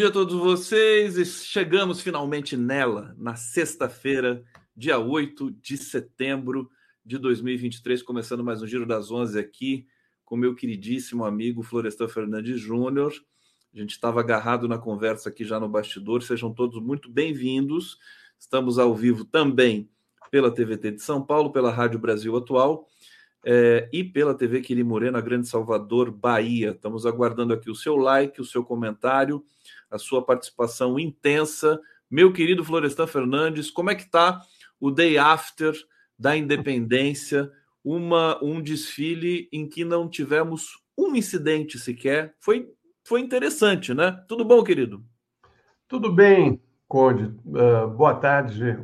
Dia a todos vocês. Chegamos finalmente nela, na sexta-feira, dia 8 de setembro de 2023, começando mais um Giro das Onze aqui com meu queridíssimo amigo Florestan Fernandes Júnior. A gente estava agarrado na conversa aqui já no bastidor. Sejam todos muito bem-vindos. Estamos ao vivo também pela TVT de São Paulo, pela Rádio Brasil Atual é, e pela TV Quiri Morena, Grande Salvador, Bahia. Estamos aguardando aqui o seu like, o seu comentário a sua participação intensa. Meu querido Florestan Fernandes, como é que está o day after da independência? Uma, um desfile em que não tivemos um incidente sequer. Foi, foi interessante, né? Tudo bom, querido? Tudo bem, Conde. Uh, boa tarde.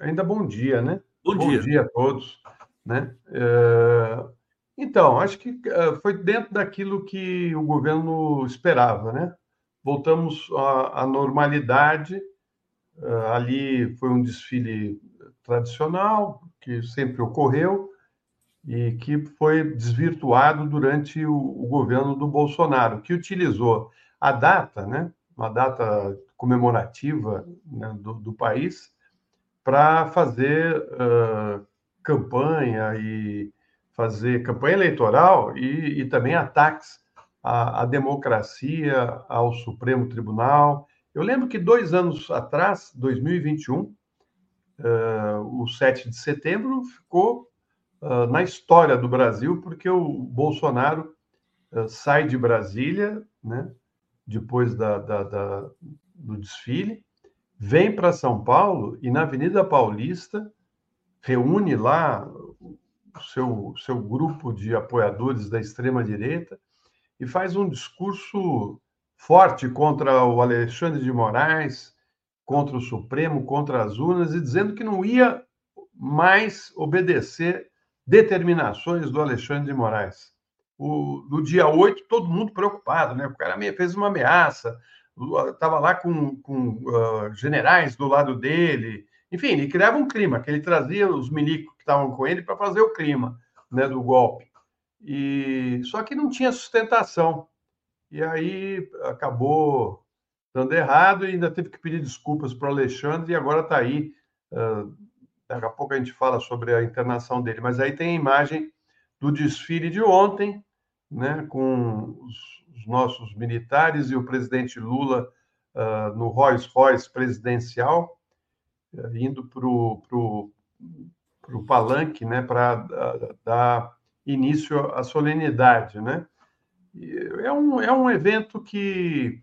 Ainda bom dia, né? Bom, bom dia. dia a todos. Né? Uh, então, acho que uh, foi dentro daquilo que o governo esperava, né? Voltamos à, à normalidade. Uh, ali foi um desfile tradicional, que sempre ocorreu, e que foi desvirtuado durante o, o governo do Bolsonaro, que utilizou a data, né, uma data comemorativa né, do, do, país, para fazer uh, campanha e fazer campanha eleitoral e, e também ataques à, democracia, ao Supremo Tribunal. Eu lembro que dois anos atrás, 2021, uh, o 7 de setembro ficou uh, na história do Brasil, porque o Bolsonaro uh, sai de Brasília, né, depois da, da, da, do desfile, vem para São Paulo e na Avenida Paulista reúne lá o seu, seu grupo de apoiadores da extrema-direita e faz um discurso forte contra o Alexandre de Moraes, contra o Supremo, contra as urnas, e dizendo que não ia mais obedecer determinações do Alexandre de Moraes. O, no dia 8, todo mundo preocupado, né? O cara fez uma ameaça, estava lá com, com uh, generais do lado dele. Enfim, ele criava um clima, que ele trazia os milicos que estavam com ele para fazer o clima né, do golpe. E só que não tinha sustentação. E aí acabou dando errado e ainda teve que pedir desculpas para o Alexandre e agora está aí. Uh, daqui a pouco a gente fala sobre a internação dele, mas aí tem a imagem do desfile de ontem, né, com os, os nossos militares e o presidente Lula uh, no Rolls Royce presidencial, uh, indo para o palanque né, para dar início à solenidade, né? É um, é um evento que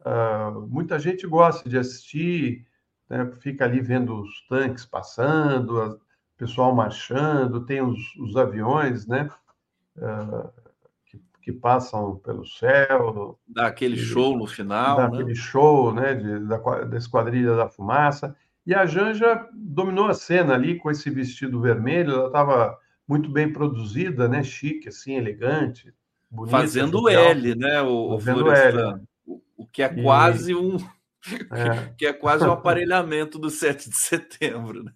uh, muita gente gosta de assistir, né? fica ali vendo os tanques passando, o pessoal marchando, tem os, os aviões, né? Uh, que, passam pelo céu. Dá aquele show no final. Dá né? aquele show, né? De, da, da Esquadrilha da Fumaça. E a Janja dominou a cena ali com esse vestido vermelho, ela estava muito bem produzida, né? Chique, assim, elegante. Bonita, Fazendo L, né? O, Fazendo o L. O, o que é quase e... um. É. que é quase um aparelhamento do 7 de setembro. Né?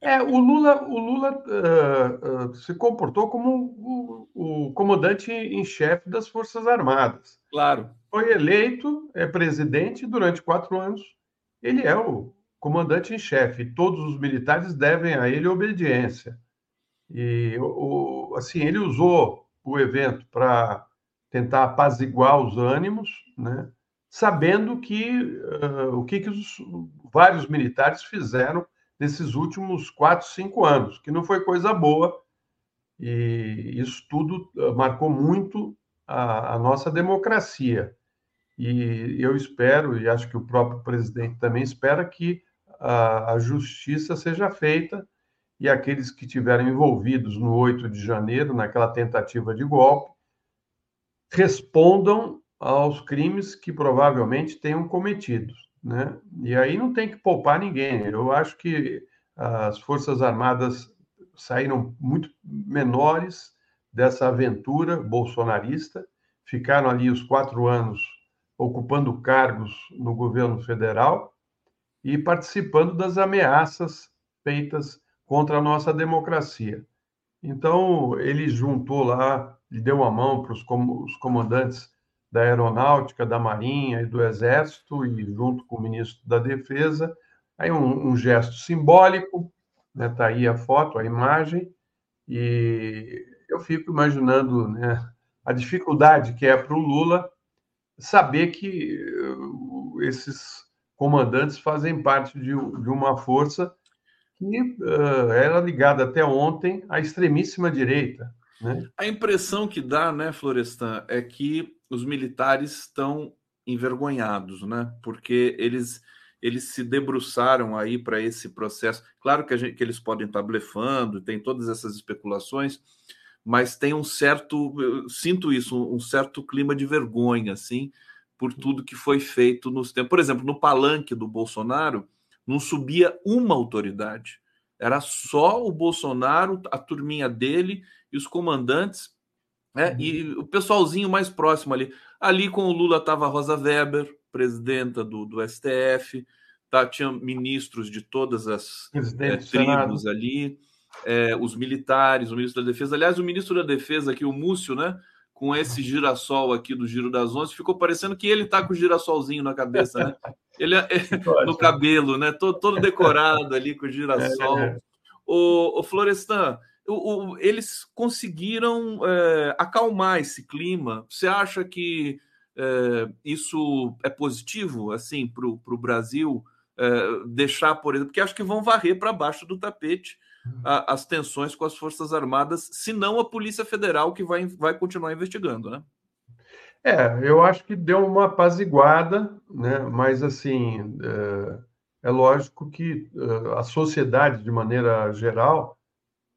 É, o Lula, o Lula uh, uh, se comportou como o, o comandante em chefe das Forças Armadas. Claro. Foi eleito, é presidente durante quatro anos. Ele é o comandante em chefe. Todos os militares devem a ele obediência. E o, assim, ele usou o evento para tentar apaziguar os ânimos, né? sabendo que uh, o que, que os vários militares fizeram nesses últimos quatro, cinco anos, que não foi coisa boa, e isso tudo marcou muito a, a, nossa democracia. E eu espero, e acho que o próprio presidente também espera, que a, a justiça seja feita e aqueles que tiveram envolvidos no 8 de janeiro, naquela tentativa de golpe, respondam aos crimes que provavelmente tenham cometido. Né? E aí não tem que poupar ninguém. Eu acho que as Forças Armadas saíram muito menores dessa aventura bolsonarista, ficaram ali os quatro anos ocupando cargos no governo federal e participando das ameaças feitas contra a nossa democracia. Então, ele juntou lá, lhe deu a mão para os comandantes da Aeronáutica, da Marinha e do Exército, e junto com o ministro da Defesa. Aí um, um gesto simbólico, está né? Tá aí a foto, a imagem, e eu fico imaginando né, a dificuldade que é para o Lula saber que uh, esses comandantes fazem parte de, de uma força que uh, era ligada até ontem à extremíssima direita. Né? A impressão que dá, né, Florestan, é que os militares estão envergonhados, né? Porque eles eles se debruçaram aí para esse processo. Claro que, gente, que, eles podem estar blefando, tem todas essas especulações, mas tem um certo, sinto isso, um certo clima de vergonha, assim, por tudo que foi feito nos tempos. Por exemplo, no palanque do Bolsonaro, não subia uma autoridade. Era só o Bolsonaro, a turminha dele e os comandantes né? Uhum. E o pessoalzinho mais próximo ali. Ali com o Lula estava a Rosa Weber, presidenta do, do STF, tá, tinha ministros de todas as é, tribos ali, é, os militares, o ministro da Defesa. Aliás, o ministro da Defesa aqui, o Múcio, né? Com esse girassol aqui do Giro das Onze, ficou parecendo que ele tá com o girassolzinho na cabeça, né? Ele é, no cabelo, né? Todo, todo decorado ali com o girassol. É, é. O, o Florestan, o, o, eles conseguiram é, acalmar esse clima. Você acha que é, isso é positivo assim para o Brasil é, deixar, por exemplo, porque acho que vão varrer para baixo do tapete a, as tensões com as Forças Armadas, se não a Polícia Federal que vai, vai continuar investigando, né? É, eu acho que deu uma apaziguada, né? mas assim, é, é lógico que é, a sociedade, de maneira geral,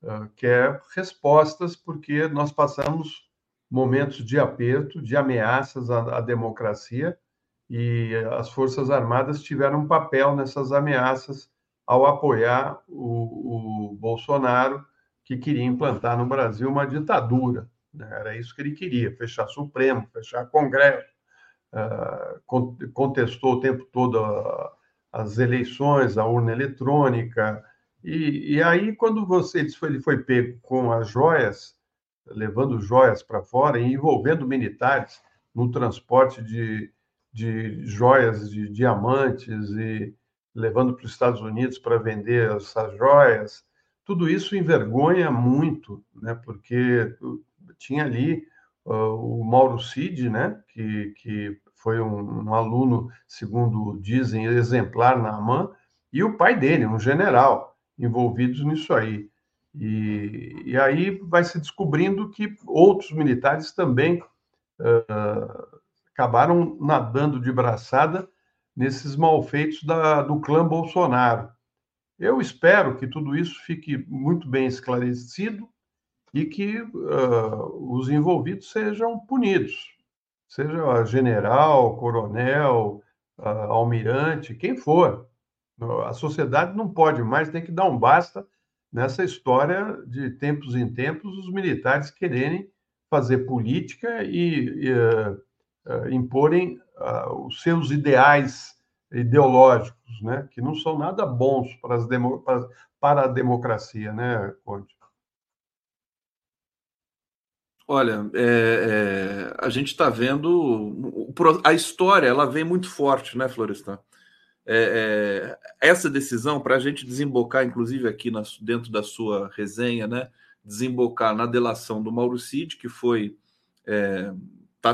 ah, quer respostas, porque nós passamos momentos de aperto, de ameaças à, à democracia, e as Forças Armadas tiveram um papel nessas ameaças ao apoiar o, o Bolsonaro, que queria implantar no Brasil uma ditadura. Né? Era isso que ele queria: fechar Supremo, fechar Congresso. Uh, contestou o tempo todo as eleições, a urna eletrônica, e, e aí, quando você ele foi, ele foi pego com as joias, levando joias para fora e envolvendo militares no transporte de, de joias de diamantes e levando para os Estados Unidos para vender essas joias, tudo isso envergonha muito, né? Porque tinha ali uh, o Mauro Cid, né? Que, que foi um, um, aluno, segundo dizem, exemplar na AMAN, e o pai dele, um general envolvidos nisso aí. E, e aí vai se descobrindo que outros militares também uh, acabaram nadando de braçada nesses malfeitos da, do clã Bolsonaro. Eu espero que tudo isso fique muito bem esclarecido e que uh, os envolvidos sejam punidos, seja general, coronel, uh, almirante, quem for. A sociedade não pode mais, tem que dar um basta nessa história de tempos em tempos os militares quererem fazer política e, e uh, uh, imporem uh, os seus ideais ideológicos, né, que não são nada bons para, as demo, para, para a democracia, né, Conte? Olha, é, é, a gente está vendo a história, ela vem muito forte, né, Florestan? é, é, essa decisão, para a gente desembocar, inclusive aqui na, dentro da sua resenha, né, desembocar na delação do Mauro Cid, que foi é,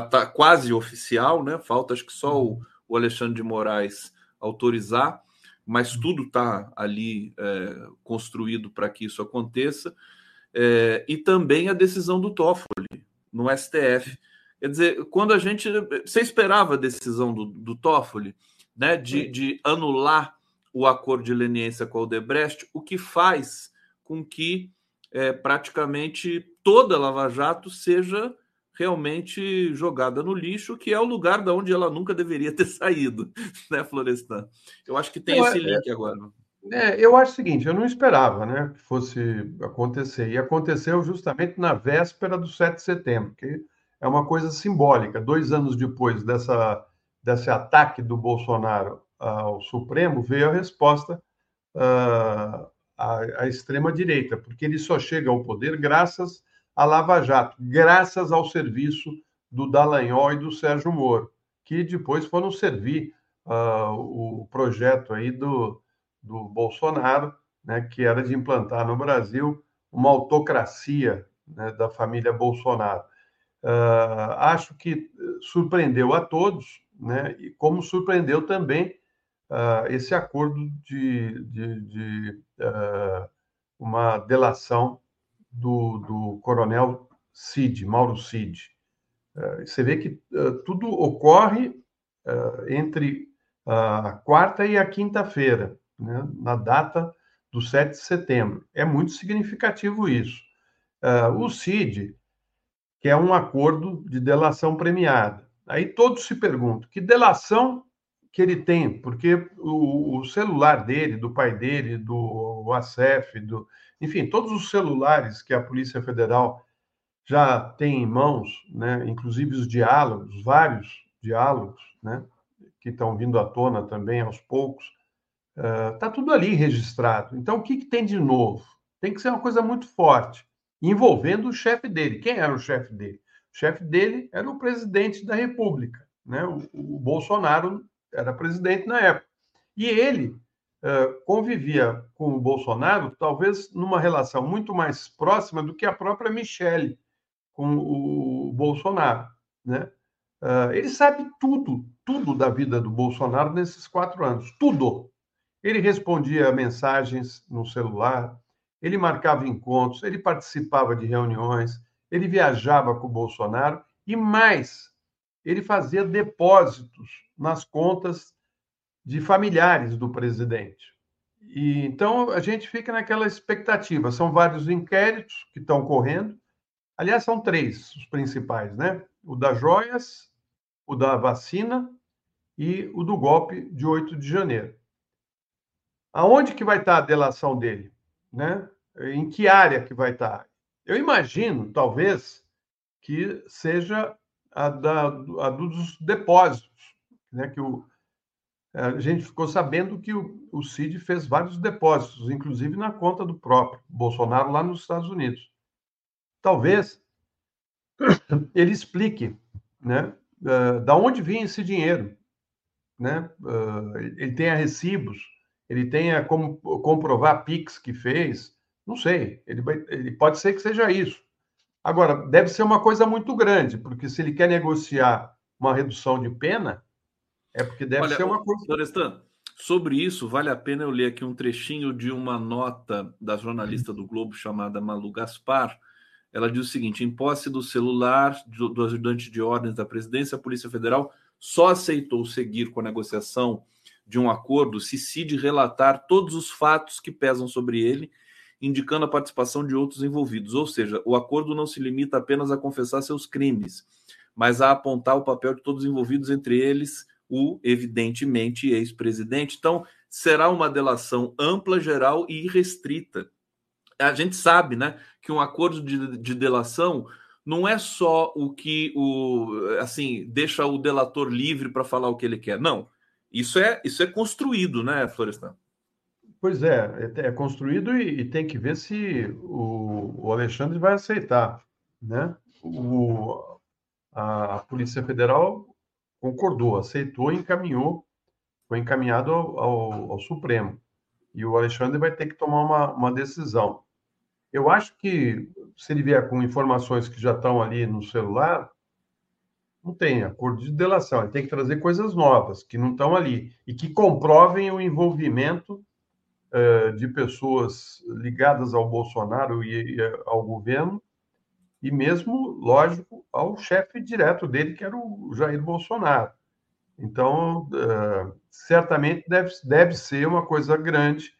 tá, tá, quase oficial, né? Falta acho que só o, o Alexandre de Moraes autorizar, mas tudo está ali é, construído para que isso aconteça. É, e também a decisão do Toffoli no STF. Quer dizer, quando a gente. Você esperava a decisão do, do Toffoli? né, de, de anular o acordo de leniência com a Odebrecht, o que faz com que é, praticamente toda Lava Jato seja realmente jogada no lixo, que é o lugar da onde ela nunca deveria ter saído, né, Florestan? Eu acho que tem eu, esse é, link é, agora. É, eu acho o seguinte, eu não esperava né, que fosse acontecer, e aconteceu justamente na véspera do 7 de setembro, que é uma coisa simbólica. Dois anos depois dessa desse ataque do Bolsonaro ao Supremo, veio a resposta uh, à, à extrema-direita, porque ele só chega ao poder graças à Lava Jato, graças ao serviço do Dallagnol e do Sérgio Moro, que depois foram servir uh, o projeto aí do, do Bolsonaro, né, que era de implantar no Brasil uma autocracia né, da família Bolsonaro. Uh, acho que surpreendeu a todos, né, e como surpreendeu também uh, esse acordo de, de, de uma delação do, do coronel Cid, Mauro Cid. você vê que tudo ocorre entre a quarta e a quinta-feira, né, na data do 7 de setembro. É muito significativo isso. o Cid, que é um acordo de delação premiada. Aí todos se perguntam: que delação que ele tem? Porque o, celular dele, do pai dele, do ACF, do, enfim, todos os celulares que a Polícia Federal já tem em mãos, né, inclusive os diálogos, vários diálogos, né, que estão vindo à tona também aos poucos, está uh, tudo ali registrado. Então, o que, que tem de novo? Tem que ser uma coisa muito forte, envolvendo o chefe dele. Quem era o chefe dele? O chefe dele era o presidente da República, né? o, o Bolsonaro era presidente na época. E ele convivia com o Bolsonaro, talvez numa relação muito mais próxima do que a própria Michelle com o Bolsonaro. Né? Uh, ele sabe tudo, tudo da vida do Bolsonaro nesses quatro anos, tudo. Ele respondia mensagens no celular, ele marcava encontros, ele participava de reuniões, ele viajava com o Bolsonaro e mais, ele fazia depósitos nas contas de familiares do presidente. E então a gente fica naquela expectativa. São vários inquéritos que estão correndo. Aliás, são três os principais, né? O das joias, o da vacina e o do golpe de 8 de janeiro. Aonde que vai estar a delação dele, né? Em que área que vai estar? Eu imagino, talvez, que seja a, da, a dos depósitos, né? Que o, a gente ficou sabendo que o, o Cid fez vários depósitos, inclusive na conta do próprio Bolsonaro lá nos Estados Unidos. Talvez ele explique, né? Uh, da onde vinha esse dinheiro, né? Uh, ele tenha recibos, ele tenha como comprovar Pix que fez, não sei. Ele, ele pode ser que seja isso. Agora, deve ser uma coisa muito grande, porque se ele quer negociar uma redução de pena, é porque deve Olha, ser uma coisa. Florestan, sobre isso, vale a pena eu ler aqui um trechinho de uma nota da jornalista do Globo chamada Malu Gaspar. Ela diz o seguinte: em posse do celular do, do ajudante de ordens da presidência, a Polícia Federal só aceitou seguir com a negociação de um acordo se Cid relatar todos os fatos que pesam sobre ele indicando a participação de outros envolvidos. Ou seja, o acordo não se limita apenas a confessar seus crimes, mas a apontar o papel de todos os envolvidos, entre eles o, evidentemente, ex-presidente. Então, será uma delação ampla, geral e irrestrita. A gente sabe né, que um acordo de, de delação não é só o que o assim deixa o delator livre para falar o que ele quer. Não. Isso é isso é construído, né, Florestan? Pois é, é, é construído e, e, tem que ver se o, o Alexandre vai aceitar, né? O, a, a, Polícia Federal concordou, aceitou e encaminhou, foi encaminhado ao, ao, Supremo. E o Alexandre vai ter que tomar uma, uma decisão. Eu acho que se ele vier com informações que já estão ali no celular, não tem acordo de delação. Ele tem que trazer coisas novas que não estão ali e que comprovem o envolvimento eh, de pessoas ligadas ao Bolsonaro e ao governo, e mesmo, lógico, ao chefe direto dele, que era o Jair Bolsonaro. Então, eh, certamente deve, deve ser uma coisa grande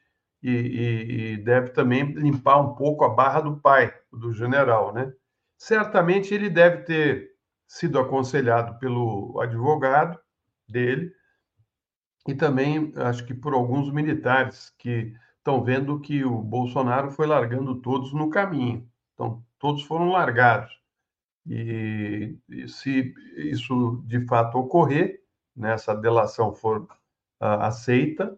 e, e, e, deve também limpar um pouco a barra do pai, do general, né? Certamente ele deve ter sido aconselhado pelo advogado dele e também acho que por alguns militares que estão vendo que o Bolsonaro foi largando todos no caminho. Então, todos foram largados. E, e se isso de fato ocorrer, né, delação for uh, aceita,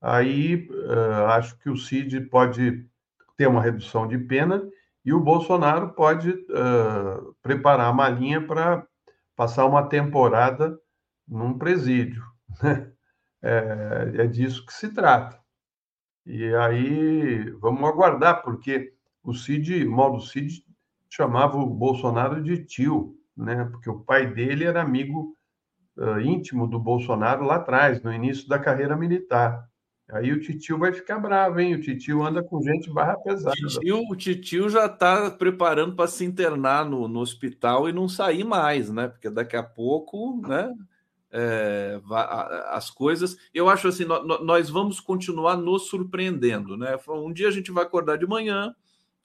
aí uh, acho que o Cid pode ter uma redução de pena e o Bolsonaro pode uh, preparar a malinha para passar uma temporada num presídio. Né? É, é disso que se trata. E aí vamos aguardar, porque o Cid, Mauro Cid chamava o Bolsonaro de tio, né? Porque o pai dele era amigo uh, íntimo do Bolsonaro lá atrás, no início da carreira militar. Aí o titio vai ficar bravo, hein? O titio anda com gente barra pesada. Titio, o titio já está preparando para se internar no, no hospital e não sair mais, né? Porque daqui a pouco, né? É, as coisas. Eu acho assim, nós vamos continuar nos surpreendendo, né? Um dia a gente vai acordar de manhã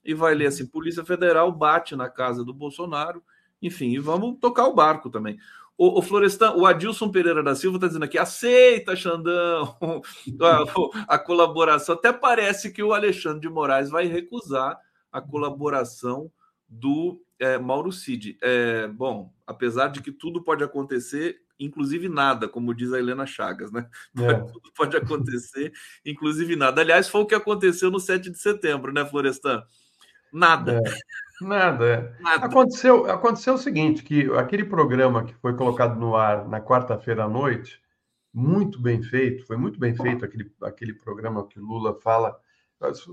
e vai ler assim: Polícia Federal bate na casa do Bolsonaro, enfim, e vamos tocar o barco também. O, o Florestan, o Adilson Pereira da Silva está dizendo aqui: aceita, Xandão, a, a, colaboração. Até parece que o Alexandre de Moraes vai recusar a colaboração do é, Mauro Cid. É, bom, apesar de que tudo pode acontecer, inclusive nada, como diz a Helena Chagas, né? É. Tudo pode acontecer, inclusive nada. Aliás, foi o que aconteceu no 7 de setembro, né, Florestan? Nada. É. Nada, é. Nada. Aconteceu, aconteceu o seguinte, que aquele programa que foi colocado no ar na quarta-feira à noite, muito bem feito, foi muito bem feito aquele, aquele programa que Lula fala,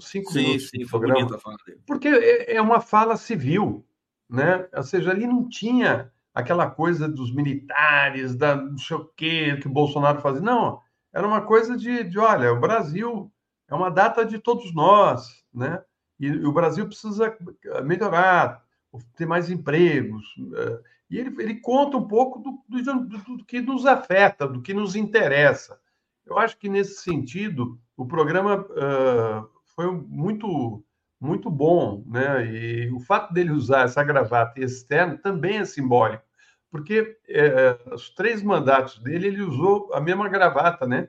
cinco sim, minutos sim, programa, porque é, é uma fala civil, né? Ou seja, ali não tinha aquela coisa dos militares, da não sei o quê, que o Bolsonaro fazia. Não, era uma coisa de, de olha, o Brasil é uma data de todos nós, né? E, o Brasil precisa melhorar, ter mais empregos. Eh, e ele, ele conta um pouco do, do, do, do, que nos afeta, do que nos interessa. Eu acho que, nesse sentido, o programa uh, foi muito, muito bom. Né? E o fato dele usar essa gravata externa também é simbólico, porque eh, os três mandatos dele, ele usou a mesma gravata, né?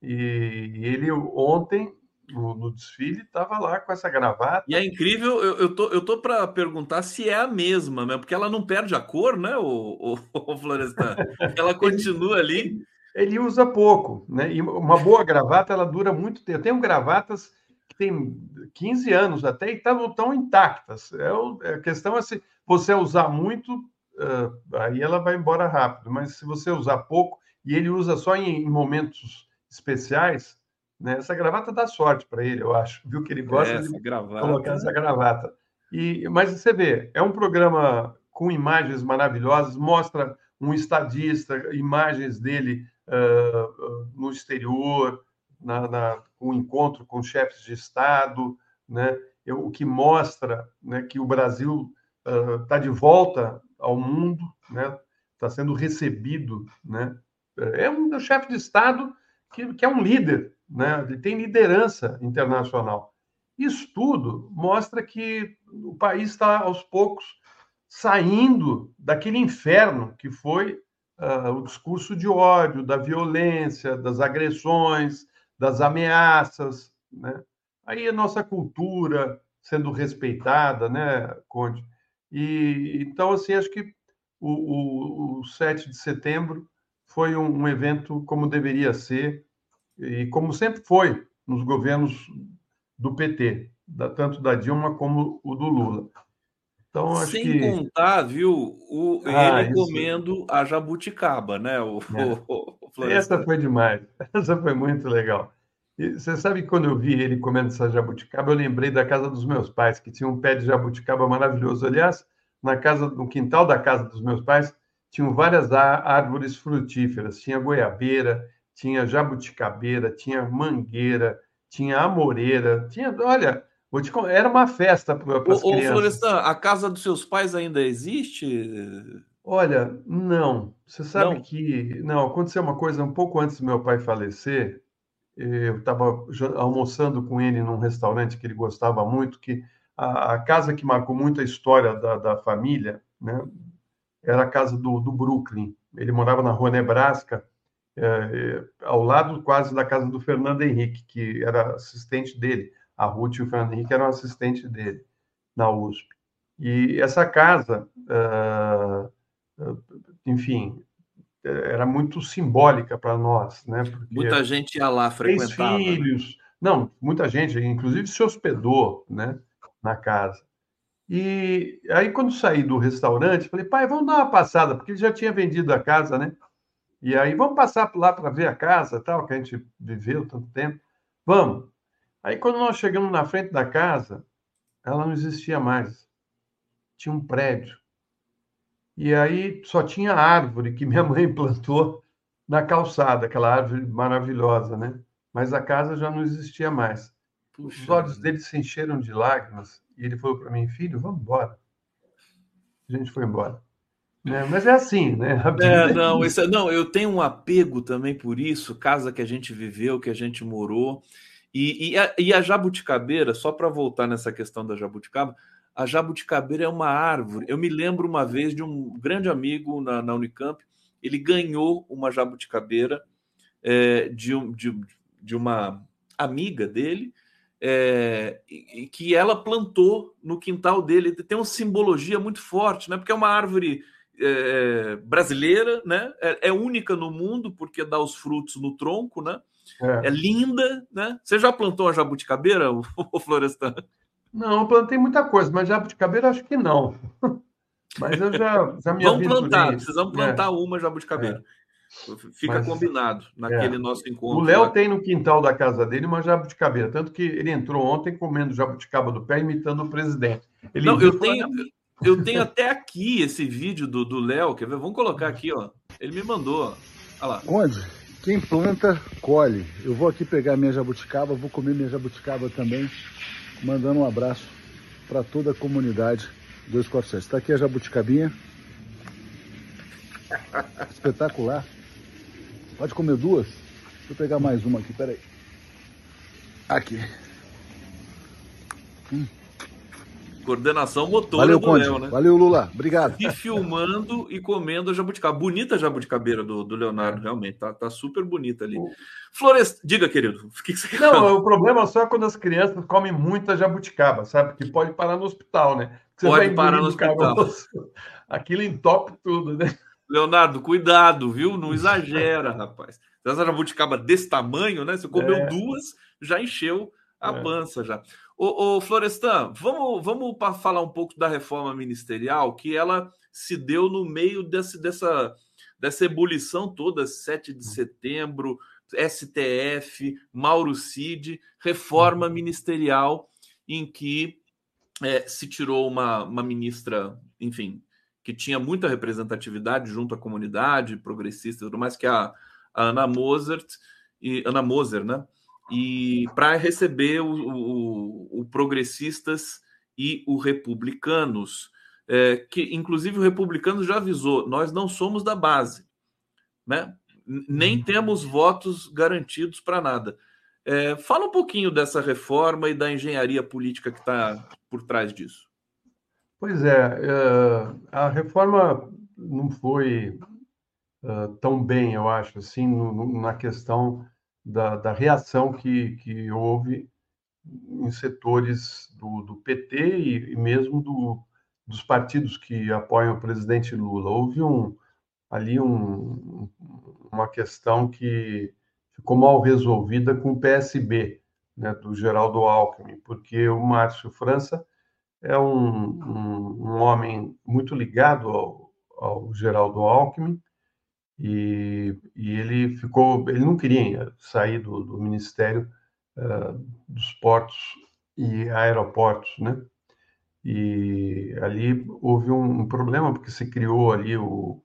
E ele ontem no, no desfile, estava lá com essa gravata. E é incrível, eu, eu tô, eu tô para perguntar se é a mesma, né? porque ela não perde a cor, né, o, o, o Florestan? Ela continua ali. Ele usa pouco, né? E uma boa gravata, ela dura muito tempo. Eu tenho gravatas que tem 15 anos até e estavam tão intactas. É, é, a questão é se você usar muito, uh, aí ela vai embora rápido. Mas se você usar pouco, e ele usa só em, em momentos especiais, né? Essa gravata dá sorte para ele, eu acho. Viu que ele gosta essa de gravata. colocar essa gravata. E, mas você vê, é um programa com imagens maravilhosas, mostra um estadista, imagens dele uh, no exterior, na, na, um encontro com chefes de Estado, né? o que mostra né, que o Brasil está uh, de volta ao mundo, né? está sendo recebido. Né? É um chefe de Estado que, que é um líder, né? ele tem liderança internacional. Isso tudo mostra que o país está, aos poucos, saindo daquele inferno que foi uh, o discurso de ódio, da violência, das agressões, das ameaças. Né? Aí a nossa cultura sendo respeitada, né, Conde? E, então, assim, acho que o, o, o 7 de setembro foi um, um evento como deveria ser, e como sempre foi nos governos do PT, da, tanto da Dilma como o do Lula. Então, acho Sem que... contar, viu, o, ah, ele isso. comendo a jabuticaba, né? O, é. o, o Essa foi demais, essa foi muito legal. E você sabe que quando eu vi ele comendo essa jabuticaba, eu lembrei da casa dos meus pais, que tinha um pé de jabuticaba maravilhoso. Aliás, na casa, no quintal da casa dos meus pais, tinham várias árvores frutíferas. Tinha goiabeira, tinha jabuticabeira, tinha mangueira, tinha amoreira, tinha, olha, vou te, era uma festa para as crianças. Ô, Florestan, a casa dos seus pais ainda existe? Olha, não. Você sabe não. que não aconteceu uma coisa um pouco antes do meu pai falecer. Eu estava almoçando com ele num restaurante que ele gostava muito, que a, a casa que marcou muito a história da, da família, né, era a casa do, do Brooklyn. Ele morava na rua Nebraska é, é, ao lado quase da casa do Fernando Henrique, que era assistente dele. A Ruth e o Fernando Henrique eram assistentes dele na USP. E essa casa, uh, enfim, era muito simbólica para nós, né? Porque muita gente ia lá frequentar. filhos, não, muita gente, inclusive se hospedou, né, na casa. E aí, quando saí do restaurante, falei, pai, vamos dar uma passada, porque ele já tinha vendido a casa, né? E aí, vamos passar lá para ver a casa, tal, que a gente viveu tanto tempo. Vamos. Aí, quando nós chegamos na frente da casa, ela não existia mais. Tinha um prédio. E aí só tinha árvore que minha mãe plantou na calçada, aquela árvore maravilhosa, né? Mas a casa já não existia mais. Puxa, Os olhos dele se encheram de lágrimas e ele falou para mim, filho, vamos embora. A gente foi embora. Né? Mas é assim, né? É, não, isso é, não, eu tenho um apego também por isso, casa que a gente viveu, que a gente morou. E, e, a, e a jabuticabeira, só para voltar nessa questão da jabuticaba, a jabuticabeira é uma árvore. Eu me lembro uma vez de um grande amigo na, na Unicamp, ele ganhou uma jabuticabeira é, de, de, de uma amiga dele, é, e, que ela plantou no quintal dele. Tem uma simbologia muito forte, né? Porque é uma árvore é, brasileira, né? É, é, única no mundo porque dá os frutos no tronco, né? É, é linda, né? Você já plantou a jabuticabeira, o, o Florestan? Não, eu plantei muita coisa, mas jabuticabeira acho que não. Mas eu já, já me Vamos plantar, precisamos plantar é. uma jabuticabeira. É. Fica Mas, combinado naquele é. nosso encontro. O Léo tem no quintal da casa dele uma jabuticabeira, tanto que ele entrou ontem comendo jabuticaba do pé, imitando o presidente. Ele Não, eu tenho, eu tenho até aqui esse vídeo do Léo, quer ver? Vamos colocar aqui, ó. Ele me mandou. Olha lá. Onde? Quem planta, colhe. Eu vou aqui pegar minha jabuticaba, vou comer minha jabuticaba também, mandando um abraço para toda a comunidade 247. Está aqui a jabuticabinha. Espetacular. Pode comer duas? Deixa eu pegar mais uma aqui, peraí. Aqui. Hum. Coordenação motora Valeu, do Conde. Léo, né? Valeu, Lula. Obrigado. E filmando e comendo a jabuticaba. Bonita a jabuticabeira do, do Leonardo, realmente. Tá, tá super bonita ali. Floresta, diga, querido. O que, que você quer Não, falar? o problema é só quando as crianças comem muita jabuticaba, sabe? Que pode parar no hospital, né? Você pode parar no hospital. Caroço, aquilo entope tudo, né? Leonardo, cuidado, viu? Não exagera, rapaz. Essa jabuticaba desse tamanho, né? Você comeu é. duas, já encheu é. pança já. Ô, ô, Florestan, vamos, vamos falar um pouco da reforma ministerial, que ela se deu no meio desse, dessa, dessa ebulição toda, 7 de setembro, STF, Mauro Cid, reforma uhum. ministerial, em que é, se tirou uma, uma ministra, enfim, que tinha muita representatividade junto à comunidade progressista e tudo mais, que é a, a Ana Mozart, e, Ana Moser, né? E para receber o, o, o, Progressistas e o Republicanos, é, que inclusive o Republicanos já avisou, nós não somos da base, né? Nem uhum. temos votos garantidos para nada. É, fala um pouquinho dessa reforma e da engenharia política que está por trás disso. Pois é, eh, a reforma não foi tão bem, eu acho, assim, na questão da, da reação que, que houve em setores do, do PT e, e mesmo do, dos partidos que apoiam o presidente Lula. Houve um, ali um, uma questão que ficou mal resolvida com o PSB, né, do Geraldo Alckmin, porque o Márcio França é um, um, um homem muito ligado ao, ao Geraldo Alckmin e, e, ele ficou, ele não queria sair do, do Ministério uh, dos Portos e Aeroportos, né? E ali houve um, um problema porque se criou ali o,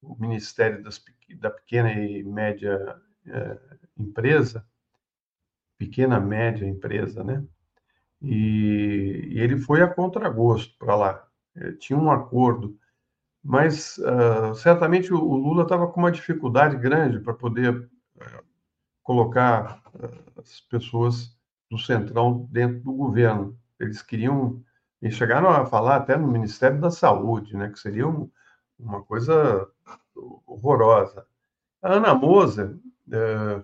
o Ministério das, da Pequena e Média uh, Empresa, pequena média empresa, né? E, e ele foi a contragosto para lá. Tinha um acordo, mas uh, certamente o, o Lula estava com uma dificuldade grande para poder uh, colocar uh, as pessoas do Centrão dentro do governo. Eles queriam, e chegaram a falar até no Ministério da Saúde, né, que seria um, uma coisa horrorosa. A Ana Moser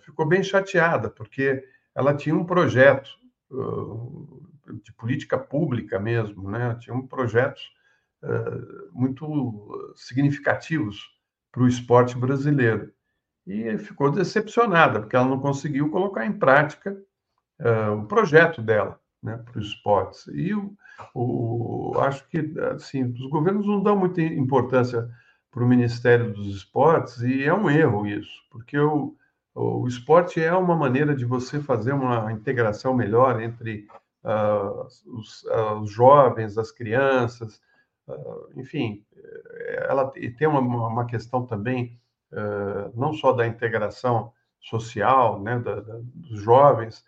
ficou bem chateada, porque ela tinha um projeto de política pública mesmo, né? Tinham projetos uh, muito significativos para o esporte brasileiro. E ficou decepcionada, porque ela não conseguiu colocar em prática uh, o projeto dela. né, para os esportes. E o, acho que assim, os governos não dão muita importância para o Ministério dos Esportes, e é um erro isso, porque o, o esporte é uma maneira de você fazer uma integração melhor entre uh, os, uh, os, jovens, as crianças, enfim, ela tem uma, uma questão também não só da integração social, né, da, da, dos jovens,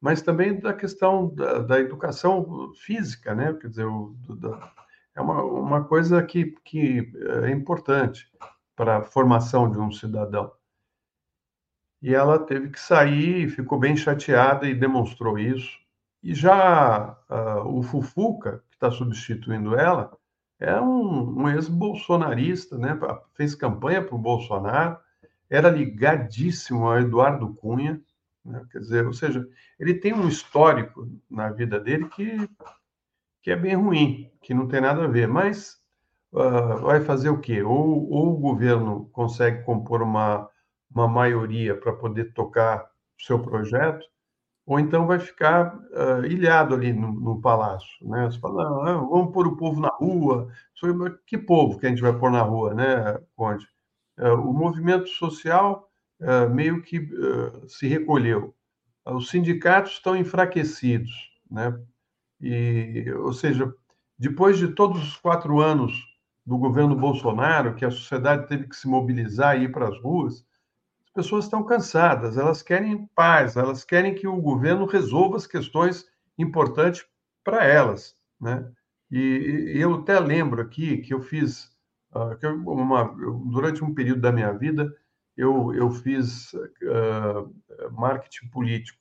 mas também da questão da, da educação física, né, quer dizer, o, da, é uma, uma coisa que, que é importante para a formação de um cidadão. E ela teve que sair, ficou bem chateada e demonstrou isso. E já uh, o Fufuca, que está substituindo ela, é um, um ex-bolsonarista, né? fez campanha para o Bolsonaro, era ligadíssimo a Eduardo Cunha, né? quer dizer, ou seja, ele tem um histórico na vida dele que, que é bem ruim, que não tem nada a ver, mas uh, vai fazer o quê? Ou, ou o governo consegue compor uma, uma maioria para poder tocar o seu projeto, ou então vai ficar uh, ilhado ali no, no, palácio, né? Você fala, vamos pôr o povo na rua. Que povo que a gente vai pôr na rua, né, Conde? Uh, o movimento social uh, meio que se recolheu. Os sindicatos estão enfraquecidos, né? E, ou seja, depois de todos os quatro anos do governo Bolsonaro, que a sociedade teve que se mobilizar e ir para as ruas, pessoas estão cansadas, elas querem paz, elas querem que o governo resolva as questões importantes para elas, né? E, e, eu até lembro aqui que eu fiz, uh, que eu, uma, durante um período da minha vida, eu, eu fiz uh, marketing político.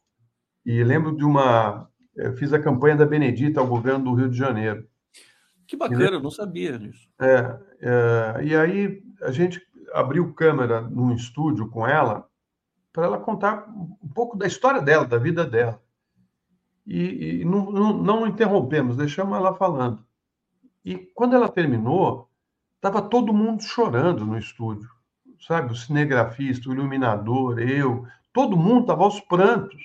E lembro de uma. Eu fiz a campanha da Benedita ao governo do Rio de Janeiro. Que bacana, eu não sabia disso. É, é, e aí a gente abriu câmera num estúdio com ela para ela contar um pouco da história dela, da vida dela. E, e não, não, não, interrompemos, deixamos ela falando. E quando ela terminou, estava todo mundo chorando no estúdio, sabe? O cinegrafista, o iluminador, eu, todo mundo estava aos prantos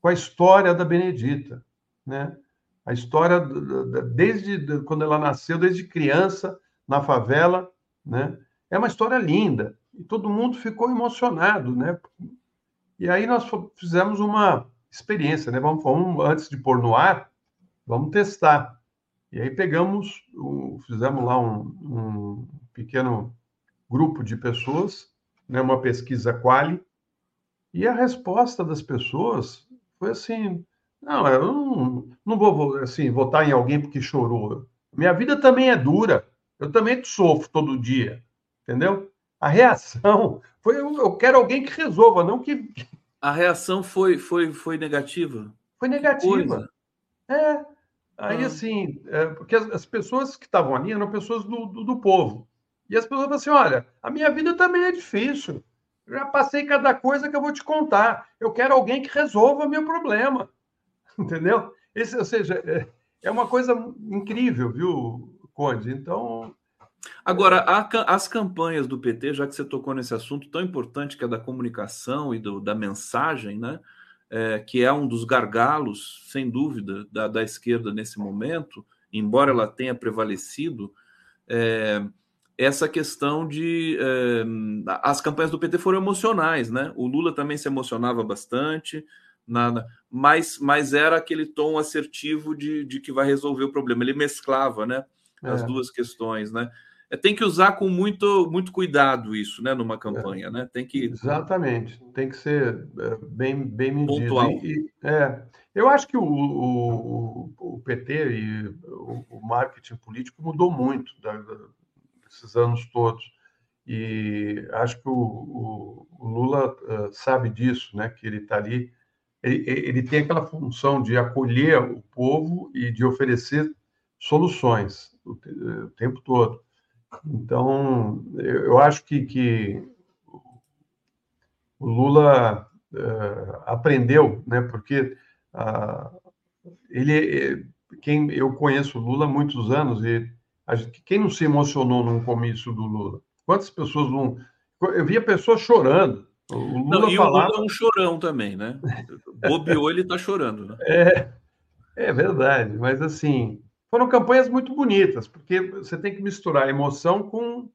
com a história da Benedita, né? A história desde quando ela nasceu, desde criança na favela, né? É uma história linda e todo mundo ficou emocionado, né? E aí nós fizemos uma experiência, né? Vamos, vamos antes de pôr no ar, vamos testar. E aí pegamos, fizemos lá um, um pequeno grupo de pessoas, né? Uma pesquisa quali, e a resposta das pessoas foi assim: não, eu não, não vou assim votar em alguém porque chorou. Minha vida também é dura. Eu também sofro todo dia entendeu? A reação foi eu quero alguém que resolva, não que a reação foi foi foi negativa. Foi negativa. É. Aí ah. assim, é, porque as, as, pessoas que estavam ali eram pessoas do, do, do povo. E as pessoas falam assim: olha, a minha vida também é difícil. Eu já passei cada coisa que eu vou te contar. Eu quero alguém que resolva meu problema. Entendeu? Esse, ou seja, é, é uma coisa incrível, viu, Conde? Então, Agora, a, as campanhas do PT, já que você tocou nesse assunto tão importante que é da comunicação e do, da mensagem, né? É, que é um dos gargalos, sem dúvida, da, da, esquerda nesse momento, embora ela tenha prevalecido, é, essa questão de. É, as campanhas do PT foram emocionais, né? O Lula também se emocionava bastante, nada, mas, mas era aquele tom assertivo de, de que vai resolver o problema. Ele mesclava, né? As é. duas questões, né? É, tem que usar com muito, muito cuidado isso, né, numa campanha, é, né? Tem que exatamente, tem que ser é, bem, bem medido. Pontual. E, é, eu acho que o, o, o PT e o, o, marketing político mudou muito da, da, desses anos todos. E acho que o, Lula sabe disso, né? Que ele está ali, ele, ele tem aquela função de acolher o povo e de oferecer soluções o, o tempo todo. Então, eu, acho que, que, o Lula uh, aprendeu, né? Porque uh, ele, quem eu conheço o Lula há muitos anos e gente, quem não se emocionou num comício do Lula? Quantas pessoas não? Eu via pessoas chorando. O Lula não, e o Lula é um chorão também, né? Bobeou, ele está chorando, né? É. É verdade, mas assim, foram campanhas muito bonitas, porque você tem que misturar emoção com,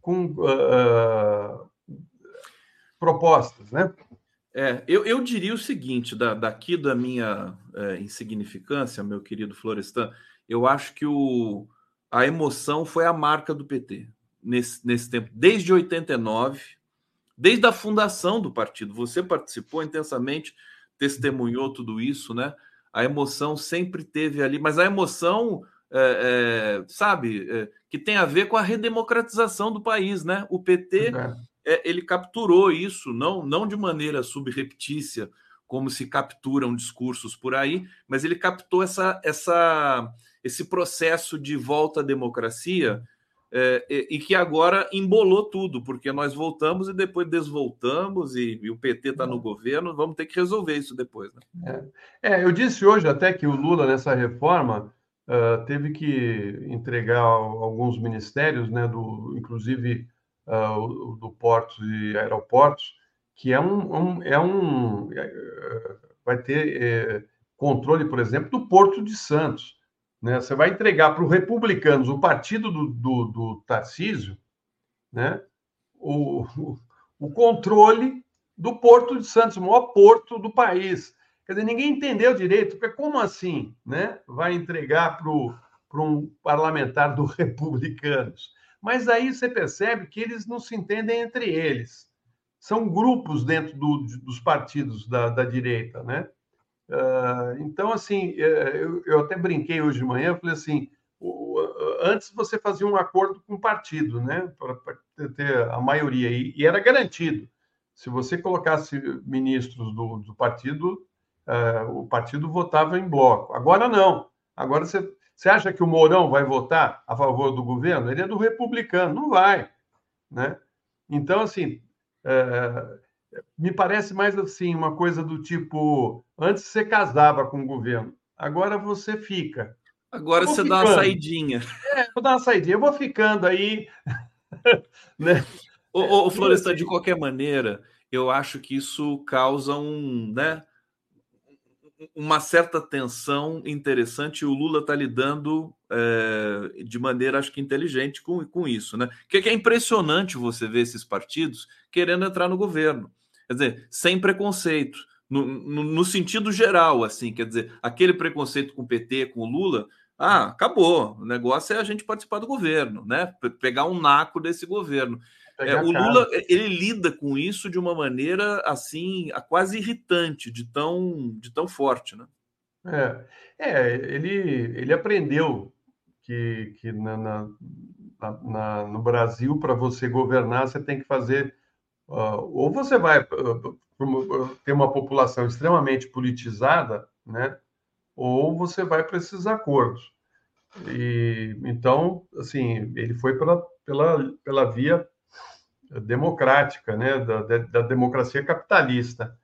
com uh, propostas, né? É, eu, eu diria o seguinte, da, daqui da minha é, insignificância, meu querido Florestan, eu acho que o, a emoção foi a marca do PT nesse, nesse tempo, desde 89, desde a fundação do partido. Você participou intensamente, testemunhou tudo isso, né? A emoção sempre teve ali, mas a emoção, é, é, sabe, é, que tem a ver com a redemocratização do país, né? O PT é, ele capturou isso, não, não de maneira subreptícia, como se capturam discursos por aí, mas ele captou essa, essa, esse processo de volta à democracia é, e, e, que agora embolou tudo, porque nós voltamos e depois desvoltamos, e, e o PT está no governo, vamos ter que resolver isso depois. Né? É. é. eu disse hoje até que o Lula, nessa reforma, uh, teve que entregar alguns ministérios, né, do, inclusive uh, do portos e aeroportos, que é um, um é um é, vai ter é, controle, por exemplo, do Porto de Santos. Né? Você vai entregar para os republicanos, o partido do, do, do Tarcísio, né? o, o, controle do Porto de Santos, o maior porto do país. Quer dizer, ninguém entendeu direito, porque como assim né? vai entregar para um parlamentar do Republicanos? Mas aí você percebe que eles não se entendem entre eles. São grupos dentro do, dos partidos da, da direita, né? Uh, então, assim, é, eu, eu, até brinquei hoje de manhã, falei assim, o, antes você fazia um acordo com o partido, né? Para ter a maioria, e, e, era garantido. Se você colocasse ministros do, do partido, uh, o partido votava em bloco. Agora não. Agora você você acha que o Mourão vai votar a favor do governo? Ele é do republicano, não vai, né? Então, assim, é, me parece mais assim uma coisa do tipo: antes você casava com o governo, agora você fica. Agora você ficando. dá uma saidinha. É, vou dar uma saidinha. Eu vou ficando aí. né? O, o Florestan, de qualquer maneira, eu acho que isso causa um, né? uma certa tensão interessante e o Lula está lidando é, de maneira, acho que inteligente com, com isso, né? Que, que é impressionante você ver esses partidos querendo entrar no governo, quer dizer, sem preconceito, no, no, no sentido geral, assim, quer dizer, aquele preconceito com o PT, com o Lula, ah, acabou. O negócio é a gente participar do governo, né? Pegar um naco desse governo. É, o Lula ele lida com isso de uma maneira assim, quase irritante, de tão, de tão forte, né? É, é ele, ele aprendeu que, que na, na, na no Brasil, para você governar, você tem que fazer. Ou você vai uh, ter uma população extremamente politizada, né? ou você vai para esses acordos. E, então, assim, ele foi pela, pela, pela via democrática, né, da, da, democracia capitalista.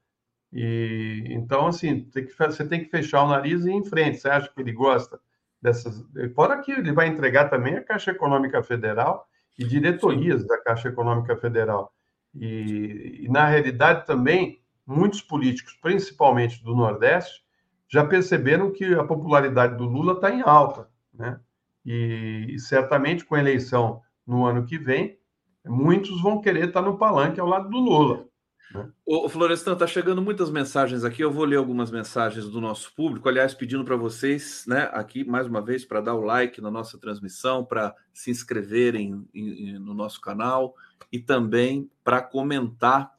E então assim, tem que, você tem que fechar o nariz e ir em frente. Você acha que ele gosta dessas? Fora que ele vai entregar também a Caixa Econômica Federal e diretorias da Caixa Econômica Federal. E, e, na realidade também muitos políticos, principalmente do Nordeste, já perceberam que a popularidade do Lula está em alta, né? E, e certamente com a eleição no ano que vem muitos vão querer estar no palanque ao lado do Lula. Né? O Florestan, está chegando muitas mensagens aqui. Eu vou ler algumas mensagens do nosso público. Aliás, pedindo para vocês, né, aqui mais uma vez, para dar o like na nossa transmissão, para se inscreverem em, em, no nosso canal e também para comentar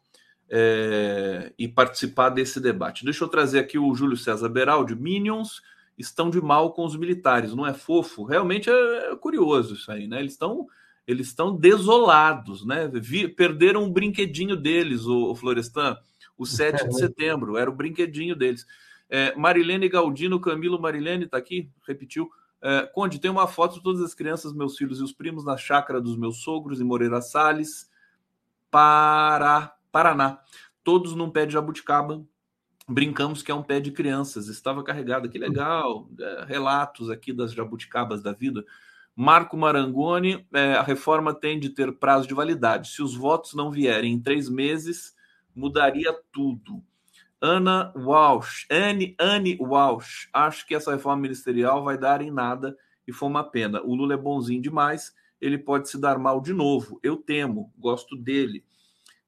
é, e participar desse debate. Deixa eu trazer aqui o Júlio César Beraldi. Minions estão de mal com os militares, não é fofo? Realmente é, é curioso isso aí, né? Eles estão eles estão desolados, né? Vi, perderam um brinquedinho deles, o, o Florestan, o 7 de setembro, era o brinquedinho deles. É, Marilene Galdino, Camilo Marilene, está aqui, repetiu. É, Conde, tem uma foto de todas as crianças, meus filhos e os primos, na chácara dos meus sogros, em Moreira Salles, Paraná. Todos num pé de jabuticaba. Brincamos que é um pé de crianças. Estava carregado, que legal. É, relatos aqui das jabuticabas da vida. Marco Marangoni, é, a reforma tem de ter prazo de validade. Se os votos não vierem em três meses, mudaria tudo. Ana Walsh, Anne, Anne Walsh, acho que essa reforma ministerial vai dar em nada e foi uma pena. O Lula é bonzinho demais, ele pode se dar mal de novo. Eu temo, gosto dele.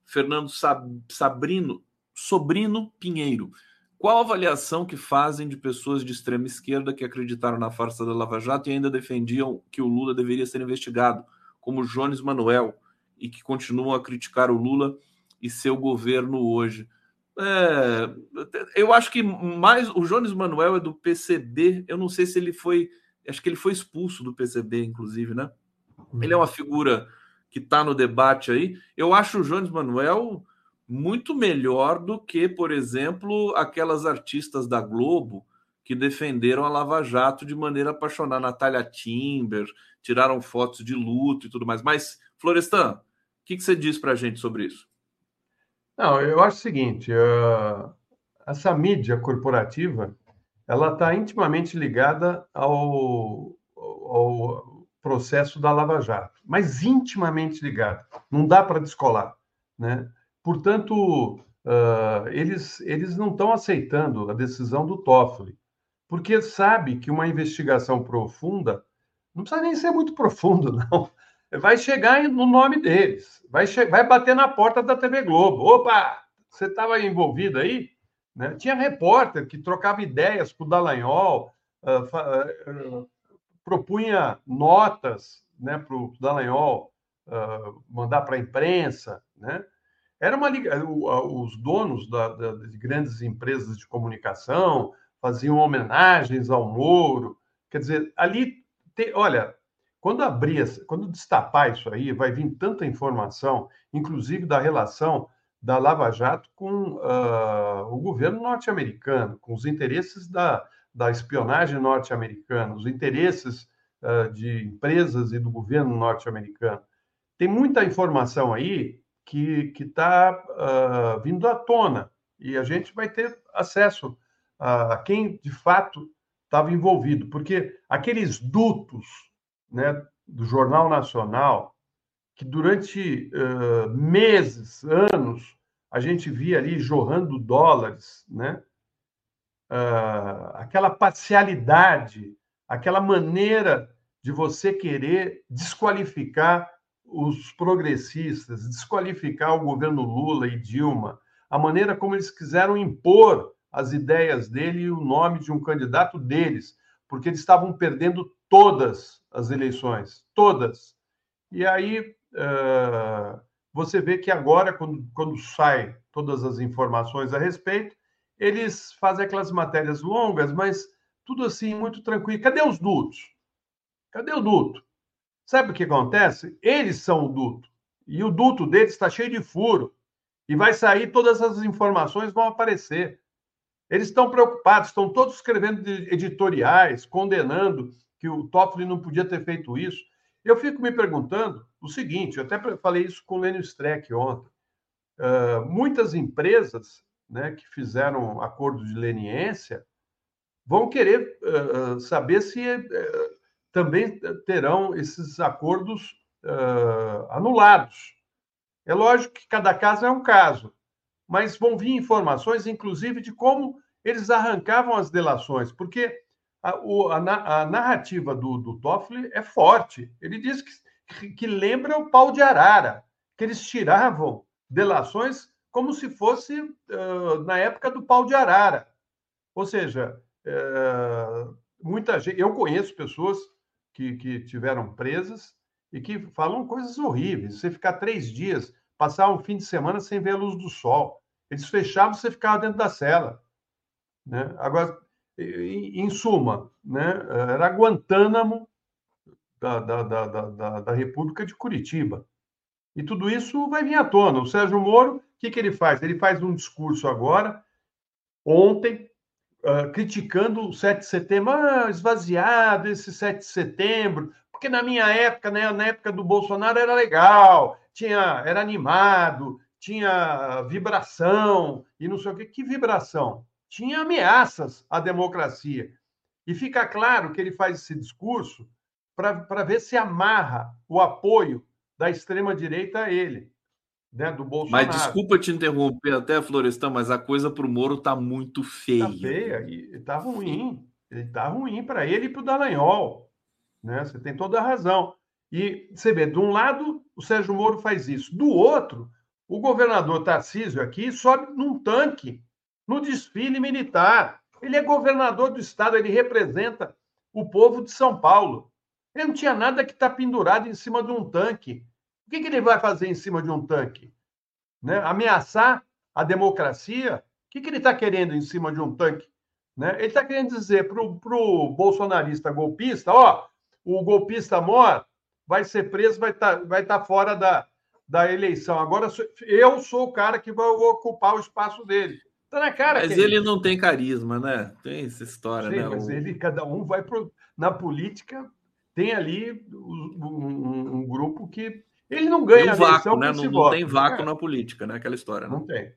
Fernando Sab Sabrino, Sobrino Pinheiro. Qual a avaliação que fazem de pessoas de extrema esquerda que acreditaram na farsa da Lava Jato e ainda defendiam que o Lula deveria ser investigado, como Jones Manuel, e que continuam a criticar o Lula e seu governo hoje? É, eu acho que mais o Jones Manuel é do PCB. Eu não sei se ele foi. Acho que ele foi expulso do PCB, inclusive, né? Ele é uma figura que está no debate aí. Eu acho o Jones Manuel muito melhor do que, por exemplo, aquelas artistas da Globo que defenderam a Lava Jato de maneira apaixonada. Natália Timber, tiraram fotos de luto e tudo mais. Mas, Florestan, o que, que você diz para a gente sobre isso? Não, eu acho o seguinte: uh, essa mídia corporativa ela está intimamente ligada ao, ao processo da Lava Jato, mas intimamente ligada. Não dá para descolar, né? Portanto, uh, eles, eles não estão aceitando a decisão do Toffoli, porque sabe que uma investigação profunda não precisa nem ser muito profundo, não vai chegar no nome deles, vai, vai bater na porta da TV Globo. Opa, você estava envolvido aí? Né? Tinha repórter que trocava ideias com o Dallagnol, uh, uh, propunha notas né, para o Dallagnol uh, mandar para a imprensa. Né? Era uma os donos da, da, de grandes empresas de comunicação faziam homenagens ao Moro. Quer dizer, ali, te, olha, quando abrir, quando destapar isso aí, vai vir tanta informação, inclusive da relação da Lava Jato com uh, o governo norte-americano, com os interesses da, da espionagem norte-americana, os interesses uh, de empresas e do governo norte-americano. Tem muita informação aí que está uh, vindo à tona e a gente vai ter acesso a quem de fato estava envolvido, porque aqueles dutos né, do Jornal Nacional, que durante uh, meses, anos, a gente via ali jorrando dólares, né? Uh, aquela parcialidade, aquela maneira de você querer desqualificar os progressistas, desqualificar o governo Lula e Dilma, a maneira como eles quiseram impor as ideias dele e o nome de um candidato deles, porque eles estavam perdendo todas as eleições, todas. E aí uh, você vê que agora, quando, quando sai todas as informações a respeito, eles fazem aquelas matérias longas, mas tudo assim, muito tranquilo. Cadê os dutos? Cadê o duto? Sabe o que acontece? Eles são o duto. E o duto deles está cheio de furo. E vai sair, todas as informações vão aparecer. Eles estão preocupados, estão todos escrevendo editoriais, condenando que o Toffoli não podia ter feito isso. Eu fico me perguntando o seguinte, eu até falei isso com o Lênio Streck ontem. Uh, muitas empresas né, que fizeram acordo de leniência vão querer uh, saber se uh, também terão esses acordos anulados. É lógico que cada caso é um caso, mas vão vir informações, inclusive, de como eles arrancavam as delações, porque a, o, a, a narrativa do, do Toffoli é forte. Ele diz que, que lembra o pau de arara, que eles tiravam delações como se fosse uh, na época do pau de arara. Ou seja, uh, muita gente. Eu conheço pessoas que, que tiveram presas e que falam coisas horríveis. Você ficar três dias, passar um fim de semana sem ver a luz do sol. Eles fechavam, você ficava dentro da cela. Né? Agora, em suma, né, era Guantánamo da, da, da, da, República de Curitiba. E tudo isso vai vir à tona. O Sérgio Moro, o que, que ele faz? Ele faz um discurso agora, ontem, uh, criticando o 7 de setembro, ah, esvaziado esse 7 de setembro, porque na minha época, né, na época do Bolsonaro, era legal, tinha, era animado, tinha vibração e não sei o quê. Que vibração? Tinha ameaças à democracia. E fica claro que ele faz esse discurso para ver se amarra o apoio da extrema-direita a ele. né, do Bolsonaro. Mas desculpa te interromper até, Florestan, mas a coisa para o Moro está muito feia. Está feia, está ruim. Está ruim para ele e para o Dallagnol. Né? Você tem toda a razão. E você vê, de um lado, o Sérgio Moro faz isso. Do outro, o governador Tarcísio aqui sobe num tanque no desfile militar. Ele é governador do estado, ele representa o povo de São Paulo. Ele não tinha nada que estar tá pendurado em cima de um tanque. O que, que ele vai fazer em cima de um tanque? Né? Ameaçar a democracia? O que, que ele está querendo em cima de um tanque? Né? Ele está querendo dizer para o bolsonarista golpista: ó, o golpista mor vai ser preso, vai estar tá, vai tá fora da, da eleição. Agora eu sou o cara que vai ocupar o espaço dele. Tá na cara. Mas ele não tem carisma, né? Tem essa história, Sim, né? Mas o... ele, cada um vai pro, na política, tem ali um, um, um grupo que ele não ganha tem um vácuo, né? Não, não tem vácuo é. na política, né? Aquela história. Né? Não tem.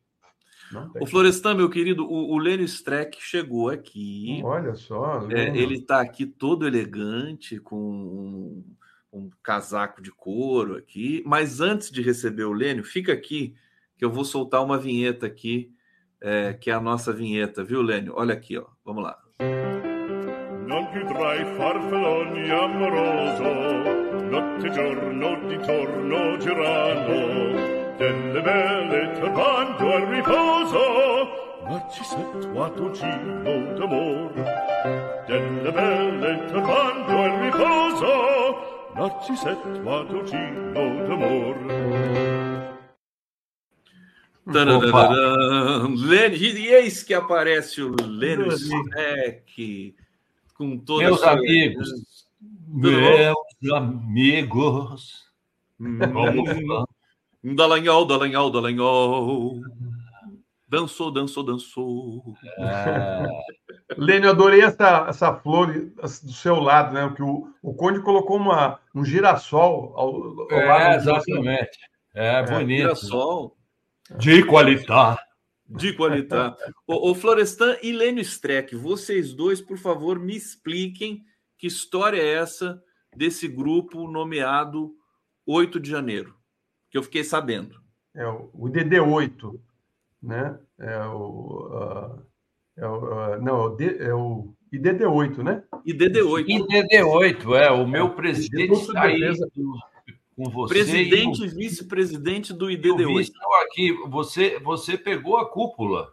O Florestan, meu querido, o, o Lênio Streck chegou aqui. Olha só. É, ele está aqui todo elegante, com um, um, casaco de couro aqui. Mas antes de receber o Lênio, fica aqui que eu vou soltar uma vinheta aqui, é, que é a nossa vinheta, viu, Lênio? Olha aqui, ó. Vamos lá. Non più tra i farfalloni amoroso, notte giorno di torno girano delle belle turbando al riposo l'arcissettuato giro d'amor delle belle turbando al riposo l'arcissettuato giro d'amor e eis que aparece o Lênin Streck com todos meus amigos, meus amigos, como Dallagnol, Dallagnol, Dallagnol. Dançou, dançou, dançou. É... Lênio, adorei essa, essa flor do seu lado, né? Que o, o Conde colocou uma, um girassol ao, ao é, lado. Exatamente. É, é bonito. Girassol. De qualidade. De qualidade. o, o Florestan e Lênio Streck, vocês dois, por favor, me expliquem que história é essa desse grupo nomeado 8 de janeiro que eu fiquei sabendo. É o, o DD8, né? É o, uh, é o uh, não, é o IDD8, né? IDD8. IDD8, é. O meu presidente está aí com você. Presidente e vice-presidente do IDD8. Estão aqui. Você, você pegou a cúpula.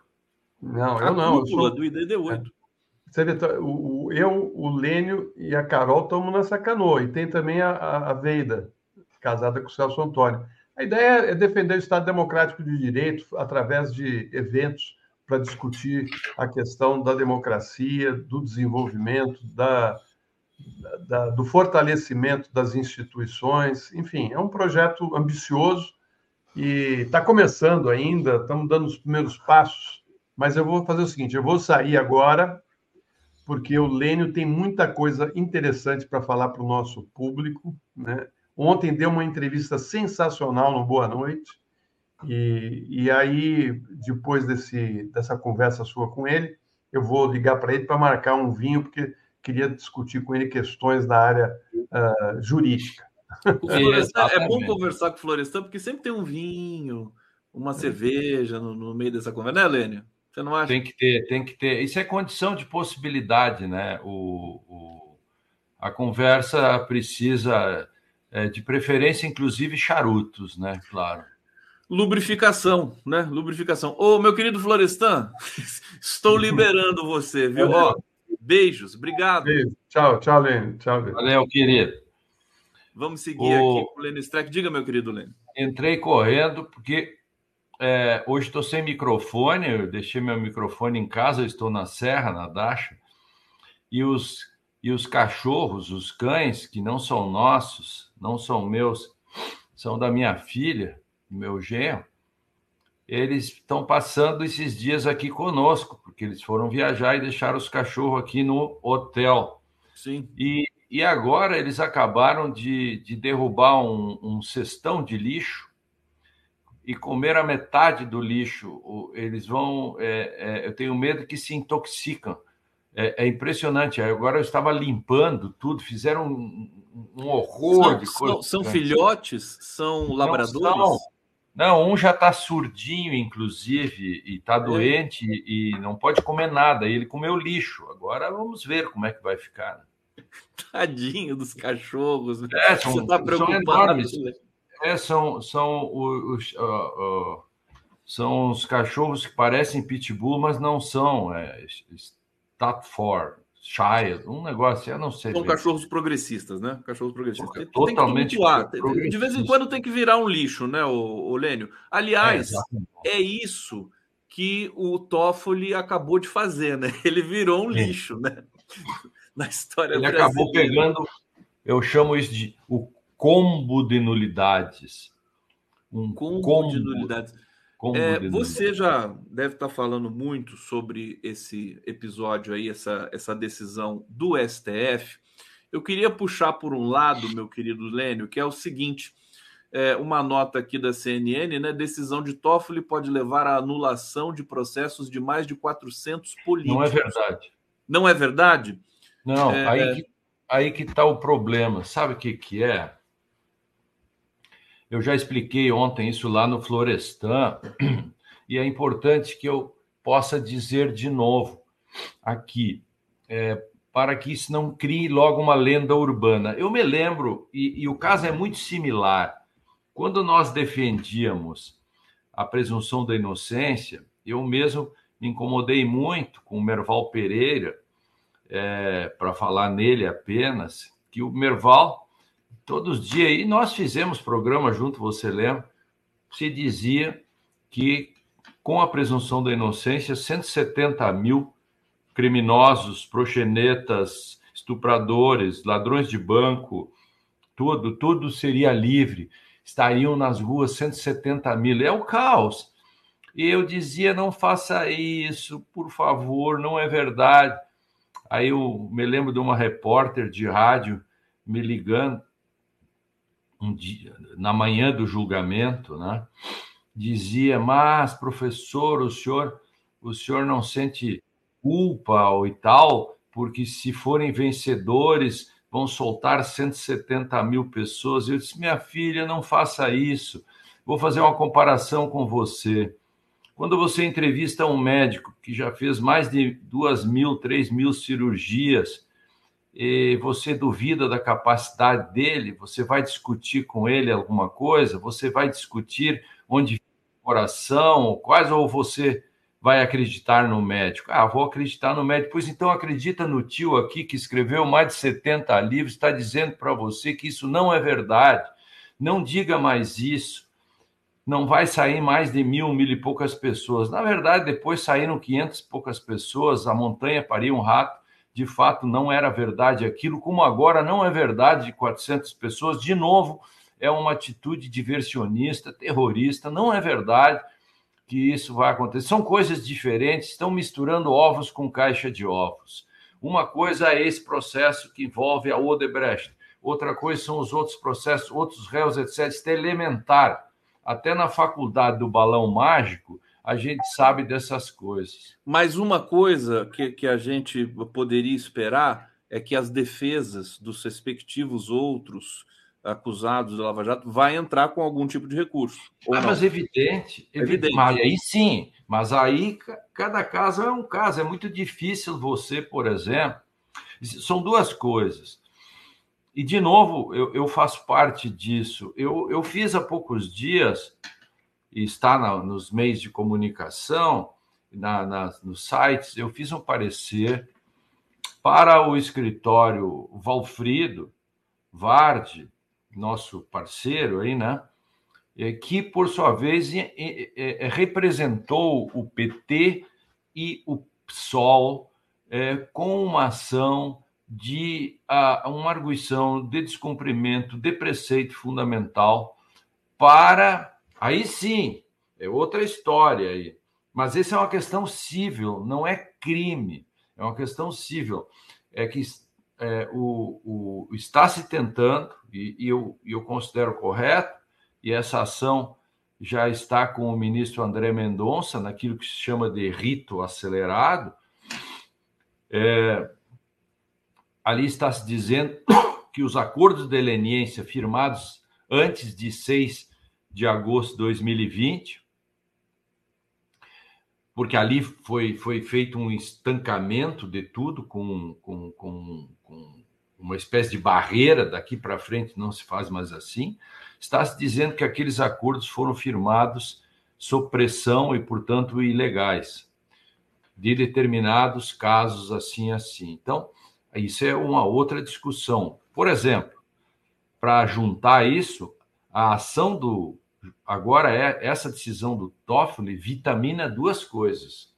Não, eu a não. cúpula eu sou... do IDD8. Você vê, o, eu, o Lênio e a Carol estamos nessa canoa. E tem também a, a Veida, casada com o Celso Antônio. A ideia é defender o Estado Democrático de Direito através de eventos para discutir a questão da democracia, do desenvolvimento, da, da, do fortalecimento das instituições. Enfim, é um projeto ambicioso e está começando ainda, estamos dando os primeiros passos. Mas eu vou fazer o seguinte: eu vou sair agora, porque o Lênio tem muita coisa interessante para falar para o nosso público, né? Ontem deu uma entrevista sensacional no Boa Noite. E, e aí, depois desse, dessa conversa sua com ele, eu vou ligar para ele para marcar um vinho, porque queria discutir com ele questões da área uh, jurídica. é bom conversar com o Florestan, porque sempre tem um vinho, uma cerveja no, no meio dessa conversa, né, Lênia? Você não acha? Tem que ter, tem que ter. Isso é condição de possibilidade, né? O, o a conversa precisa é, de preferência, inclusive, charutos, né? Claro. Lubrificação, né? Lubrificação. Ô, meu querido Florestan, estou liberando você, viu? Ó, beijos, obrigado. Beijo. Tchau, tchau, Lênin. Tchau, Lênin. Valeu, querido. Vamos seguir o... aqui com o Lênin Streck. Diga, meu querido Lênin. Entrei correndo porque é, hoje estou sem microfone, eu deixei meu microfone em casa, estou na serra, na Dacha, e os, e os cachorros, os cães, que não são nossos, não são meus, são da minha filha, meu genro, eles estão passando esses dias aqui conosco, porque eles foram viajar e deixaram os cachorros aqui no hotel. Sim. E, e agora eles acabaram de, de derrubar um, um cestão de lixo e comer a metade do lixo. Eles vão. É, é, eu tenho medo que se intoxicam. É, é, impressionante. Agora eu estava limpando tudo, fizeram um, um horror são, de coisas. São, são filhotes? São labradores? Não são, Não, um já está surdinho, inclusive, e está doente e, e não pode comer nada. Ele comeu lixo. Agora vamos ver como é que vai ficar. Né? Tadinho dos cachorros. É, são, Você está preocupado? São, né? é, são, são os, uh, uh, são os cachorros que parecem pitbull, mas não são. É, Stafford, Shire, um negócio, eu não sei. São cachorros progressistas, né? Cachorros progressistas. Tem, Totalmente. Tem de vez em quando tem que virar um lixo, né, o, o Lênio? Aliás, é, é, isso que o Toffoli acabou de fazer, né? Ele virou um lixo, né? Na história Ele brasileira. acabou pegando, eu chamo isso de o combo de nulidades. Um combo, combo de nulidades. É, você já deve estar falando muito sobre esse episódio aí, essa, essa decisão do STF. Eu queria puxar por um lado, meu querido Lênio, que é o seguinte: é, uma nota aqui da CNN, né? Decisão de Toffoli pode levar à anulação de processos de mais de 400 políticos. Não é verdade. Não é verdade? Não, é... aí, aí que está o problema. Sabe o que, que é? Eu já expliquei ontem isso lá no Florestan, e é importante que eu possa dizer de novo aqui, é, para que isso não crie logo uma lenda urbana. Eu me lembro, e, e o caso é muito similar, quando nós defendíamos a presunção da inocência, eu mesmo me incomodei muito com o Merval Pereira, é, para falar nele apenas, que o Merval todos os dias, e nós fizemos programa junto, você lembra? Se dizia que, com a presunção da inocência, 170 mil criminosos, proxenetas, estupradores, ladrões de banco, tudo, tudo seria livre. Estariam nas ruas 170 mil. É o caos. E eu dizia: não faça isso, por favor, não é verdade. Aí eu me lembro de uma repórter de rádio me ligando, um dia, na manhã do julgamento, né, dizia: "Mas professor, o senhor, o senhor não sente culpa ou e tal, porque se forem vencedores vão soltar 170 mil pessoas". Eu disse: "Minha filha, não faça isso. Vou fazer uma comparação com você. Quando você entrevista um médico que já fez mais de duas mil, três mil cirurgias e você duvida da capacidade dele, você vai discutir com ele alguma coisa, você vai discutir onde o coração, quais ou você vai acreditar no médico? Ah, vou acreditar no médico. Pois então acredita no tio aqui que escreveu mais de 70 livros, está dizendo para você que isso não é verdade. Não diga mais isso. Não vai sair mais de mil, mil e poucas pessoas. Na verdade, depois saíram 500 e poucas pessoas, a montanha paria um rato de fato não era verdade aquilo, como agora não é verdade de 400 pessoas, de novo, é uma atitude diversionista, terrorista, não é verdade que isso vai acontecer. São coisas diferentes, estão misturando ovos com caixa de ovos. Uma coisa é esse processo que envolve a Odebrecht, outra coisa são os outros processos, outros réus, etc. Isso é elementar. Até na faculdade do balão mágico, a gente sabe dessas coisas. Mas uma coisa que, que a gente poderia esperar é que as defesas dos respectivos outros acusados da Lava Jato vai entrar com algum tipo de recurso. Ah, mas evidente, evidente. Mas aí sim, mas aí cada caso é um caso. É muito difícil você, por exemplo. São duas coisas. E, de novo, eu, eu faço parte disso. Eu, eu fiz há poucos dias e está na, nos meios de comunicação, na, na, nos sites, eu fiz um parecer para o escritório Valfrido Vardi, nosso parceiro aí, né? Que, por sua vez, representou o PT e o PSOL é, com uma ação de uma arguição de descumprimento de preceito fundamental para Aí sim, é outra história aí. Mas essa é uma questão civil, não é crime. É uma questão civil. É que é, o, o, está se tentando, e, e eu, eu considero correto, e essa ação já está com o ministro André Mendonça, naquilo que se chama de rito acelerado. É, ali está se dizendo que os acordos de leniência firmados antes de 6 de agosto de 2020, porque ali foi, foi feito um estancamento de tudo com, com, com, com uma espécie de barreira daqui para frente, não se faz mais assim. Está se dizendo que aqueles acordos foram firmados sob pressão e, portanto, ilegais, de determinados casos assim assim. Então, isso é uma outra discussão. Por exemplo, para juntar isso, a ação do agora é essa decisão do Toffoli vitamina duas coisas.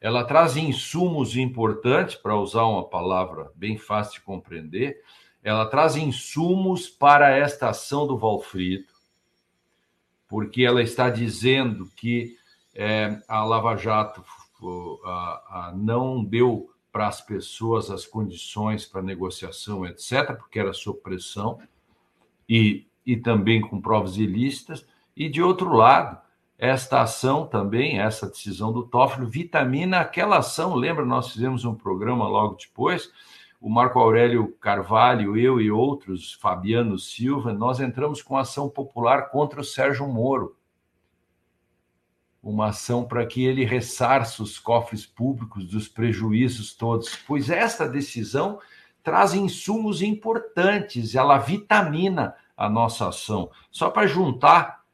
Ela traz insumos importantes, para usar uma palavra bem fácil de compreender, ela traz insumos para esta ação do Valfrito, porque ela está dizendo que é, a Lava Jato a, a, não deu para as pessoas as condições para negociação, etc., porque era sob pressão, e, e também com provas ilícitas, e de outro lado, esta ação também, essa decisão do Toffoli, vitamina aquela ação. Lembra, nós fizemos um programa logo depois, o Marco Aurélio Carvalho, eu e outros, Fabiano Silva, nós entramos com ação popular contra o Sérgio Moro. Uma ação para que ele ressarça os cofres públicos dos prejuízos todos, pois esta decisão traz insumos importantes, ela vitamina a nossa ação. Só para juntar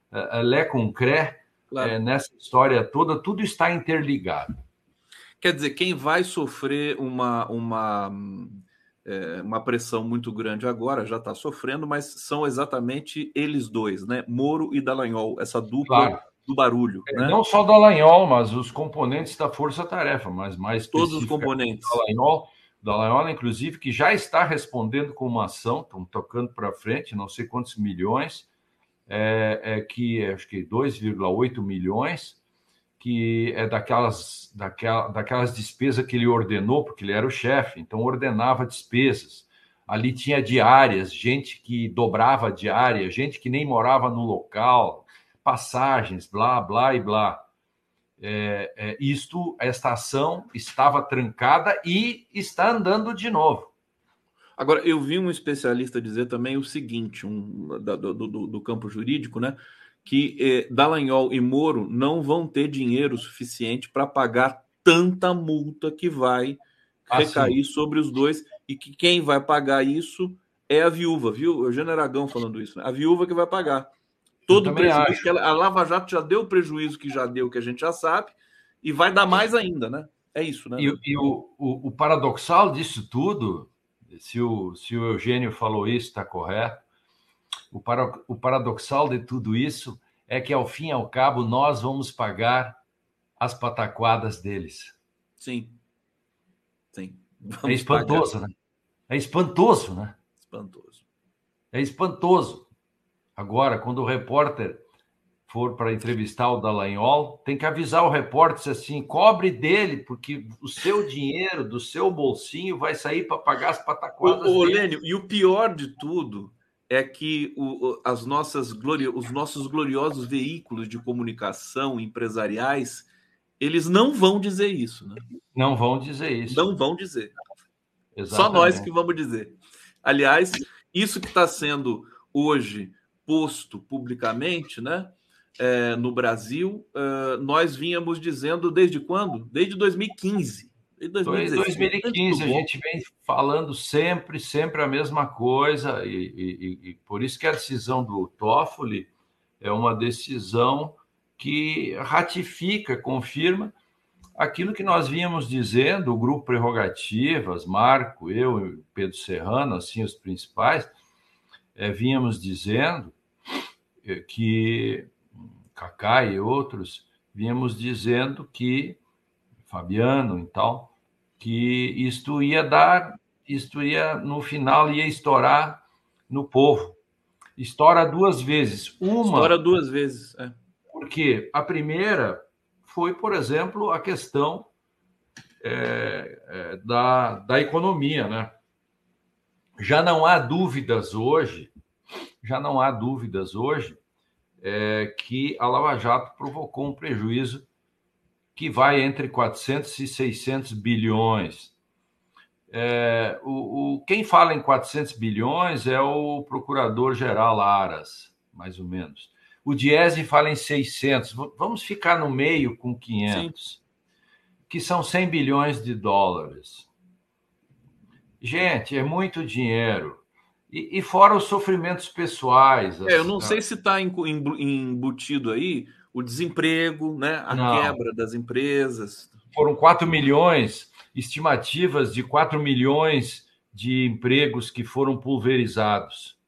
Lé com Cré, claro. é, nessa história toda, tudo está interligado. Quer dizer, quem vai sofrer uma, uma, é, uma pressão muito grande agora, já está sofrendo, mas são exatamente eles dois, né? Moro e Dallagnol, essa dupla claro. do barulho. É, né? Não só Dallagnol, mas os componentes da força-tarefa, mas mais Todos os componentes. Dallagnol, Dallagnol, inclusive, que já está respondendo com uma ação, estão tocando para frente, não sei quantos milhões, é, é que acho que 2,8 milhões, que é daquelas, daquela, daquelas despesas que ele ordenou, porque ele era o chefe, então ordenava despesas. Ali tinha diárias, gente que dobrava diária, gente que nem morava no local, passagens, blá, blá e blá. É, é, isto, esta ação estava trancada e está andando de novo. Agora, eu vi um especialista dizer também o seguinte, um, da, do, do, do, campo jurídico, né? Que eh, Dallagnol e Moro não vão ter dinheiro suficiente para pagar tanta multa que vai ah, recair sim. sobre os dois e que quem vai pagar isso é a viúva, viu? O Generagão falando isso, né? A viúva que vai pagar. Todo o prejuízo que ela, a Lava Jato já deu o prejuízo que já deu, que a gente já sabe, e vai dar mais ainda, né? É isso, né? E, e o, o, o paradoxal disso tudo se o, se o Eugênio falou isso, está correto. O, para, o paradoxal de tudo isso é que, ao fim e ao cabo, nós vamos pagar as pataquadas deles. Sim. Sim. Vamos é espantoso, pagar. né? É espantoso, né? Espantoso. É espantoso. Agora, quando o repórter for para entrevistar o Dallagnol, tem que avisar o repórter assim, cobre dele, porque o seu dinheiro do seu bolsinho vai sair para pagar as pataquadas o, o Lênio, e o pior de tudo é que o, as nossas glori... os nossos gloriosos veículos de comunicação empresariais, eles não vão dizer isso, né? Não vão dizer isso. Não vão dizer. Exatamente. Só nós que vamos dizer. Aliás, isso que está sendo hoje posto publicamente, né? É, no Brasil, uh, nós vínhamos dizendo desde quando? Desde 2015. Desde 2016. 2015 a gente vem falando sempre, sempre a mesma coisa, e, e, e, por isso que a decisão do Toffoli é uma decisão que ratifica, confirma aquilo que nós vínhamos dizendo, o grupo Prerrogativas, Marco, eu e Pedro Serrano, assim, os principais, é, vínhamos dizendo é, que Cacá e outros, vínhamos dizendo que, Fabiano e tal, que isto ia dar, isto ia, no final, ia estourar no povo. Estoura duas vezes. Uma. Estoura duas vezes, é. Porque a primeira foi, por exemplo, a questão é, é, da, da economia, né? Já não há dúvidas hoje, já não há dúvidas hoje é, que a Lava Jato provocou um prejuízo que vai entre 400 e 600 bilhões. É, o, o, quem fala em 400 bilhões é o procurador-geral Aras, mais ou menos. O Diese fala em 600. Vamos ficar no meio com 500, Sim. que são 100 bilhões de dólares. Gente, é muito dinheiro. E, e fora os sofrimentos pessoais. É, eu não sei se está embutido aí o desemprego, né? a não. quebra das empresas. Foram 4 milhões, estimativas de 4 milhões de empregos que foram pulverizados.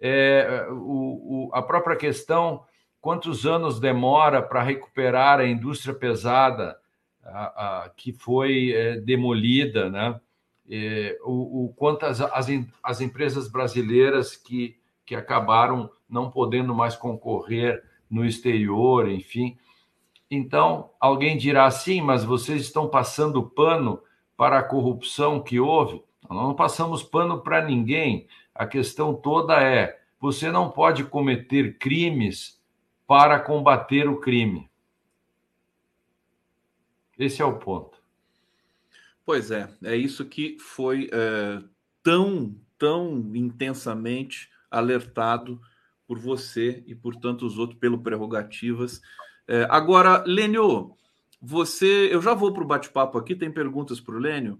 É, o, o, a própria questão, quantos anos demora para recuperar a indústria pesada a, a, que foi é, demolida, né? É, o, o, quantas as, as empresas brasileiras que, que acabaram não podendo mais concorrer no exterior, enfim. Então, alguém dirá assim, mas vocês estão passando pano para a corrupção que houve? Nós não passamos pano para ninguém. A questão toda é: você não pode cometer crimes para combater o crime. Esse é o ponto. Pois é, é isso que foi é, tão, tão intensamente alertado por você e por tantos outros pelo Prerrogativas. É, agora, Lênio, você. Eu já vou para o bate-papo aqui, tem perguntas para o Lênio.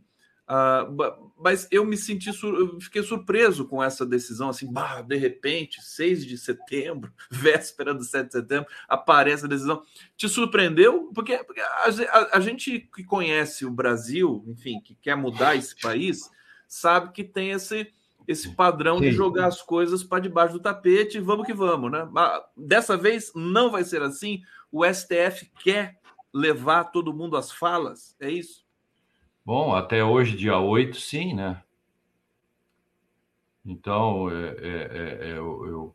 Uh, mas eu me senti, eu fiquei surpreso com essa decisão, assim, bah, de repente, 6 de setembro, véspera do 7 de setembro, aparece a decisão. Te surpreendeu? Porque, porque a, a, a, gente que conhece o Brasil, enfim, que quer mudar esse país, sabe que tem esse, esse padrão de jogar as coisas para debaixo do tapete e vamos que vamos, né? Dessa vez não vai ser assim. O STF quer levar todo mundo às falas, é isso? Bom, até hoje, dia 8, sim, né? Então, é, é, é, é eu, eu,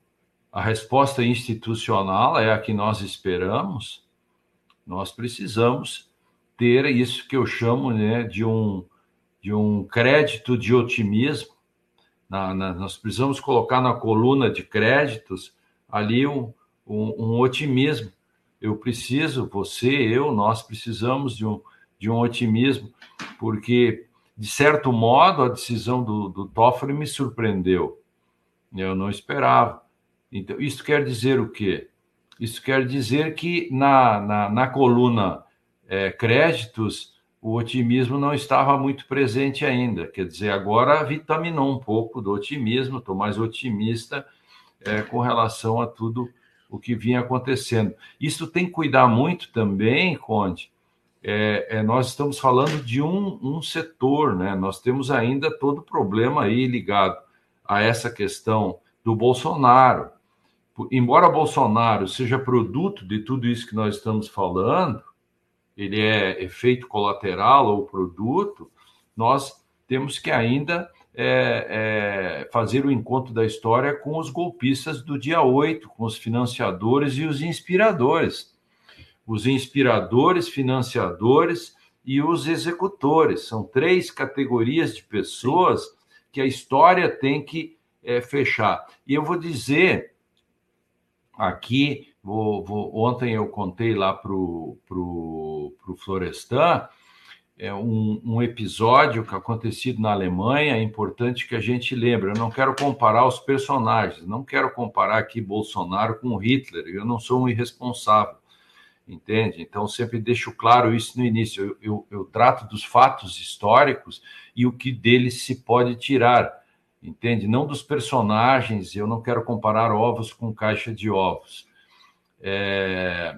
a resposta institucional é a que nós esperamos. Nós precisamos ter isso que eu chamo né, de, um, de um crédito de otimismo. Na, na, nós precisamos colocar na coluna de créditos ali um, um, um otimismo. Eu preciso, você, eu, nós precisamos de um, de um otimismo porque, de certo modo, a decisão do, do Toffoli me surpreendeu. Eu não esperava. Então, isso quer dizer o quê? Isso quer dizer que na, na, na coluna é, créditos, o otimismo não estava muito presente ainda. Quer dizer, agora vitaminou um pouco do otimismo, estou mais otimista é, com relação a tudo o que vinha acontecendo. Isso tem que cuidar muito também, Conde, é, é, nós estamos falando de um, um setor, né? Nós temos ainda todo o problema aí ligado a essa questão do Bolsonaro. Embora Bolsonaro seja produto de tudo isso que nós estamos falando, ele é efeito colateral ou produto, nós temos que ainda é, é, fazer o encontro da história com os golpistas do dia 8, com os financiadores e os inspiradores os inspiradores, financiadores e os executores. São três categorias de pessoas que a história tem que é, fechar. E eu vou dizer aqui, vou, vou, ontem eu contei lá para o pro, pro Florestan é um, um, episódio que acontecido na Alemanha, é importante que a gente lembre. Eu não quero comparar os personagens, não quero comparar aqui Bolsonaro com Hitler, eu não sou um irresponsável entende? Então, sempre deixo claro isso no início. Eu, eu, eu, trato dos fatos históricos e o que deles se pode tirar, entende? Não dos personagens, eu não quero comparar ovos com caixa de ovos. É,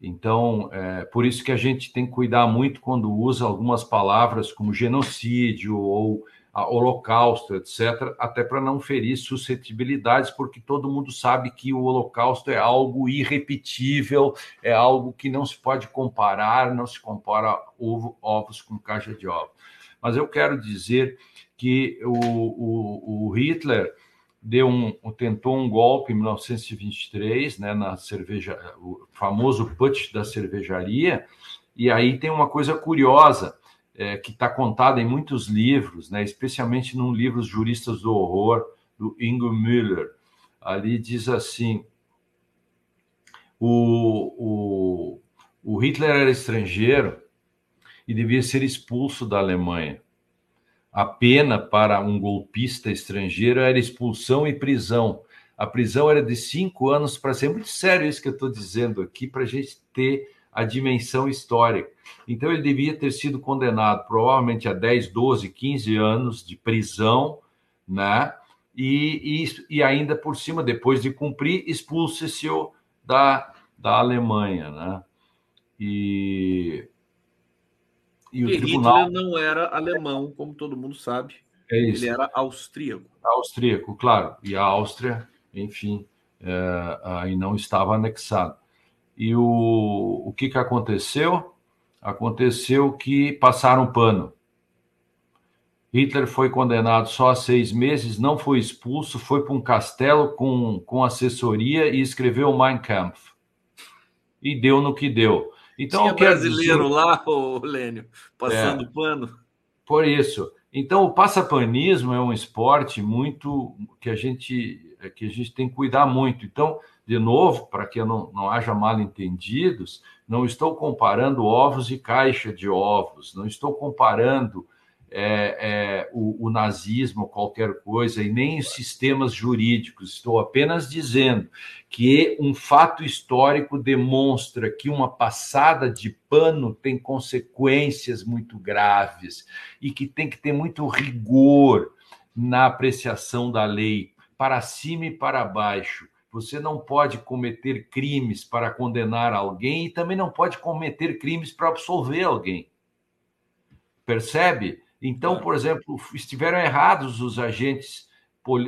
então, é, por isso que a gente tem que cuidar muito quando usa algumas palavras como genocídio ou holocausto, etc., até para não ferir suscetibilidades, porque todo mundo sabe que o holocausto é algo irrepetível, é algo que não se pode comparar, não se compara ovo, ovos com caixa de ovos. Mas eu quero dizer que o, o, o Hitler deu um, tentou um golpe em 1923, né, na cerveja, o famoso putsch da cervejaria, e aí tem uma coisa curiosa, é, que está contada em muitos livros, né, especialmente num livro Os Juristas do Horror, do Ingo Müller. Ali diz assim: o, o, o Hitler era estrangeiro e devia ser expulso da Alemanha. A pena para um golpista estrangeiro era expulsão e prisão. A prisão era de cinco anos para ser. Muito sério isso que eu estou dizendo aqui, para a gente ter a dimensão histórica. Então, ele devia ter sido condenado provavelmente a 10, 12, 15 anos de prisão, né? E, e, e ainda por cima, depois de cumprir, expulse-se da, da Alemanha, né? E, e o tribunal Hitler não era alemão, como todo mundo sabe. É. Ele era austríaco. Austríaco, claro. E a Áustria, enfim, é, aí não estava anexado. E o, o que, que aconteceu? Aconteceu que passaram pano. Hitler foi condenado só a seis meses, não foi expulso, foi para um castelo com, com assessoria e escreveu Mein Kampf. E deu no que deu. Então, Tinha brasileiro dizer... lá, o Lênio, passando é, pano. Por isso. Então, o passapanismo é um esporte muito que a gente que a gente tem que cuidar muito. Então, de novo, para que não, não haja mal entendidos, não estou comparando ovos e caixa de ovos, não estou comparando é, é, o, o, nazismo, qualquer coisa, e nem os sistemas jurídicos. Estou apenas dizendo que um fato histórico demonstra que uma passada de pano tem consequências muito graves e que tem que ter muito rigor na apreciação da lei, para cima e para baixo. Você não pode cometer crimes para condenar alguém e também não pode cometer crimes para absolver alguém. Percebe? Então, é. por exemplo, estiveram errados os agentes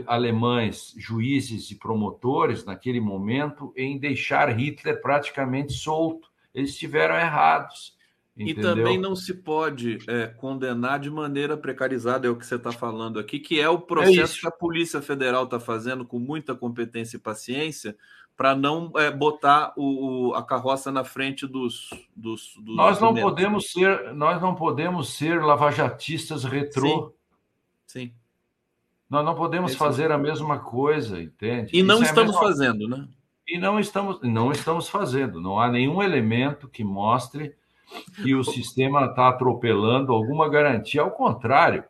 alemães, juízes e promotores, naquele momento, em deixar Hitler praticamente solto. Eles estiveram errados. Entendeu? E também não se pode é, condenar de maneira precarizada, é o que você está falando aqui, que é o processo é que a Polícia Federal está fazendo com muita competência e paciência para não é, botar o, o, a carroça na frente dos. dos, dos nós não podemos ser, nós não podemos ser lavajatistas retrô. Sim. Sim. Nós não podemos Esse fazer é. a mesma coisa, entende? E não Isso é estamos é fazendo, né? E não estamos, não estamos fazendo. Não há nenhum elemento que mostre que o sistema está atropelando alguma garantia. Ao contrário,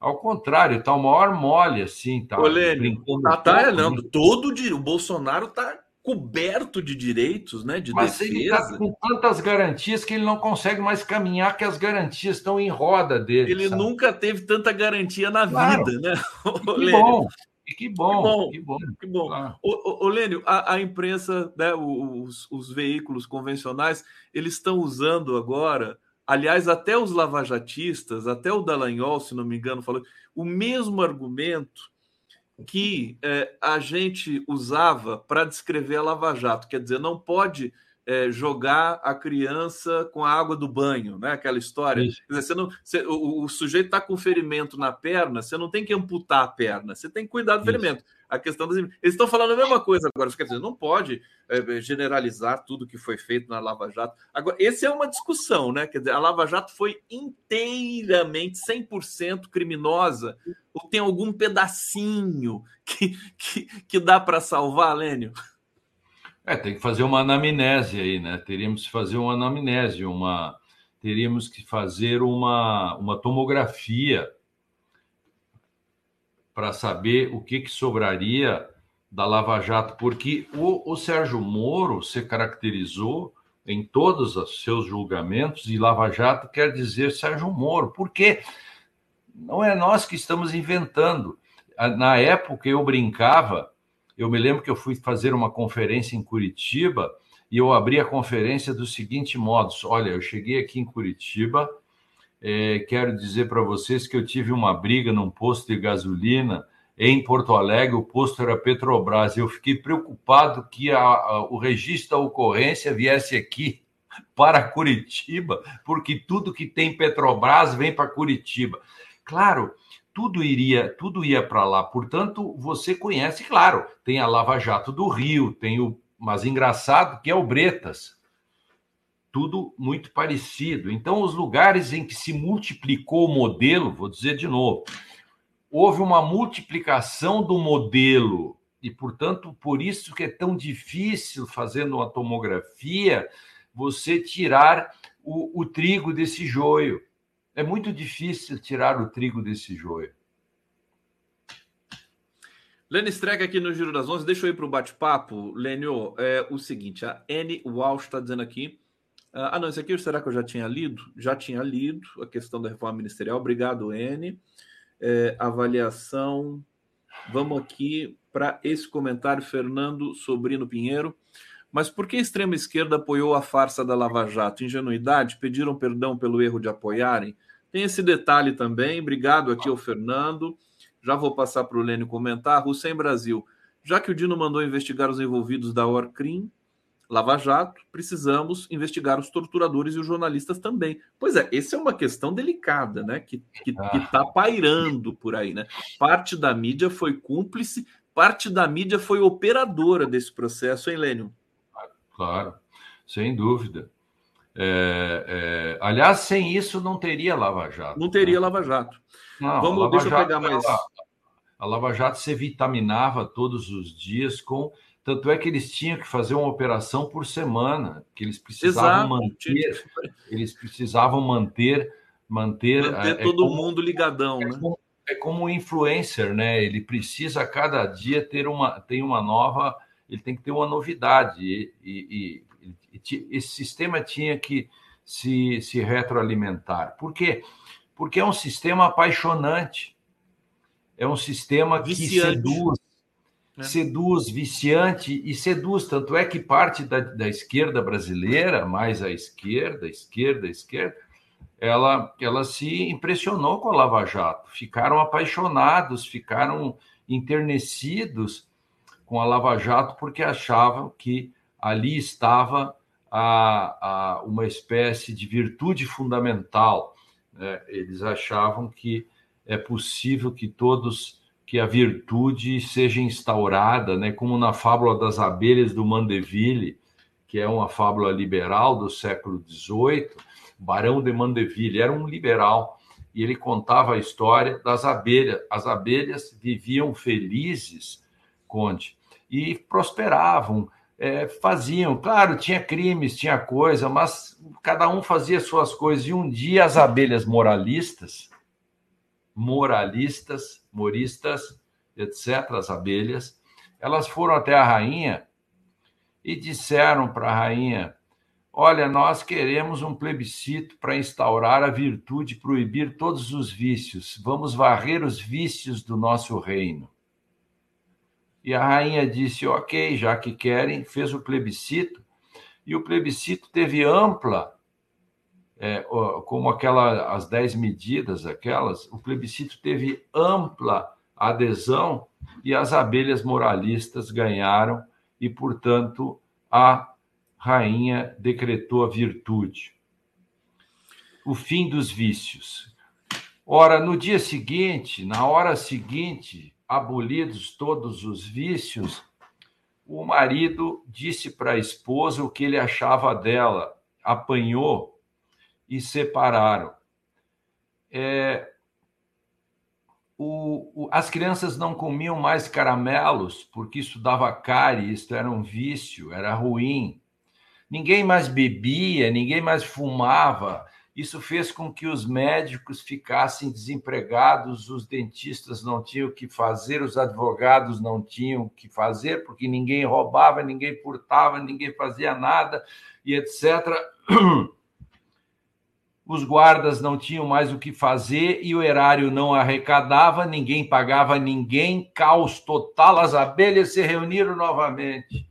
ao contrário, está o maior mole assim, tá? Lênin, tá, tá, não, todo o Bolsonaro está coberto de direitos, né, de Mas defesa. ele está com tantas garantias que ele não consegue mais caminhar, que as garantias estão em roda dele. Ele sabe? nunca teve tanta garantia na claro. vida, né? Que bom. E que bom, que bom. Que bom. Ah. O, o, Lênio, a, a, imprensa, né, os, os veículos convencionais, eles estão usando agora, aliás, até os lavajatistas, até o Dallagnol, se não me engano, falou o mesmo argumento que é, a gente usava para descrever a Lava Jato. Quer dizer, não pode é, jogar a criança com a água do banho, né? Aquela história. Dizer, você não, você, o, o, sujeito está com ferimento na perna, você não tem que amputar a perna, você tem que cuidar do Isso. ferimento. A questão das... Eles estão falando a mesma coisa agora. Quer dizer, não pode é, generalizar tudo que foi feito na Lava Jato. Agora, essa é uma discussão, né? Quer dizer, a Lava Jato foi inteiramente, 100% criminosa? Ou tem algum pedacinho que, que, que dá para salvar, Lênio? É, tem que fazer uma anamnese aí, né? Teríamos que fazer uma anamnese, uma teríamos que fazer uma, uma tomografia para saber o que, que sobraria da Lava Jato, porque o, o Sérgio Moro se caracterizou em todos os seus julgamentos, e Lava Jato quer dizer Sérgio Moro, porque não é nós que estamos inventando. Na época eu brincava eu me lembro que eu fui fazer uma conferência em Curitiba e eu abri a conferência do seguinte modo: olha, eu cheguei aqui em Curitiba, é, quero dizer para vocês que eu tive uma briga num posto de gasolina em Porto Alegre, o posto era Petrobras. Eu fiquei preocupado que a, a, o registro da ocorrência viesse aqui para Curitiba, porque tudo que tem Petrobras vem para Curitiba. Claro, tudo iria, tudo ia para lá. Portanto, você conhece, claro, tem a Lava Jato do Rio, tem o, mas engraçado que é o Bretas. Tudo muito parecido. Então, os lugares em que se multiplicou o modelo, vou dizer de novo, houve uma multiplicação do modelo e, portanto, por isso que é tão difícil fazendo uma tomografia você tirar o, o trigo desse joio. É muito difícil tirar o trigo desse joio. Lênin Streck aqui no Giro das Onze. Deixa eu ir para o bate-papo. Lênio, é o seguinte: a N Walsh está dizendo aqui. Ah, não, isso aqui será que eu já tinha lido? Já tinha lido a questão da reforma ministerial. Obrigado, N. É, avaliação. Vamos aqui para esse comentário, Fernando Sobrino Pinheiro. Mas por que a extrema esquerda apoiou a farsa da Lava Jato? Ingenuidade? Pediram perdão pelo erro de apoiarem? Tem esse detalhe também. Obrigado aqui ao Fernando. Já vou passar para o Lênio comentar. Hussein Brasil. Já que o Dino mandou investigar os envolvidos da Orcrim, Lava Jato, precisamos investigar os torturadores e os jornalistas também. Pois é, essa é uma questão delicada, né? Que está ah. pairando por aí, né? Parte da mídia foi cúmplice, parte da mídia foi operadora desse processo, hein, Lênio? Claro, sem dúvida. É, é, aliás, sem isso não teria Lava Jato. Não teria né? Lava Jato. Não, Vamos, Lava deixa Jato, eu pegar mais. Ela, a Lava Jato se vitaminava todos os dias com. Tanto é que eles tinham que fazer uma operação por semana, que eles precisavam Exato. manter, eles precisavam manter, manter, manter é, todo é como, mundo ligadão, é né? Como, é como um influencer, né? Ele precisa a cada dia ter uma, tem uma nova, ele tem que ter uma novidade e, e, esse sistema tinha que se, se retroalimentar. Por quê? Porque é um sistema apaixonante, é um sistema viciante. que seduz, é. seduz, viciante e seduz. Tanto é que parte da, da esquerda brasileira, mais a esquerda, esquerda, esquerda, ela, ela se impressionou com a Lava Jato, ficaram apaixonados, ficaram enternecidos com a Lava Jato porque achavam que ali estava a, a uma espécie de virtude fundamental. Né? Eles achavam que é possível que todos que a virtude seja instaurada, né? como na fábula das abelhas do Mandeville, que é uma fábula liberal do século XVIII, Barão de Mandeville era um liberal e ele contava a história das abelhas. As abelhas viviam felizes, Conde, e prosperavam, é, faziam. Claro, tinha crimes, tinha coisa, mas cada um fazia suas coisas. E um dia as abelhas moralistas, moralistas, moristas, etc., as abelhas, elas foram até a rainha e disseram para a rainha: Olha, nós queremos um plebiscito para instaurar a virtude, proibir todos os vícios. Vamos varrer os vícios do nosso reino. E a rainha disse: ok, já que querem, fez o plebiscito, e o plebiscito teve ampla, é, como aquela, as dez medidas, aquelas, o plebiscito teve ampla adesão e as abelhas moralistas ganharam, e, portanto, a rainha decretou a virtude. O fim dos vícios. Ora, no dia seguinte, na hora seguinte, abolidos todos os vícios, o marido disse para a esposa o que ele achava dela, apanhou e separaram. É, o, o, as crianças não comiam mais caramelos porque isso dava cárie, isso era um vício, era ruim. Ninguém mais bebia, ninguém mais fumava. Isso fez com que os médicos ficassem desempregados, os dentistas não tinham o que fazer, os advogados não tinham o que fazer, porque ninguém roubava, ninguém furtava, ninguém fazia nada, e etc. Os guardas não tinham mais o que fazer e o erário não arrecadava, ninguém pagava ninguém, caos total, as abelhas se reuniram novamente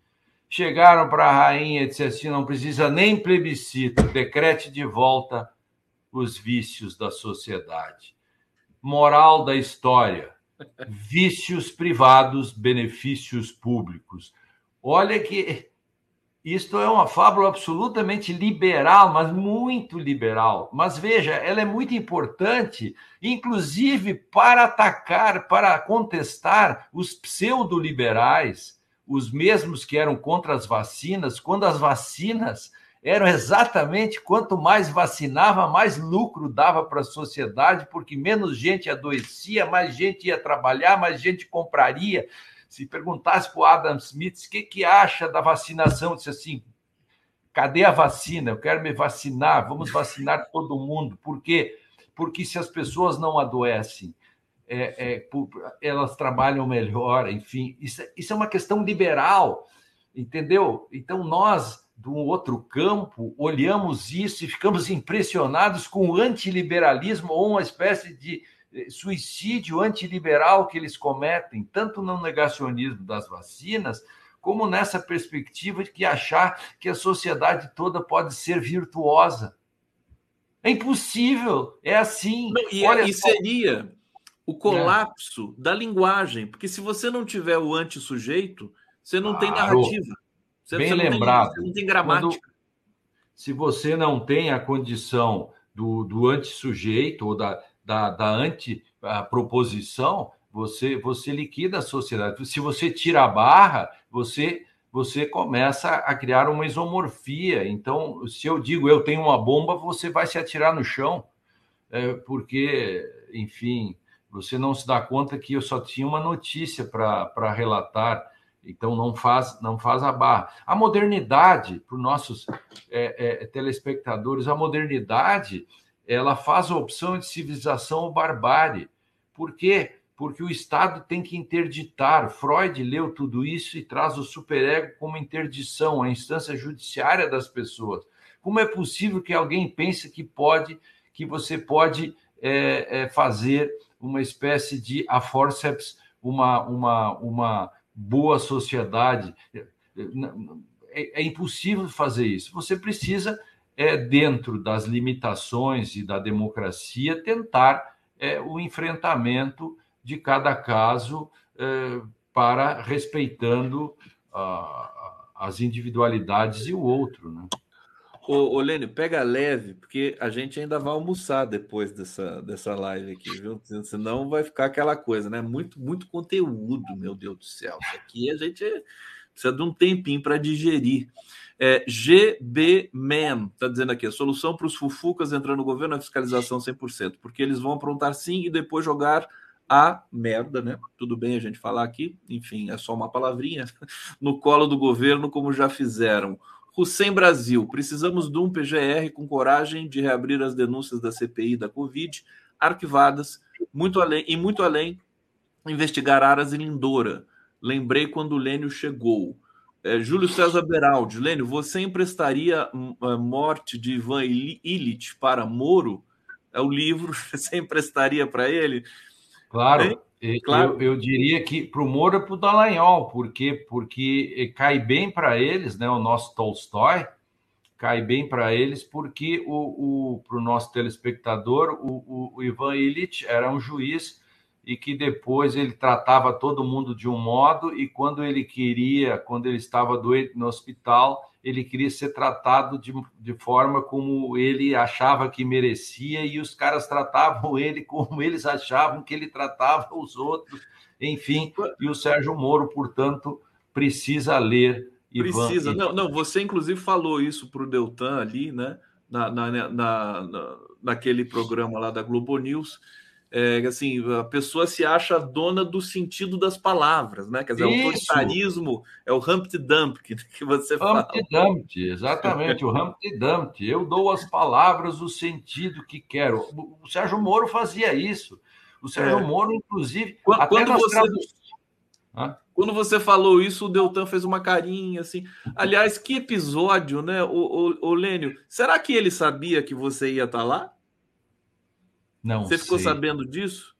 chegaram para a rainha e disseram assim: não precisa nem plebiscito, decrete de volta os vícios da sociedade. Moral da história: vícios privados, benefícios públicos. Olha que isto é uma fábula absolutamente liberal, mas muito liberal. Mas veja, ela é muito importante, inclusive para atacar, para contestar os pseudo-liberais os mesmos que eram contra as vacinas, quando as vacinas eram exatamente quanto mais vacinava, mais lucro dava para a sociedade, porque menos gente adoecia, mais gente ia trabalhar, mais gente compraria. Se perguntasse para o Adam Smith o que, que acha da vacinação, disse assim: cadê a vacina? Eu quero me vacinar, vamos vacinar todo mundo. Por quê? Porque se as pessoas não adoecem, é, é, elas trabalham melhor, enfim. Isso, é, isso é uma questão liberal, entendeu? Então, nós, do outro campo, olhamos isso e ficamos impressionados com o antiliberalismo ou uma espécie de eh, suicídio antiliberal que eles cometem, tanto no negacionismo das vacinas, como nessa perspectiva de que achar que a sociedade toda pode ser virtuosa. É impossível, é assim. Não, e, é, Olha, e seria o colapso é. da linguagem, porque se você não tiver o anti-sujeito, você não claro. tem narrativa. Você, Bem você lembrado. Tem, você não tem gramática. Quando, se você não tem a condição do, do anti-sujeito ou da, da, da anti-proposição, você, você liquida a sociedade. Se você tira a barra, você você começa a criar uma isomorfia. Então, se eu digo eu tenho uma bomba, você vai se atirar no chão, é, porque, enfim, você não se dá conta que eu só tinha uma notícia para relatar. Então não faz não faz a barra. A modernidade para os nossos é, é, telespectadores, a modernidade ela faz a opção de civilização ou barbárie. Por quê? Porque o Estado tem que interditar. Freud leu tudo isso e traz o superego como interdição, a instância judiciária das pessoas. Como é possível que alguém pense que pode, que você pode é, é, fazer uma espécie de a forceps, uma, uma, uma boa sociedade? É, é impossível fazer isso. Você precisa é, dentro das limitações e da democracia, tentar é, o enfrentamento de cada caso é, para respeitando a, as individualidades e o outro. Né? Ô, ô Lênio, pega leve, porque a gente ainda vai almoçar depois dessa, dessa live aqui, viu? Senão vai ficar aquela coisa, né? Muito, muito conteúdo, meu Deus do céu. Isso aqui a gente precisa de um tempinho para digerir. É, GB Man está dizendo aqui: a solução para os fufucas entrando no governo é fiscalização 100%, porque eles vão aprontar sim e depois jogar a merda, né? Tudo bem a gente falar aqui, enfim, é só uma palavrinha, no colo do governo, como já fizeram. Hussein Brasil, precisamos de um PGR com coragem de reabrir as denúncias da CPI da Covid, arquivadas, muito além, e muito além, investigar Aras e Lindora. Lembrei quando o Lênio chegou. É, Júlio César Beraldi, Lênio, você emprestaria hum, a morte de Ivan Illich para Moro? É o livro, você emprestaria para ele? Claro, claro. Eu, eu, diria que para o Moro e para o Dallagnol, porque, porque cai bem para eles, né, o nosso Tolstói, cai bem para eles, porque o, o, para o nosso telespectador, o, o, o Ivan Illich era um juiz e que depois ele tratava todo mundo de um modo e quando ele queria, quando ele estava doente no hospital, ele queria ser tratado de, de forma como ele achava que merecia e os caras tratavam ele como eles achavam que ele tratava os outros, enfim. E o Sérgio Moro, portanto, precisa ler. Precisa. Ivan... Não, não, você inclusive falou isso para o Deltan ali, né? Na, na, na, na, naquele programa lá da Globo News é, assim, a pessoa se acha dona do sentido das palavras, né? Quer dizer, Isso. o autoritarismo é o Humpty Dumpty que você fala. Humpty Dumpty, exatamente, o Humpty Dumpty. Eu dou às palavras o sentido que quero. O Sérgio Moro fazia isso. O Sérgio é. Moro, inclusive, quando, quando você... Quando você falou isso, o Deltan fez uma carinha assim. Aliás, que episódio, né, o, o, o Lênio? Será que ele sabia que você ia estar tá lá? Não Você ficou sabendo disso?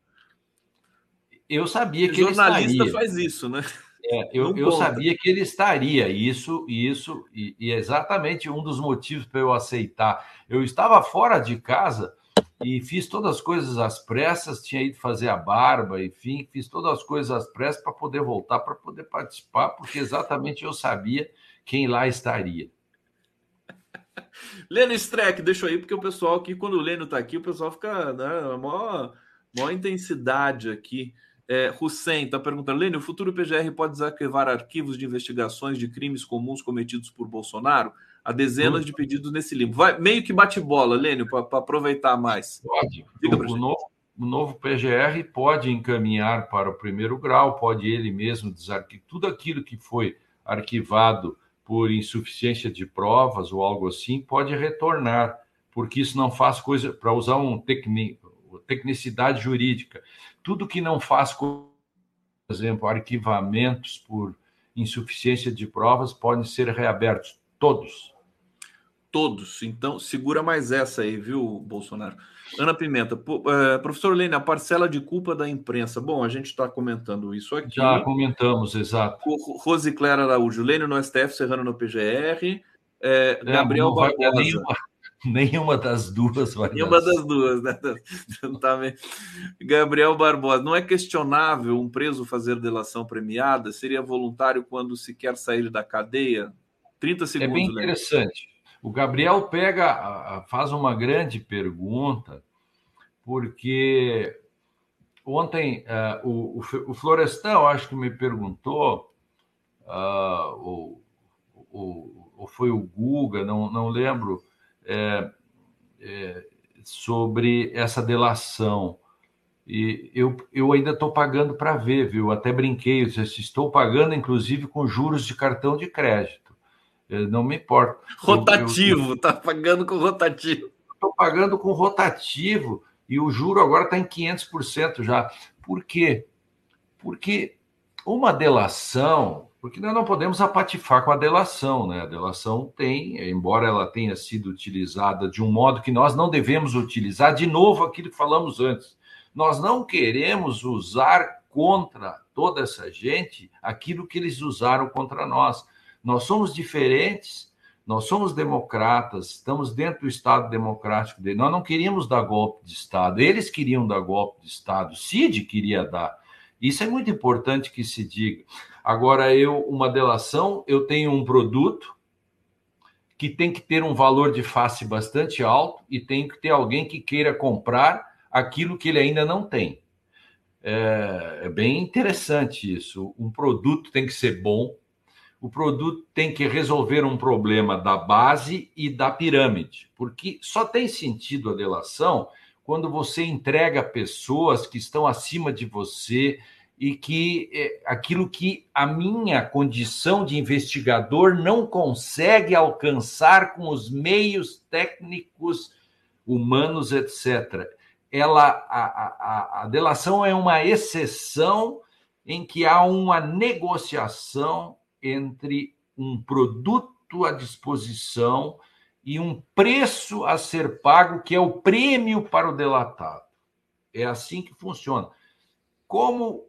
Eu sabia que ele estaria. jornalista faz isso, né? É, eu, eu sabia que ele estaria. Isso, isso, e, e é exatamente um dos motivos para eu aceitar. Eu estava fora de casa e fiz todas as coisas às pressas, tinha ido fazer a barba, enfim, fiz todas as coisas às pressas para poder voltar, para poder participar, porque exatamente eu sabia quem lá estaria. Lênio Streck, deixa aí, porque o pessoal aqui, quando o Lênio está aqui, o pessoal fica né, maior, maior intensidade aqui. É, Hussein está perguntando: Lênio, o futuro PGR pode desarquivar arquivos de investigações de crimes comuns cometidos por Bolsonaro? Há dezenas de pedidos nesse livro. Vai meio que bate bola, Lênio, para aproveitar mais. Pode. O, o, novo, o novo PGR pode encaminhar para o primeiro grau, pode ele mesmo desarquivar tudo aquilo que foi arquivado por insuficiência de provas ou algo assim, pode retornar, porque isso não faz coisa, para usar um tecnicidade jurídica. Tudo que não faz, por exemplo, arquivamentos por insuficiência de provas podem ser reabertos. Todos. Todos. Então, segura mais essa aí, viu, Bolsonaro? Ana Pimenta, uh, professor Lênin, a parcela de culpa da imprensa. Bom, a gente está comentando isso aqui. Já comentamos, exato. Rosicler Araújo, Lênin no STF, Serrano no PGR. É, é, Gabriel Barbosa. Nenhuma, nenhuma, das duas vai Nenhuma das duas, né? Tá Gabriel Barbosa, não é questionável um preso fazer delação premiada? Seria voluntário quando se quer sair da cadeia? 30 segundos. É bem interessante. O Gabriel pega, faz uma grande pergunta, porque ontem uh, o, o, Florestal, acho que me perguntou, uh, ou, ou, ou, foi o Guga, não, não lembro, é, é, sobre essa delação. E eu, eu ainda estou pagando para ver, viu? Até brinquei, eu disse, estou pagando, inclusive, com juros de cartão de crédito. Eu não me importo. Rotativo, está pagando com rotativo. Estou pagando com rotativo e o juro agora está em 500% já. Por quê? Porque uma delação, porque nós não podemos apatifar com a delação, né? A delação tem, embora ela tenha sido utilizada de um modo que nós não devemos utilizar, de novo aquilo que falamos antes. Nós não queremos usar contra toda essa gente aquilo que eles usaram contra nós. Nós somos diferentes, nós somos democratas, estamos dentro do Estado democrático dele. Nós não queríamos dar golpe de Estado, eles queriam dar golpe de Estado, Cid queria dar. Isso é muito importante que se diga. Agora, eu, uma delação, eu tenho um produto que tem que ter um valor de face bastante alto e tem que ter alguém que queira comprar aquilo que ele ainda não tem. É, é bem interessante isso. Um produto tem que ser bom, o produto tem que resolver um problema da base e da pirâmide, porque só tem sentido a delação quando você entrega pessoas que estão acima de você e que é, aquilo que a minha condição de investigador não consegue alcançar com os meios técnicos, humanos, etc. Ela, a, a, a delação é uma exceção em que há uma negociação entre um produto à disposição e um preço a ser pago, que é o prêmio para o delatado. É assim que funciona. Como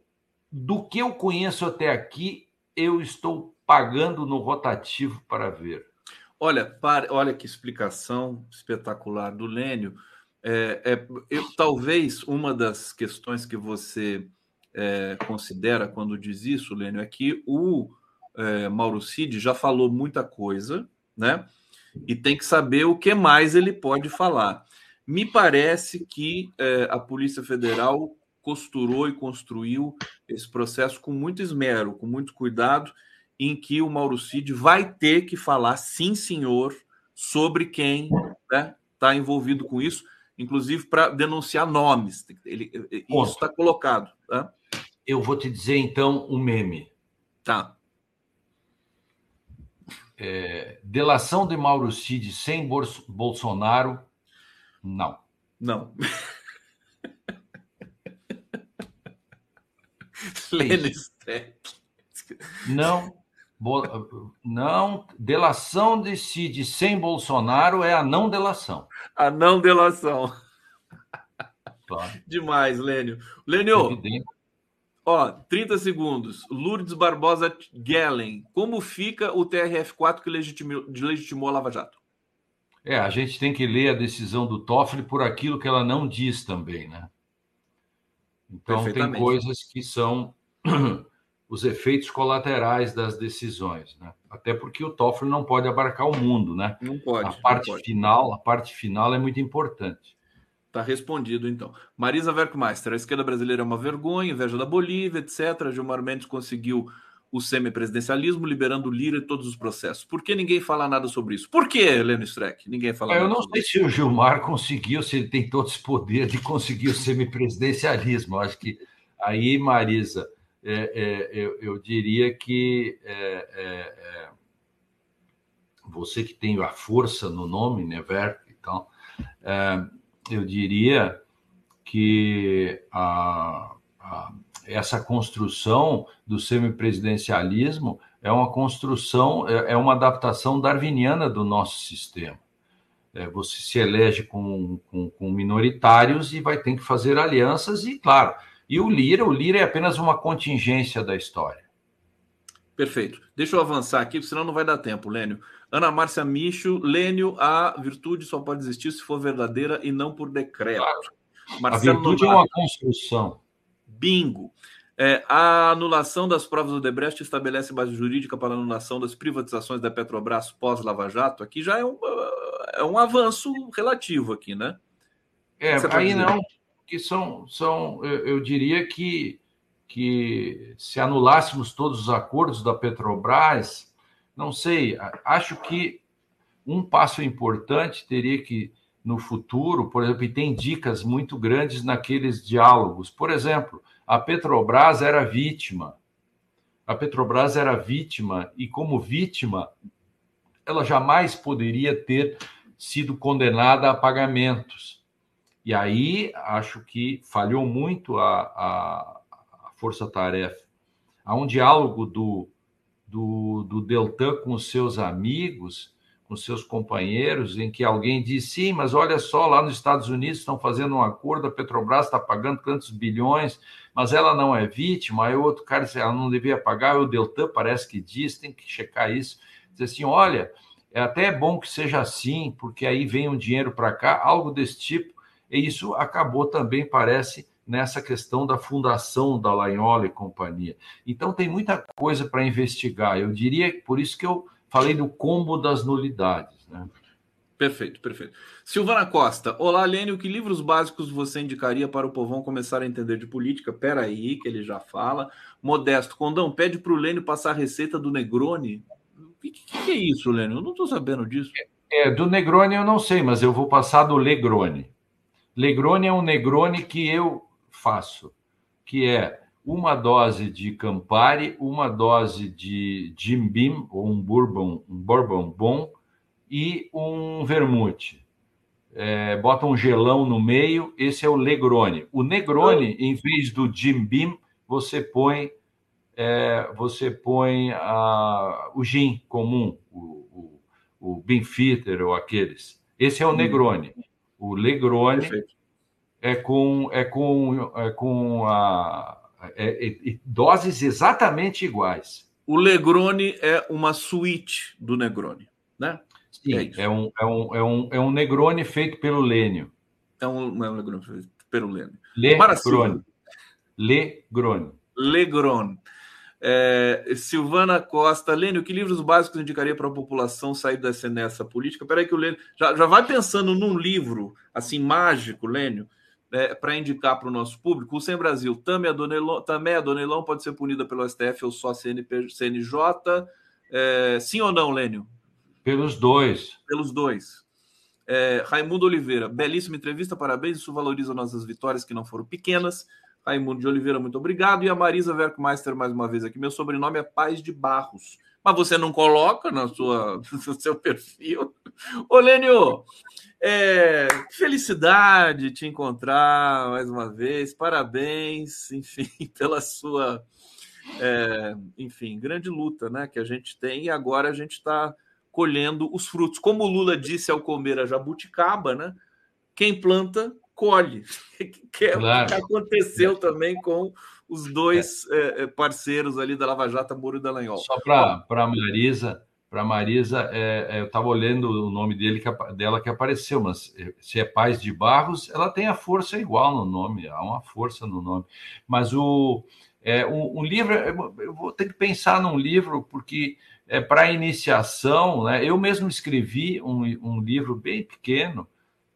do que eu conheço até aqui, eu estou pagando no rotativo para ver. Olha, para, olha que explicação espetacular do Lênio. É, é, eu, talvez uma das questões que você é, considera quando diz isso, Lênio, é que o é, Mauro Cid já falou muita coisa, né? E tem que saber o que mais ele pode falar. Me parece que é, a Polícia Federal costurou e construiu esse processo com muito esmero, com muito cuidado, em que o Mauro Cid vai ter que falar, sim, senhor, sobre quem está né, tá envolvido com isso, inclusive para denunciar nomes. Ele, isso está colocado. Tá? Eu vou te dizer então um meme. Tá. É, delação de Mauro Cid sem Bolsonaro, não. Não. Lênis Não. Não, delação de Cid sem Bolsonaro é a não delação. A não delação. Claro. Demais, Lênio. Lênio, Evidente. Ó, 30 segundos. Lourdes Barbosa Gellen. Como fica o TRF4 que legitimou, legitimou a Lava Jato? É, a gente tem que ler a decisão do Toffoli por aquilo que ela não diz também, né? Então tem coisas que são os efeitos colaterais das decisões, né? Até porque o Toffoli não pode abarcar o mundo, né? Não pode. A parte pode. final, a parte final é muito importante. Está respondido, então. Marisa Werkmeister, a esquerda brasileira é uma vergonha, inveja da Bolívia, etc. Gilmar Mendes conseguiu o semipresidencialismo, liberando Lira e todos os processos. Por que ninguém fala nada sobre isso? Por que, Heleno Streck? Ninguém fala Eu nada. Eu não sei se o Gilmar conseguiu, se ele tem todo esse poder de conseguir o semipresidencialismo. Eu acho que aí, Marisa, é, é, eu, eu, diria que é, é, é você que tem a força no nome, né, Verk e é, eu diria que a, a, essa construção do semipresidencialismo é uma construção, é, é uma adaptação darwiniana do nosso sistema. É, você se elege com, com, com, minoritários e vai ter que fazer alianças, e claro, e o Lira, o Lira é apenas uma contingência da história. Perfeito. Deixa eu avançar aqui, senão não vai dar tempo, Lênio. Ana Márcia Micho, Lênio, a virtude só pode existir se for verdadeira e não por decreto. Claro. a virtude é uma construção. Bingo. É, a anulação das provas do Debrecht estabelece base jurídica para a anulação das privatizações da Petrobras pós-Lava Jato. Aqui já é um, é um avanço relativo aqui, né? É, aí não, que são, são eu, eu, diria que, que se anulássemos todos os acordos da Petrobras, não sei, acho que um passo importante teria que, no futuro, por exemplo, e tem dicas muito grandes naqueles diálogos. Por exemplo, a Petrobras era vítima. A Petrobras era vítima e, como vítima, ela jamais poderia ter sido condenada a pagamentos. E aí acho que falhou muito a, a, força-tarefa. Há um diálogo do, do, do Deltan com os seus amigos com seus companheiros, em que alguém diz: sim, mas olha só, lá nos Estados Unidos estão fazendo um acordo, a Petrobras está pagando tantos bilhões, mas ela não é vítima. Aí o outro cara diz: ela não devia pagar, o Deltan parece que diz, tem que checar isso. Diz assim: olha, é até bom que seja assim, porque aí vem um dinheiro para cá, algo desse tipo. E isso acabou também, parece, nessa questão da fundação da Laiola e companhia. Então tem muita coisa para investigar. Eu diria, por isso que eu falei do combo das nulidades. Né? Perfeito, perfeito. Silvana Costa, olá, Lênio, que livros básicos você indicaria para o povão começar a entender de política? Pera aí, que ele já fala. Modesto, Condão, pede para o Lênio passar a receita do Negroni. O que, que, é isso, Lênio? Eu não estou sabendo disso. É, do Negroni eu não sei, mas eu vou passar do Legrone. Legrone é um Negroni que eu faço, que é uma dose de Campari, uma dose de Jim Beam, ou um bourbon, um bourbon bom, e um vermute. É, bota um gelão no meio, esse é o Negroni. O Negroni, em vez do Jim Beam, você põe é, você põe a, o gin comum, o, o, o ou aqueles. Esse é o Negroni. O Negroni Perfeito. É com, é com, é com a, é, é, doses exatamente iguais. O Negroni é uma suíte do Negroni, né? Sim, é, é, um, é, um, é, um, é um Negroni feito pelo Lênio. É um, é um Negroni feito pelo Lênio. Legrone. Legrone. Legrone. É, Silvana Costa, Lênio, que livros básicos indicaria para a população sair dessa nessa política? Peraí que o Lênio já, já vai pensando num livro assim mágico, Lênio, é, para indicar para o nosso público, o Sem Brasil, também a Donelon, também a Donelon pode ser punida pelo STF ou só CNP, CNJ? É, sim ou não, Lênio? Pelos dois. Pelos dois. É, Raimundo Oliveira, belíssima entrevista, parabéns. Isso valoriza nossas vitórias que não foram pequenas. Raimundo de Oliveira, muito obrigado. E a Marisa Werkmeister, mais uma vez aqui. Meu sobrenome é Paz de Barros. Mas você não coloca na sua, no seu perfil. Ô, Lênio, é, felicidade te encontrar mais uma vez. Parabéns, enfim, pela sua, é, enfim, grande luta, né, que a gente tem e agora a gente está colhendo os frutos. Como o Lula disse ao comer a jabuticaba, né? Quem planta colhe. Que é claro. o que aconteceu também com os dois é. É, parceiros ali da Lava Jato, Moro e Dallagnol. Só para a Marisa, para Marisa, é, é, eu estava olhando o nome dele que, dela que apareceu, mas é, se é Paz de Barros, ela tem a força igual no nome, há uma força no nome. Mas o é, um, um livro, eu vou ter que pensar num livro, porque é para iniciação, né? Eu mesmo escrevi um, um livro bem pequeno,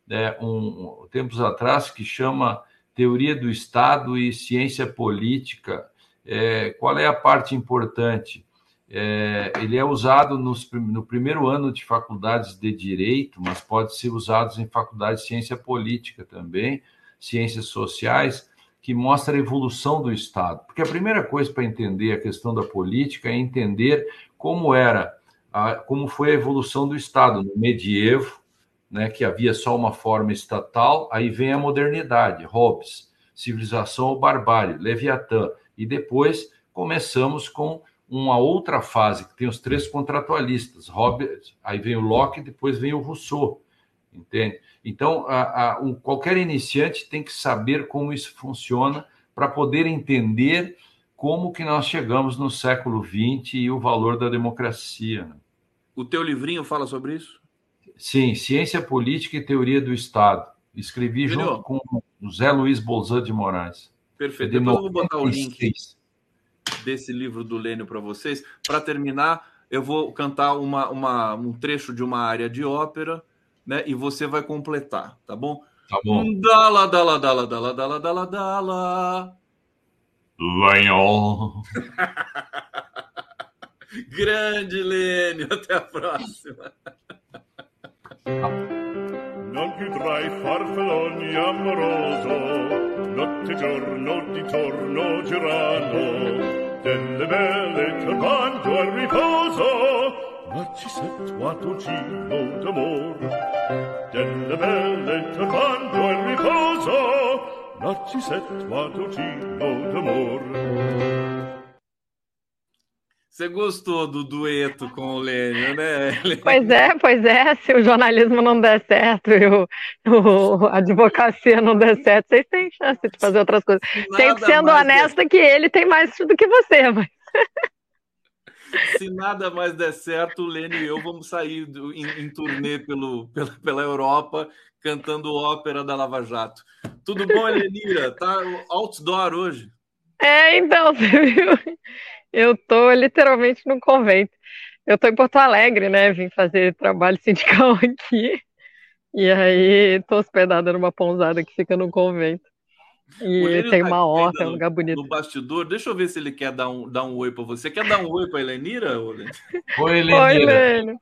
né, um, tempos atrás, que chama Teoria do Estado e Ciência Política. É, qual é a parte importante? É, ele é usado nos, no primeiro ano de faculdades de direito, mas pode ser usado em faculdades de ciência política também, ciências sociais, que mostra a evolução do Estado. Porque a primeira coisa para entender a questão da política é entender como era, a, como foi a evolução do Estado no medievo, né, que havia só uma forma estatal, aí vem a modernidade, Hobbes, civilização ou barbárie, Leviatã, e depois começamos com uma outra fase, que tem os três contratualistas, Hobbes, aí vem o Locke, depois vem o Rousseau, entende? Então, a, a, um, qualquer iniciante tem que saber como isso funciona para poder entender como que nós chegamos no século XX e o valor da democracia. Né? O teu livrinho fala sobre isso? Sim, Ciência Política e Teoria do Estado. Escrevi Entendeu? junto com o Zé Luiz Bolzan de Moraes. Perfeito. Depois eu vou botar o link desse livro do Lênio para vocês. Para terminar, eu vou cantar uma, uma, um trecho de uma área de ópera, né? E você vai completar, tá bom? Tá bom. Dala, dala, dala, dala, dala, dala, dala. Lênio. Grande Lênio, até a próxima. Non più farfalloni amoroso, notte giorno di torno girano, delle belle turbando al riposo, Narcisetto giro d'amor. Delle belle turbando al riposo, Narcisetto giro d'amor. Você gostou do dueto com o Lênio, né? Pois é, pois é. Se o jornalismo não der certo e o, o a advocacia não der certo, vocês têm chance de fazer outras coisas. Nada Sempre sendo honesta der... que ele tem mais do que você, mas. Se nada mais der certo, o Lênio e eu vamos sair do, em, em turnê pelo, pela, pela Europa cantando ópera da Lava Jato. Tudo bom, Helenira? Tá outdoor hoje? É, então, você viu? Eu tô literalmente no convento. Eu tô em Porto Alegre, né? Vim fazer trabalho sindical aqui. E aí tô hospedada numa pousada que fica no convento. E tem tá uma horta, é um lugar bonito. No bastidor, deixa eu ver se ele quer dar um, dar um oi para você. Quer dar um oi para Helenira? Oi, Helenira. Oi, Helena.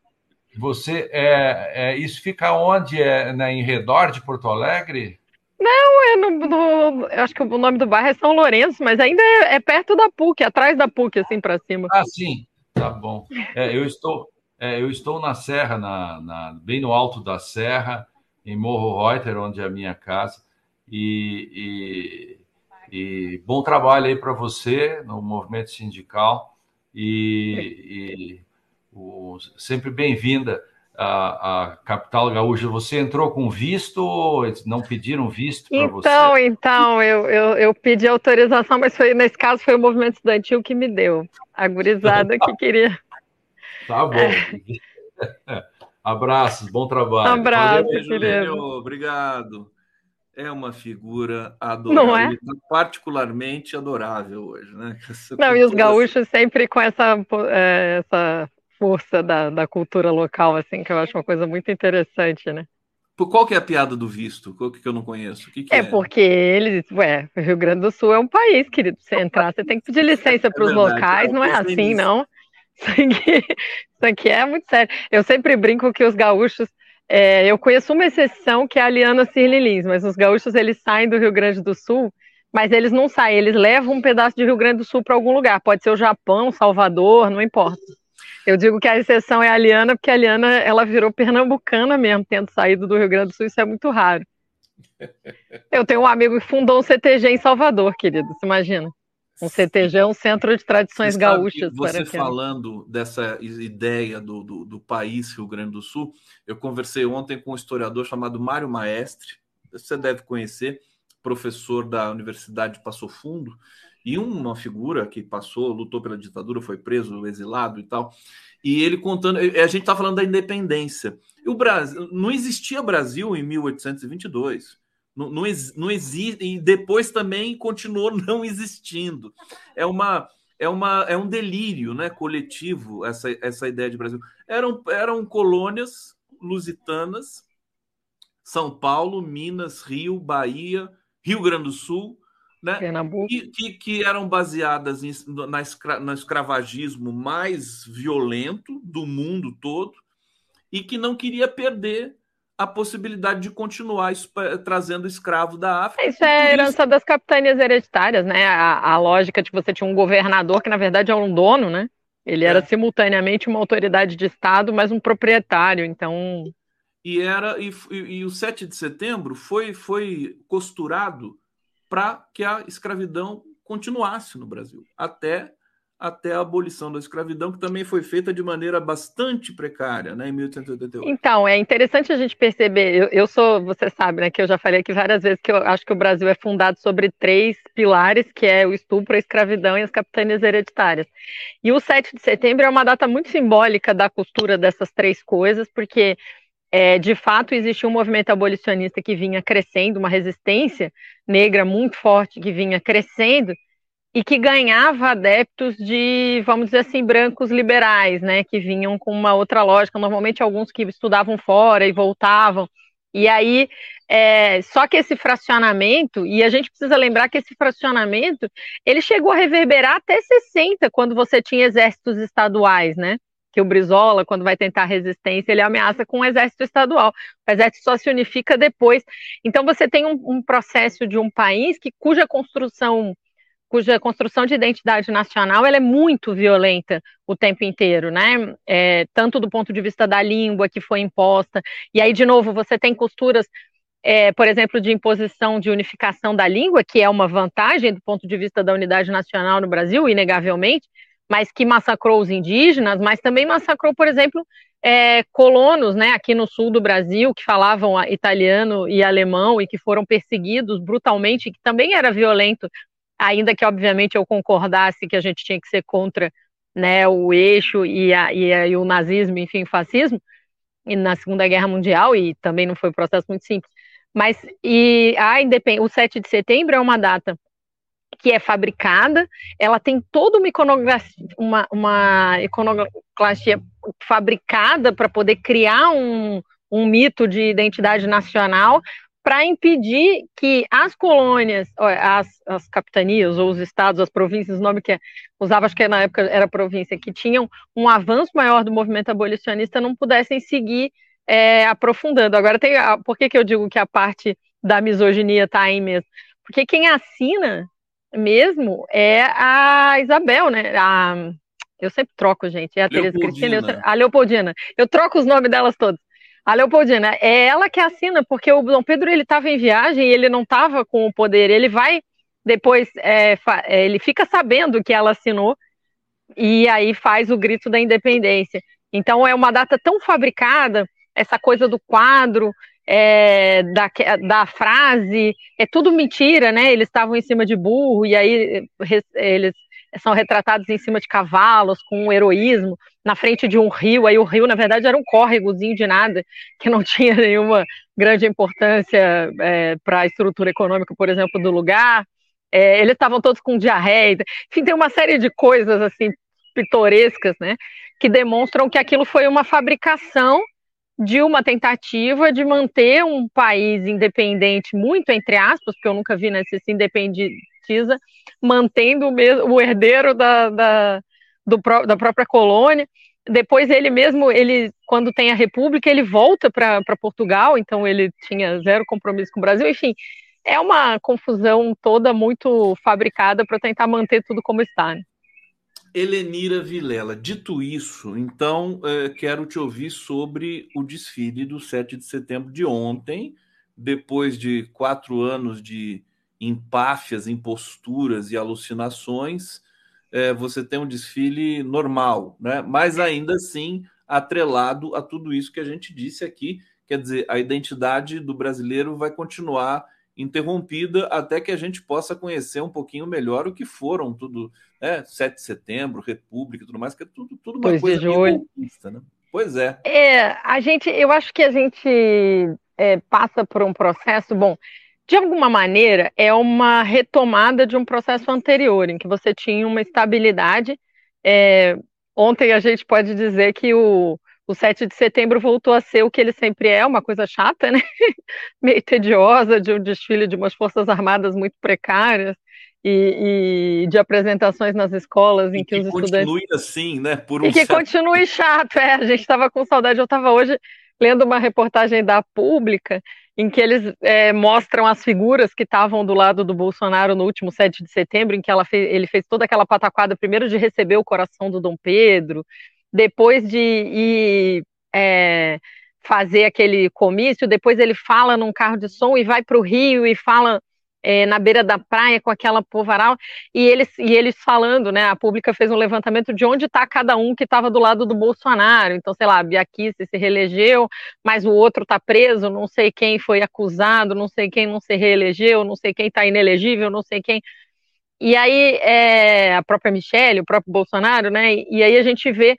Você, é, é, isso fica onde? É, né, em redor de Porto Alegre? Não, é no, eu acho que o nome do bairro é São Lourenço, mas ainda é, é perto da PUC, atrás da PUC, assim para cima. Ah, sim, tá bom. É, eu estou, é, eu estou na Serra, na, na, bem no alto da Serra, em Morro Reuter, onde é a minha casa, e, e, e bom trabalho aí para você no movimento sindical e, e o, sempre bem-vinda a, a, capital gaúcha, você entrou com visto ou não pediram visto para você? Então, então, eu, eu, eu, pedi autorização, mas foi, nesse caso foi o movimento estudantil que me deu. A gurizada que queria. Tá bom. É. Abraços, bom trabalho. Abraço, querido. Obrigado. É uma figura adorável, não é? particularmente adorável hoje, né? Não, e os gaúchos sempre com essa, é, essa força da, da cultura local, assim, que eu acho uma coisa muito interessante, né? Por qual que é a piada do visto? Qual que eu não conheço? Que que é, é, porque eles, ué, o Rio Grande do Sul é um país, querido. Você entrar, você tem que pedir licença para os é locais, não é assim, não. Isso aqui, isso aqui é muito sério. Eu sempre brinco que os gaúchos, é, eu conheço uma exceção que é a Liana Cirlilins, mas os gaúchos eles saem do Rio Grande do Sul, mas eles não saem, eles levam um pedaço de Rio Grande do Sul para algum lugar. Pode ser o Japão, Salvador, não importa. Eu digo que a exceção é a Liana, porque a Liana ela virou pernambucana mesmo, tendo saído do Rio Grande do Sul, isso é muito raro. Eu tenho um amigo que fundou um CTG em Salvador, querido, você imagina? Um CTG é um centro de tradições gaúchas. Você falando dessa ideia do, do, do, país Rio Grande do Sul, eu conversei ontem com um historiador chamado Mário Maestre, você deve conhecer, professor da Universidade de Passo Fundo, e uma figura que passou, lutou pela ditadura, foi preso, exilado e tal. E ele contando, a gente está falando da independência. E o Brasil não existia Brasil em 1822. Não, não, não existe e depois também continuou não existindo. É uma é, uma, é um delírio né, coletivo essa, essa ideia de Brasil. Eram, eram colônias lusitanas, São Paulo, Minas, Rio, Bahia, Rio Grande do Sul, né? Que, que, que, eram baseadas em, na escra, no escravagismo mais violento do mundo todo e que não queria perder a possibilidade de continuar trazendo escravo da África. Isso é herança isso... das capitanias hereditárias, né? A, a, lógica de você tinha um governador que, na verdade, é um dono, né? Ele é. era simultaneamente uma autoridade de Estado, mas um proprietário. Então, e era e, e, e o 7 de setembro foi, foi costurado para que a escravidão continuasse no Brasil, até até a abolição da escravidão, que também foi feita de maneira bastante precária, né, em 1888. Então, é interessante a gente perceber, eu, eu, sou, você sabe, né, que eu já falei aqui várias vezes que eu acho que o Brasil é fundado sobre três pilares, que é o estupro, a escravidão e as capitanias hereditárias. E o 7 de setembro é uma data muito simbólica da costura dessas três coisas, porque é, de fato existia um movimento abolicionista que vinha crescendo, uma resistência negra muito forte que vinha crescendo, e que ganhava adeptos de, vamos dizer assim, brancos liberais, né, que vinham com uma outra lógica, normalmente alguns que estudavam fora e voltavam. E aí, é, só que esse fracionamento, e a gente precisa lembrar que esse fracionamento, ele chegou a reverberar até 60, quando você tinha exércitos estaduais, né? Que o Brizola, quando vai tentar resistência, ele ameaça com um exército estadual. O exército só se unifica depois. Então, você tem um, um processo de um país que, cuja construção cuja construção de identidade nacional ela é muito violenta o tempo inteiro, né? É, tanto do ponto de vista da língua que foi imposta, e aí, de novo, você tem costuras, é, por exemplo, de imposição de unificação da língua, que é uma vantagem do ponto de vista da unidade nacional no Brasil, inegavelmente, mas que massacrou os indígenas, mas também massacrou, por exemplo, é, colonos, né, aqui no sul do Brasil, que falavam italiano e alemão e que foram perseguidos brutalmente, que também era violento ainda que obviamente eu concordasse que a gente tinha que ser contra né, o eixo e, a, e, a, e o nazismo, enfim, o fascismo, e na Segunda Guerra Mundial, e também não foi um processo muito simples. Mas e a independ... o 7 de setembro é uma data que é fabricada, ela tem toda uma iconografia, uma, uma iconoclastia fabricada para poder criar um, um mito de identidade nacional, para impedir que as colônias, as, as, capitanias ou os estados, as províncias, o nome que é, usava, acho que na época era província, que tinham um avanço maior do movimento abolicionista, não pudessem seguir é, aprofundando. Agora, tem, por que, que eu digo que a parte da misoginia está aí mesmo? Porque quem assina mesmo é a Isabel, né? A, eu sempre troco, gente. É a Tereza Cristina, a Leopoldina. Eu troco os nomes delas todos. A Leopoldina, é ela que assina, porque o Dom Pedro ele estava em viagem e ele não estava com o poder. Ele vai depois, é, é, ele fica sabendo que ela assinou e aí faz o grito da independência. Então é uma data tão fabricada, essa coisa do quadro, é, da, da frase, é tudo mentira, né? Eles estavam em cima de burro e aí eles são retratados em cima de cavalos, com um heroísmo, na frente de um rio. Aí o rio, na verdade, era um córregozinho de nada, que não tinha nenhuma grande importância é, para a estrutura econômica, por exemplo, do lugar. É, eles estavam todos com diarreia. Enfim, tem uma série de coisas assim pitorescas, né, que demonstram que aquilo foi uma fabricação de uma tentativa de manter um país independente, muito entre aspas, porque eu nunca vi nesse se independentiza, mantendo o, mesmo, o herdeiro da, da, do, da própria colônia. Depois ele mesmo, ele quando tem a república, ele volta para Portugal, então ele tinha zero compromisso com o Brasil, enfim, é uma confusão toda muito fabricada para tentar manter tudo como está. Né? Helenira Vilela, dito isso, então é, quero te ouvir sobre o desfile do 7 de setembro de ontem, depois de quatro anos de empáfias, imposturas e alucinações, é, você tem um desfile normal, né? mas ainda assim atrelado a tudo isso que a gente disse aqui. Quer dizer, a identidade do brasileiro vai continuar interrompida até que a gente possa conhecer um pouquinho melhor o que foram tudo, né? 7 de setembro, República e tudo mais, que é tudo, tudo uma coisa conquista, né? Pois é. É, a gente, eu acho que a gente é, passa por um processo, bom, de alguma maneira é uma retomada de um processo anterior, em que você tinha uma estabilidade. É, ontem a gente pode dizer que o, o 7 de setembro voltou a ser o que ele sempre é, uma coisa chata, né? Meio tediosa, de um desfile de umas forças armadas muito precárias e, e de apresentações nas escolas em e que, que os estudantes. continue assim, né? Por um e que certo... continue chato, é. A gente estava com saudade. Eu estava hoje lendo uma reportagem da Pública em que eles é, mostram as figuras que estavam do lado do Bolsonaro no último 7 de setembro, em que fez, ele fez toda aquela pataquada, primeiro de receber o coração do Dom Pedro, depois de ir é, fazer aquele comício, depois ele fala num carro de som e vai para o Rio e fala é, na beira da praia com aquela povaral, e eles, e eles falando, né, a pública fez um levantamento de onde está cada um que estava do lado do Bolsonaro, então, sei lá, Biaquice se reelegeu, mas o outro está preso, não sei quem foi acusado, não sei quem não se reelegeu, não sei quem está inelegível, não sei quem... E aí, é, a própria Michelle, o próprio Bolsonaro, né, e aí a gente vê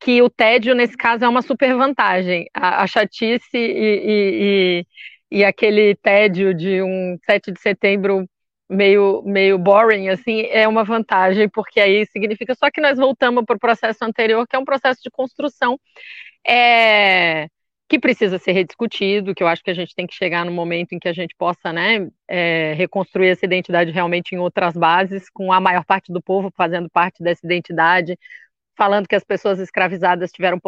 que o tédio, nesse caso, é uma super vantagem. A, a chatice e, e, e, aquele tédio de um 7 de setembro meio, meio boring, assim, é uma vantagem, porque aí significa só que nós voltamos para o processo anterior, que é um processo de construção é, que precisa ser rediscutido, que eu acho que a gente tem que chegar no momento em que a gente possa né, é, reconstruir essa identidade realmente em outras bases, com a maior parte do povo fazendo parte dessa identidade, falando que as pessoas escravizadas tiveram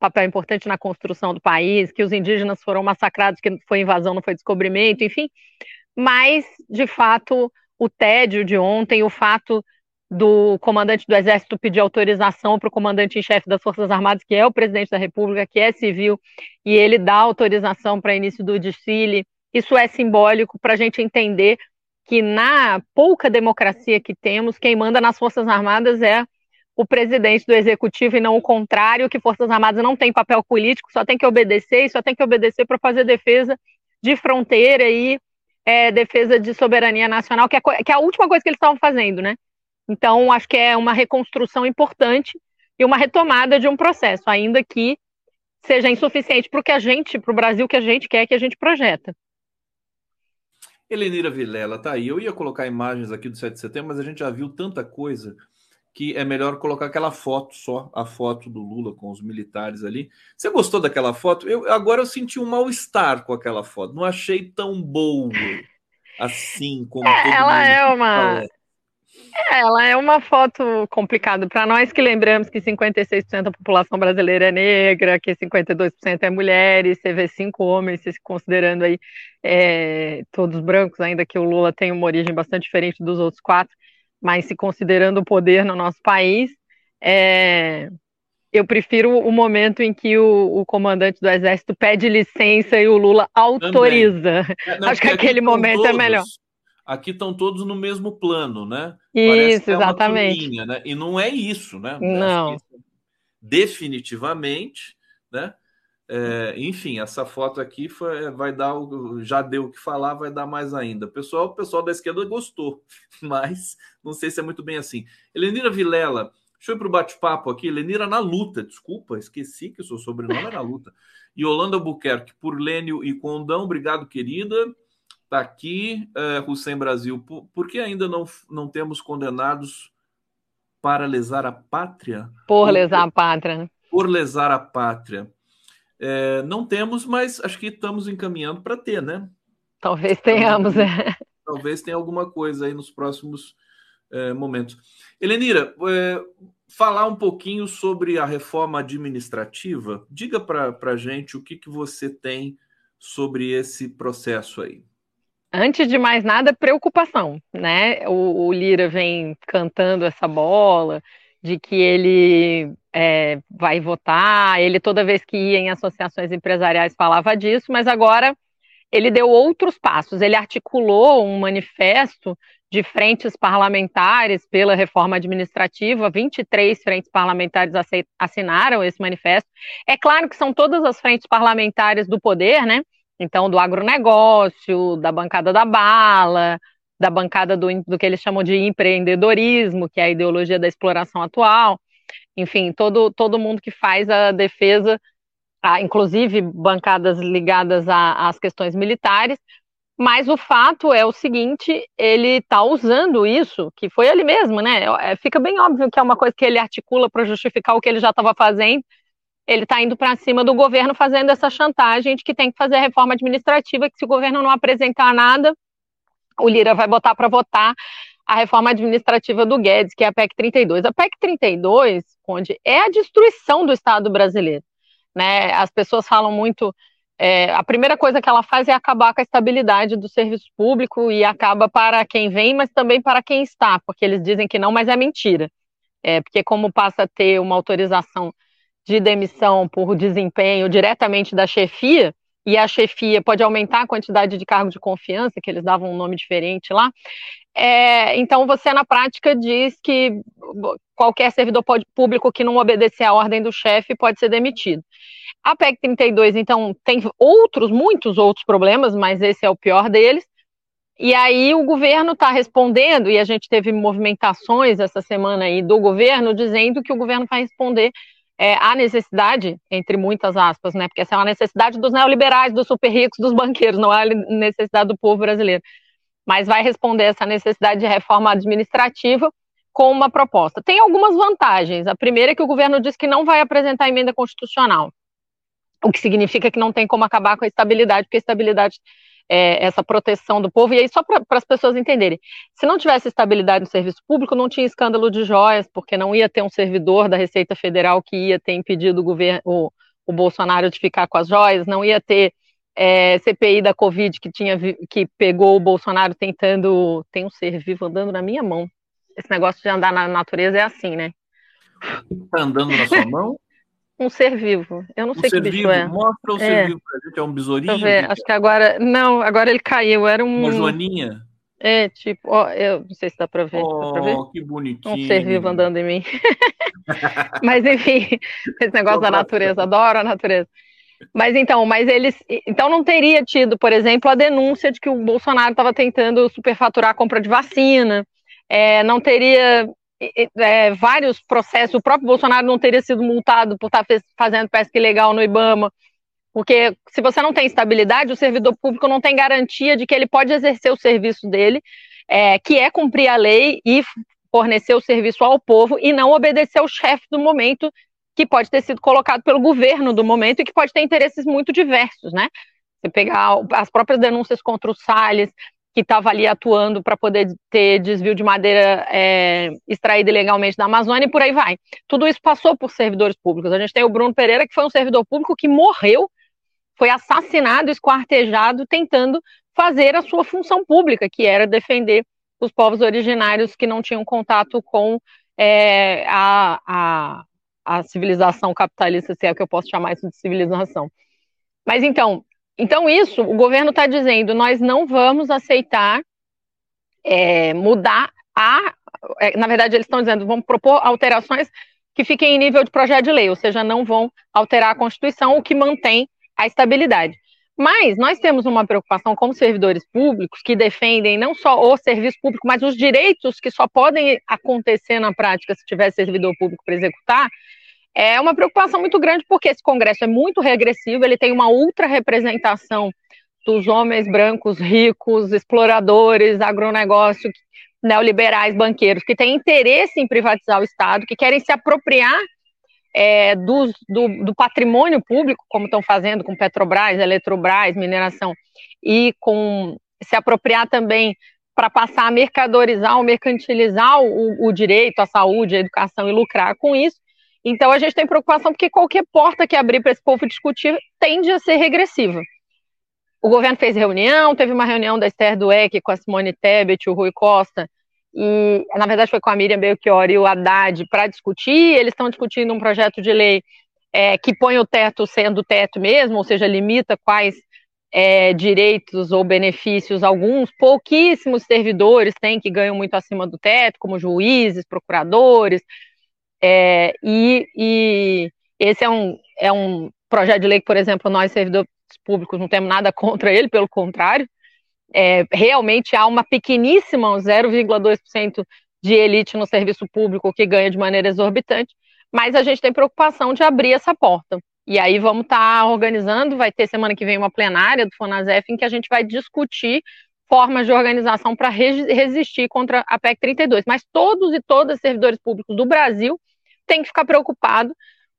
papel importante na construção do país, que os indígenas foram massacrados, que foi invasão, não foi descobrimento, enfim. Mas, de fato, o tédio de ontem, o fato do comandante do Exército pedir autorização para o comandante em chefe das Forças Armadas, que é o presidente da República, que é civil, e ele dá autorização para início do desfile, isso é simbólico para a gente entender que na pouca democracia que temos, quem manda nas Forças Armadas é o presidente do executivo e não o contrário, que Forças Armadas não tem papel político, só tem que obedecer e só tem que obedecer para fazer defesa de fronteira e é, defesa de soberania nacional, que é, que é a última coisa que eles estavam fazendo, né? Então, acho que é uma reconstrução importante e uma retomada de um processo, ainda que seja insuficiente para o que a gente, para o Brasil que a gente quer, que a gente projeta. Helenira Vilela, tá aí. Eu ia colocar imagens aqui do 7 de setembro, mas a gente já viu tanta coisa que é melhor colocar aquela foto só, a foto do Lula com os militares ali. Você gostou daquela foto? Eu agora eu senti um mal-estar com aquela foto. Não achei tão boa assim como é, ela é uma é, ela é uma foto complicada para nós que lembramos que 56% da população brasileira é negra, que 52% é mulheres, você vê cinco homens se considerando aí é, todos brancos, ainda que o Lula tem uma origem bastante diferente dos outros quatro mas se considerando o poder no nosso país, é, eu prefiro o momento em que o, o, comandante do exército pede licença e o Lula autoriza. É, não, Acho que aquele momento é todos, é melhor. Aqui estão todos no mesmo plano, né? Isso, é exatamente. Turminha, né? E não é isso, né? Não. Definitivamente, né? É, enfim, essa foto aqui foi, vai dar, já deu o que falar, vai dar mais ainda. O pessoal, o pessoal da esquerda gostou, mas não sei se é muito bem assim. Elenira Vilela, deixa eu ir para o bate-papo aqui. Elenira na luta, desculpa, esqueci que o seu sobrenome é na luta. E Holanda Buquerque, por Lênio e Condão, obrigado, querida. Está aqui, é, Hussein Brasil. Por, por que ainda não, não temos condenados para lesar a pátria? Por lesar a pátria. Né? Por lesar a pátria. É, não temos, mas acho que estamos encaminhando para ter, né? Talvez tenhamos, é. Talvez tenha alguma coisa aí nos próximos é, momentos. Helenira, é, falar um pouquinho sobre a reforma administrativa. Diga para a gente o que, que você tem sobre esse processo aí. Antes de mais nada, preocupação, né? O, o Lira vem cantando essa bola de que ele é, vai votar. Ele, toda vez que ia em associações empresariais, falava disso, mas agora ele deu outros passos. Ele articulou um manifesto de frentes parlamentares pela reforma administrativa, 23 frentes parlamentares assinaram esse manifesto. É claro que são todas as frentes parlamentares do poder, né? Então, do agronegócio, da bancada da bala, da bancada do, do que eles chamam de empreendedorismo, que é a ideologia da exploração atual enfim, todo, todo mundo que faz a defesa, inclusive bancadas ligadas às questões militares, mas o fato é o seguinte, ele está usando isso, que foi ele mesmo, né? É, fica bem óbvio que é uma coisa que ele articula para justificar o que ele já estava fazendo. Ele está indo para cima do governo fazendo essa chantagem de que tem que fazer a reforma administrativa, que se o governo não apresentar nada, o Lira vai botar para votar a reforma administrativa do Guedes, que é a PEC 32. A PEC 32, onde é a destruição do Estado brasileiro. Né? As pessoas falam muito. É, a primeira coisa que ela faz é acabar com a estabilidade do serviço público e acaba para quem vem, mas também para quem está, porque eles dizem que não, mas é mentira. É, porque como passa a ter uma autorização de demissão por desempenho diretamente da chefia, e a chefia pode aumentar a quantidade de cargo de confiança, que eles davam um nome diferente lá. É, então, você, na prática, diz que qualquer servidor público que não obedecer à ordem do chefe pode ser demitido. A PEC 32, então, tem outros, muitos outros problemas, mas esse é o pior deles. E aí o governo está respondendo, e a gente teve movimentações essa semana aí do governo dizendo que o governo vai responder é, à necessidade, entre muitas aspas, né? Porque essa é uma necessidade dos neoliberais, dos super ricos, dos banqueiros, não é a necessidade do povo brasileiro. Mas vai responder essa necessidade de reforma administrativa com uma proposta. Tem algumas vantagens. A primeira é que o governo diz que não vai apresentar emenda constitucional, o que significa que não tem como acabar com a estabilidade, porque a estabilidade é, essa proteção do povo. E aí, só para as pessoas entenderem, se não tivesse estabilidade no serviço público, não tinha escândalo de joias, porque não ia ter um servidor da Receita Federal que ia ter impedido o, governo, o, o Bolsonaro de ficar com as joias, não ia ter é, CPI da Covid que tinha que pegou o Bolsonaro tentando. Tem um ser vivo andando na minha mão. Esse negócio de andar na natureza é assim, né? Tá andando na sua mão? Um ser vivo. Eu não um sei que bicho vivo. é. Mostra o é. ser vivo pra gente. É um besourinho? Acho que agora. Não, agora ele caiu. Era um. Uma joaninha? É, tipo, ó, eu não sei se dá pra ver. Oh, dá pra ver? que bonitinho. Um ser vivo andando em mim. mas enfim, esse negócio da natureza, adoro a natureza. Mas então, mas eles. Então não teria tido, por exemplo, a denúncia de que o Bolsonaro estava tentando superfaturar a compra de vacina. É, não teria é, vários processos, o próprio Bolsonaro não teria sido multado por estar fez, fazendo pesca ilegal no IBAMA, porque se você não tem estabilidade, o servidor público não tem garantia de que ele pode exercer o serviço dele, é, que é cumprir a lei e fornecer o serviço ao povo e não obedecer ao chefe do momento, que pode ter sido colocado pelo governo do momento e que pode ter interesses muito diversos, né? Você pegar as próprias denúncias contra o Salles, que estava ali atuando para poder ter desvio de madeira é, extraída ilegalmente da Amazônia e por aí vai. Tudo isso passou por servidores públicos. A gente tem o Bruno Pereira, que foi um servidor público que morreu, foi assassinado, esquartejado, tentando fazer a sua função pública, que era defender os povos originários que não tinham contato com é, a, a, a civilização capitalista, se é que eu posso chamar isso de civilização. Mas então, então, isso, o governo está dizendo, nós não vamos aceitar é, mudar a. É, na verdade, eles estão dizendo, vamos propor alterações que fiquem em nível de projeto de lei, ou seja, não vão alterar a Constituição, o que mantém a estabilidade. Mas nós temos uma preocupação como servidores públicos que defendem não só o serviço público, mas os direitos que só podem acontecer na prática se tiver servidor público para executar, é uma preocupação muito grande, porque esse Congresso é muito regressivo, ele tem uma ultra representação dos homens brancos ricos, exploradores, agronegócio, neoliberais, banqueiros, que têm interesse em privatizar o Estado, que querem se apropriar é, do, do, do, patrimônio público, como estão fazendo com Petrobras, Eletrobras, mineração, e com se apropriar também para passar a mercadorizar ou mercantilizar o, o direito à saúde, à educação e lucrar com isso. Então a gente tem preocupação porque qualquer porta que abrir para esse povo discutir tende a ser regressiva. O governo fez reunião, teve uma reunião da Esther Dueck com a Simone Tebet, o Rui Costa, e na verdade foi com a Miriam Belchior e o Haddad para discutir. Eles estão discutindo um projeto de lei é, que põe o teto sendo teto mesmo, ou seja, limita quais é, direitos ou benefícios alguns pouquíssimos servidores têm que ganham muito acima do teto, como juízes, procuradores, é, e, e, esse é um, é um projeto de lei que, por exemplo, nós, servidores públicos, não temos nada contra ele, pelo contrário. É, realmente há uma pequeníssima, 0,2% de elite no serviço público que ganha de maneira exorbitante, mas a gente tem preocupação de abrir essa porta. E aí vamos estar tá organizando, vai ter semana que vem uma plenária do Fonasef em que a gente vai discutir formas de organização para resistir contra a PEC 32. Mas todos e todas servidores públicos do Brasil tem que ficar preocupado,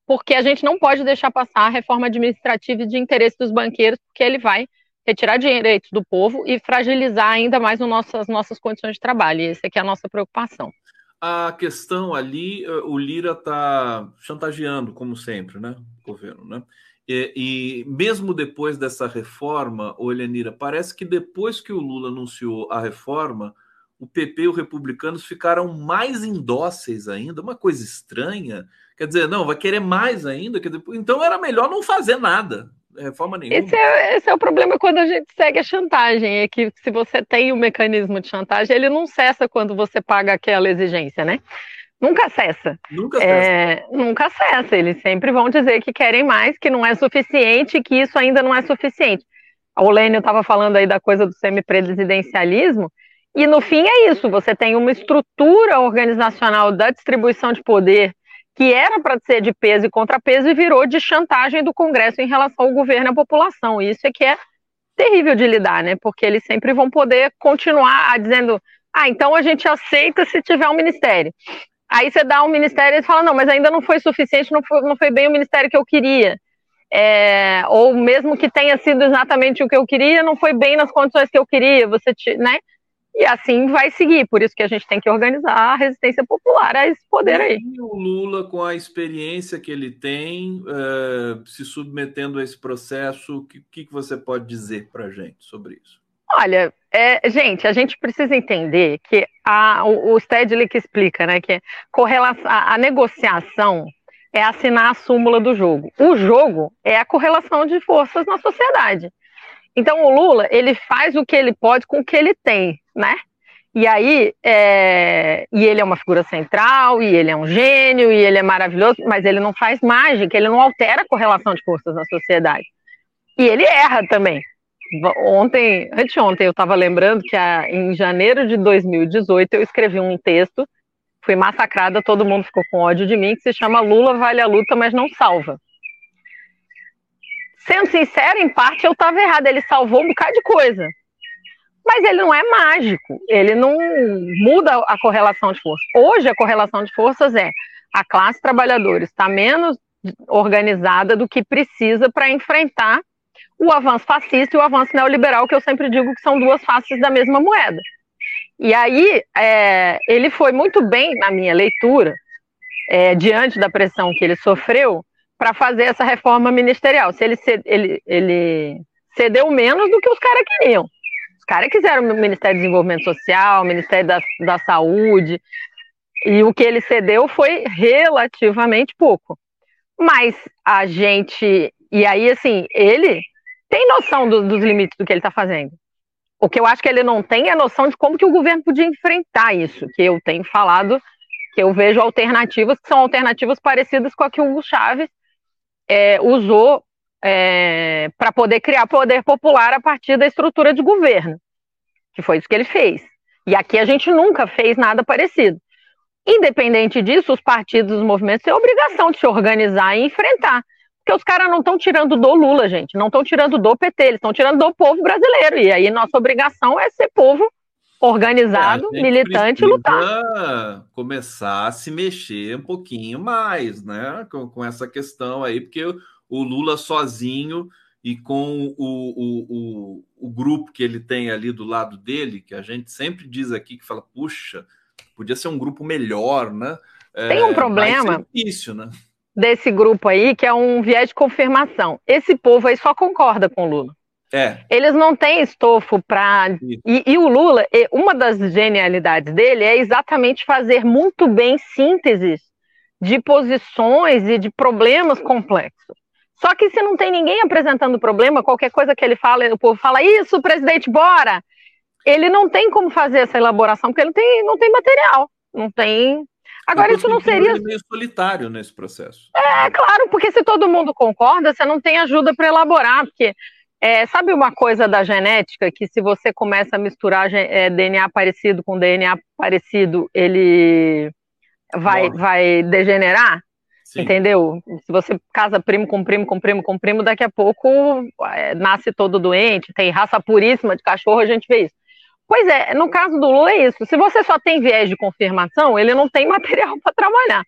porque a gente não pode deixar passar a reforma administrativa de interesse dos banqueiros, porque ele vai retirar direitos do povo e fragilizar ainda mais as nossas, condições de trabalho. E essa é a nossa preocupação. A questão ali, eh, o Lira está chantageando, como sempre, né? O governo, né? E, e, mesmo depois dessa reforma, ô Elenira, parece que depois que o Lula anunciou a reforma, o PP e os republicanos ficaram mais indóceis ainda, uma coisa estranha. Quer dizer, não, vai querer mais ainda. Quer dizer, então era melhor não fazer nada, reforma nenhuma. Esse é, esse é o problema quando a gente segue a chantagem, é que se você tem o um mecanismo de chantagem, ele não cessa quando você paga aquela exigência, né? Nunca cessa. Nunca cessa. É, nunca cessa. Eles sempre vão dizer que querem mais, que não é suficiente, que isso ainda não é suficiente. O Lênio estava falando aí da coisa do semipresidencialismo, e no fim é isso: você tem uma estrutura organizacional da distribuição de poder que era para ser de peso e contrapeso e virou de chantagem do Congresso em relação ao governo e à população. E isso é que é terrível de lidar, né? Porque eles sempre vão poder continuar dizendo: ah, então a gente aceita se tiver um ministério. Aí você dá um ministério e falam: não, mas ainda não foi suficiente, não foi, não foi bem o ministério que eu queria. É, ou mesmo que tenha sido exatamente o que eu queria, não foi bem nas condições que eu queria, você, né? E assim vai seguir, por isso que a gente tem que organizar a resistência popular a esse poder aí. E o Lula, com a experiência que ele tem, uh, se submetendo a esse processo, o que, que você pode dizer para a gente sobre isso? Olha, é, gente, a gente precisa entender que a, o, o Stedley que explica, né, que a, a negociação é assinar a súmula do jogo. O jogo é a correlação de forças na sociedade. Então, o Lula, ele faz o que ele pode com o que ele tem, né? E aí, é... e ele é uma figura central, e ele é um gênio, e ele é maravilhoso, mas ele não faz mágica, ele não altera a correlação de forças na sociedade. E ele erra também. Ontem, anteontem, eu estava lembrando que a, em janeiro de 2018 eu escrevi um texto, fui massacrada, todo mundo ficou com ódio de mim, que se chama Lula vale a luta, mas não salva sendo sincero, em parte eu estava errada. Ele salvou um bocado de coisa. Mas ele não é mágico. Ele não muda a correlação de forças. Hoje, a correlação de forças é a classe trabalhadora está menos organizada do que precisa para enfrentar o avanço fascista e o avanço neoliberal, que eu sempre digo que são duas faces da mesma moeda. E aí, é, ele foi muito bem, na minha leitura, é, diante da pressão que ele sofreu, para fazer essa reforma ministerial. Se ele, ele, ele cedeu menos do que os caras queriam. Os caras quiseram o Ministério do Desenvolvimento Social, o Ministério da, da Saúde, e o que ele cedeu foi relativamente pouco. Mas a gente. E aí, assim, ele tem noção do, dos limites do que ele está fazendo. O que eu acho que ele não tem é noção de como que o governo podia enfrentar isso, que eu tenho falado, que eu vejo alternativas que são alternativas parecidas com a que o Hugo Chaves é, usou é, para poder criar poder popular a partir da estrutura de governo, que foi isso que ele fez. E aqui a gente nunca fez nada parecido. Independente disso, os partidos, os movimentos têm a obrigação de se organizar e enfrentar. Porque os caras não estão tirando do Lula, gente, não estão tirando do PT, eles estão tirando do povo brasileiro. E aí nossa obrigação é ser povo organizado, é, militante e lutar. Começar a se mexer um pouquinho mais, né? Com, com essa questão aí, porque o Lula sozinho e com o, o, o, o, grupo que ele tem ali do lado dele, que a gente sempre diz aqui que fala, puxa, podia ser um grupo melhor, né? Tem um é, problema. É difícil, né? Desse grupo aí, que é um viés de confirmação. Esse povo aí só concorda com o Lula. É. Eles não têm estofo para. E, e, o Lula, uma das genialidades dele é exatamente fazer muito bem sínteses de posições e de problemas complexos. Só que se não tem ninguém apresentando o problema, qualquer coisa que ele fala, o povo fala, isso, presidente, bora! Ele não tem como fazer essa elaboração, porque ele não tem, não tem material, não tem. Agora, isso não seria. Ele é meio solitário nesse processo. É, claro, porque se todo mundo concorda, você não tem ajuda para elaborar, porque é, sabe uma coisa da genética que se você começa a misturar é, DNA parecido com DNA parecido, ele vai, vai degenerar? Sim. Entendeu? Se você casa primo com primo com primo com primo, daqui a pouco é, nasce todo doente, tem raça puríssima de cachorro, a gente vê isso. Pois é, no caso do Lula é isso. Se você só tem viés de confirmação, ele não tem material para trabalhar.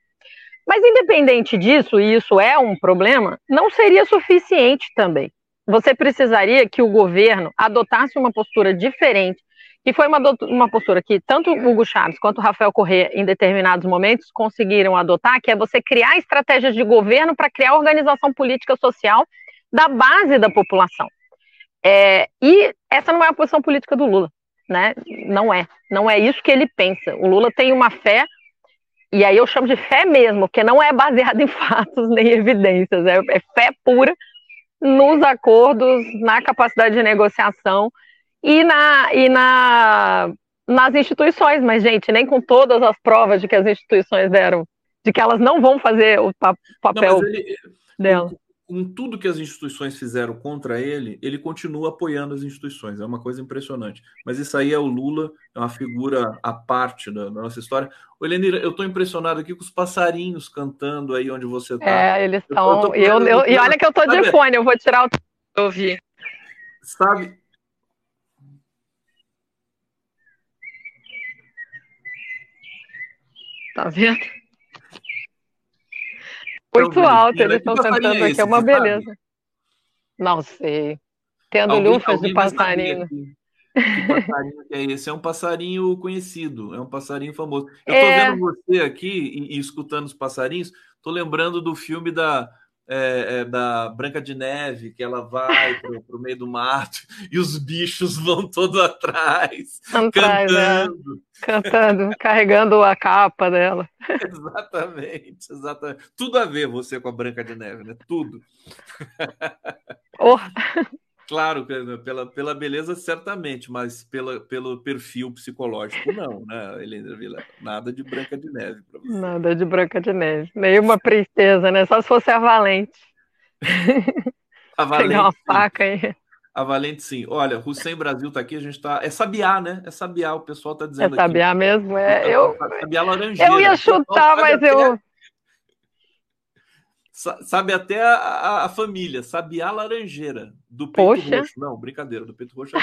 Mas independente disso, e isso é um problema, não seria suficiente também você precisaria que o governo adotasse uma postura diferente, que foi uma, uma postura que tanto Hugo Chaves quanto Rafael Corrêa, em determinados momentos, conseguiram adotar, que é você criar estratégias de governo para criar organização política social da base da população. É, e essa não é a posição política do Lula. né? Não é. Não é isso que ele pensa. O Lula tem uma fé, e aí eu chamo de fé mesmo, porque não é baseada em fatos nem evidências, é, é fé pura nos acordos, na capacidade de negociação e na, e na nas instituições, mas, gente, nem com todas as provas de que as instituições deram, de que elas não vão fazer o papel não, ele, dela com tudo que as instituições fizeram contra ele, ele continua apoiando as instituições. É uma coisa impressionante. Mas isso aí é o Lula, é uma figura à parte da, da nossa história. Ô, Elenira, eu estou impressionado aqui com os passarinhos cantando aí onde você está. É, eles estão. E olha que eu estou de fone, eu vou tirar o. ouvir. Sabe. Tá vendo? Muito alto, eles estão cantando aqui, é uma beleza. Não sei. Tendo alguém, lufas de passarinho. Que passarinho é esse? É um passarinho conhecido, é um passarinho famoso. Eu estou é... vendo você aqui e, e, escutando os passarinhos, estou lembrando do filme da é, é, da Branca de Neve, que ela vai para o meio do mato e os bichos vão todos atrás, é. cantando. É. Cantando, carregando a capa dela. Exatamente, exatamente. Tudo a ver você com a Branca de Neve, né? Tudo. Oh. Claro, pela, pela beleza, certamente, mas pela, pelo perfil psicológico, não, né, Helena Vila? Nada de Branca de Neve para você. Nada de Branca de Neve. Nenhuma princesa, né? Só se fosse a Valente. A Valente. Pegar uma faca aí. A Valente, sim. Olha, Hussein Brasil está aqui, a gente está. É Sabiá, né? É Sabiá, o pessoal está dizendo. É Sabiá aqui. mesmo, é. Eu... Sabiá laranjeira. Eu ia chutar, mas eu. Sabe até a, a, a, família, Sabiá Laranjeira, do Peito Poxa. Roxo. Não, brincadeira, do Peito Roxo.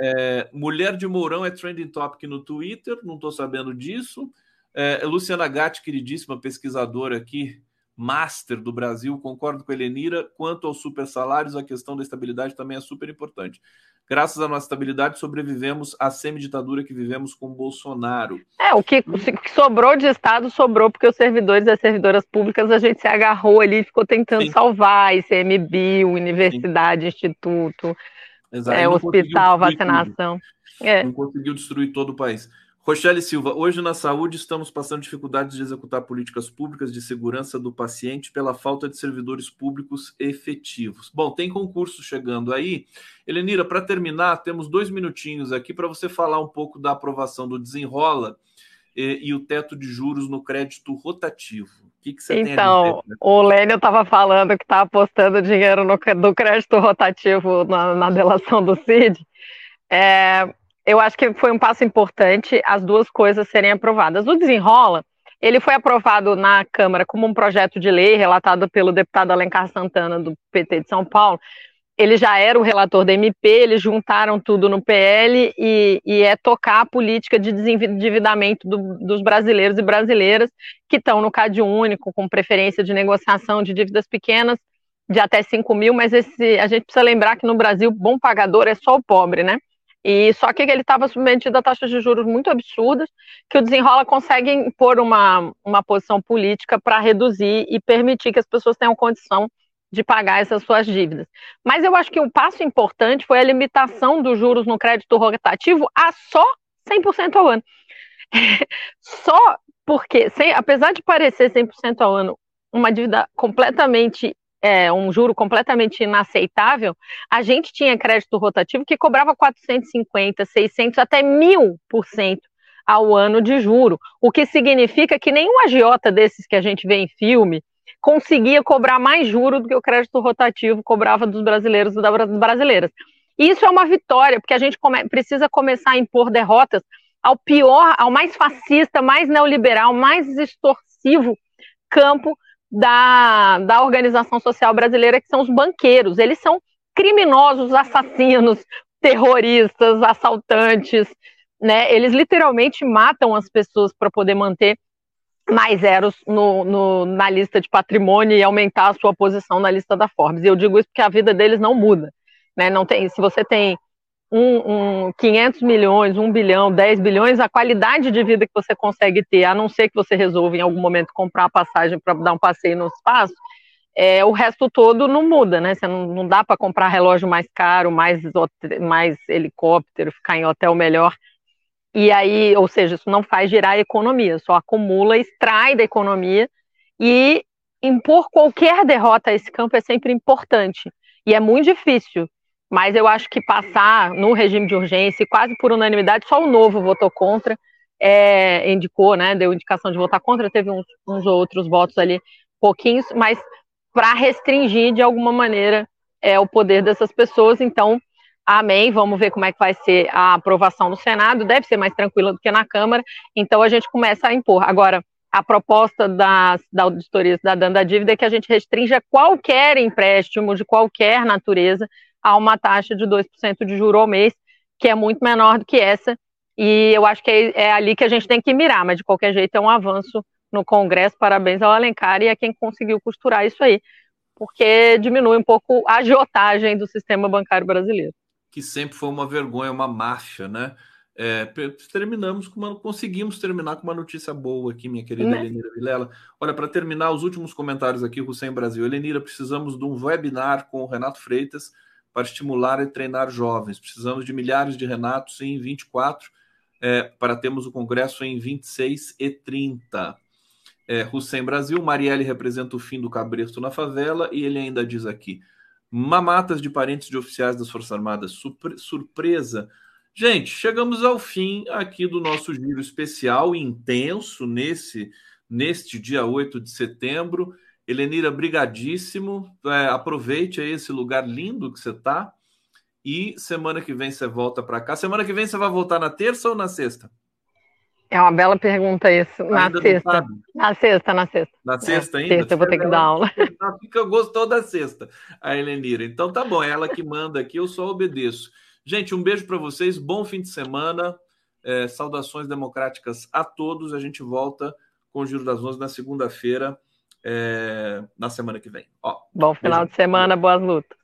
É, Mulher de Mourão é trending topic no Twitter, não estou sabendo disso. É, Luciana Gatti, queridíssima pesquisadora aqui, master do Brasil, concordo com a Helenira. Quanto aos super salários, a questão da estabilidade também é super importante. Graças à nossa estabilidade, sobrevivemos à semi-ditadura que vivemos com Bolsonaro. É, o que, que sobrou de Estado sobrou porque os servidores e as servidoras públicas a gente se agarrou ali e ficou tentando Sim. salvar ICMBio, universidade, Sim. instituto, é, hospital, vacinação. É. Não conseguiu destruir todo o país. Rochelle Silva, hoje na saúde estamos passando dificuldades de executar políticas públicas de segurança do paciente pela falta de servidores públicos efetivos. Bom, tem concurso chegando aí. Helenira, para terminar, temos dois minutinhos aqui para você falar um pouco da aprovação do Desenrola e, e, o teto de juros no crédito rotativo. O que, que você então, tem a dizer? Então, o Lênio estava falando que está apostando dinheiro no, do crédito rotativo na, na delação do CID. É, eu acho que foi um passo importante as duas coisas serem aprovadas. O desenrola, ele foi aprovado na Câmara como um projeto de lei relatado pelo deputado Alencar Santana do PT de São Paulo. Ele já era o relator da MP, eles juntaram tudo no PL e, e é tocar a política de desendividamento do, dos brasileiros e brasileiras que estão no CAD único, com preferência de negociação de dívidas pequenas de até 5 mil, mas esse, a gente precisa lembrar que no Brasil, bom pagador é só o pobre, né? E só que ele estava submetido a taxas de juros muito absurdas, que o Desenrola consegue impor uma, uma posição política para reduzir e permitir que as pessoas tenham condição de pagar essas suas dívidas. Mas eu acho que o passo importante foi a limitação dos juros no crédito rotativo a só 100% ao ano. só porque, sem, apesar de parecer 100% ao ano uma dívida completamente é, um juro completamente inaceitável, a gente tinha crédito rotativo que cobrava 450, 600, até 1000% ao ano de juro, o que significa que nenhum agiota desses que a gente vê em filme conseguia cobrar mais juro do que o crédito rotativo cobrava dos brasileiros e das brasileiras. Isso é uma vitória, porque a gente come precisa começar a impor derrotas ao pior, ao mais fascista, mais neoliberal, mais extorsivo campo da, da organização social brasileira, que são os banqueiros. Eles são criminosos, assassinos, terroristas, assaltantes, né? Eles literalmente matam as pessoas para poder manter mais zeros no, no, na lista de patrimônio e aumentar a sua posição na lista da Forbes. E eu digo isso porque a vida deles não muda, né? Não tem, se você tem um, um 500 milhões, 1 bilhão, 10 bilhões, a qualidade de vida que você consegue ter, a não ser que você resolva em algum momento comprar a passagem para dar um passeio no espaço, é, o resto todo não muda, né? Você não, não dá para comprar relógio mais caro, mais, mais helicóptero, ficar em hotel melhor. E aí, ou seja, isso não faz girar a economia, só acumula, extrai da economia e impor qualquer derrota a esse campo é sempre importante. E é muito difícil. Mas eu acho que passar no regime de urgência, quase por unanimidade, só o novo votou contra, é, indicou, né? Deu indicação de votar contra, teve uns, uns outros votos ali, pouquinhos, mas para restringir de alguma maneira é, o poder dessas pessoas. Então, amém. Vamos ver como é que vai ser a aprovação no Senado. Deve ser mais tranquila do que na Câmara. Então, a gente começa a impor. Agora, a proposta das, da auditoria da dando dívida é que a gente restrinja qualquer empréstimo de qualquer natureza a uma taxa de 2% de juro ao mês, que é muito menor do que essa. E eu acho que é, é ali que a gente tem que mirar, mas de qualquer jeito é um avanço no Congresso. Parabéns ao Alencar e a quem conseguiu costurar isso aí, porque diminui um pouco a agiotagem do sistema bancário brasileiro. Que sempre foi uma vergonha, uma máfia, né? É, terminamos com uma, conseguimos terminar com uma notícia boa aqui, minha querida né? Elenira Vilela. Olha, para terminar, os últimos comentários aqui, Hussein Brasil. Elenira, precisamos de um webinar com o Renato Freitas para estimular e treinar jovens. Precisamos de milhares de Renatos em 24, é, para termos o Congresso em 26 e 30 é, Hussein Brasil, Marielle representa o fim do cabresto na favela, e ele ainda diz aqui: mamatas de parentes de oficiais das Forças Armadas, surpre surpresa. Gente, chegamos ao fim aqui do nosso giro especial intenso nesse neste dia 8 de setembro. Helenira, brigadíssimo. É, aproveite aí esse lugar lindo que você está. E semana que vem você volta para cá. Semana que vem você vai voltar na terça ou na sexta? É uma bela pergunta isso. Na ainda sexta. Na sexta, na sexta. Na sexta ainda? Sexta, eu vou ter que dar aula. Fica gostou da sexta, a Helenira. Então tá bom, é ela que manda aqui, eu só obedeço. Gente, um beijo para vocês, bom fim de semana. É, saudações democráticas a todos. A gente volta com o Giro das Onze na segunda-feira, é, na semana que vem. Ó, bom final de semana, boas lutas.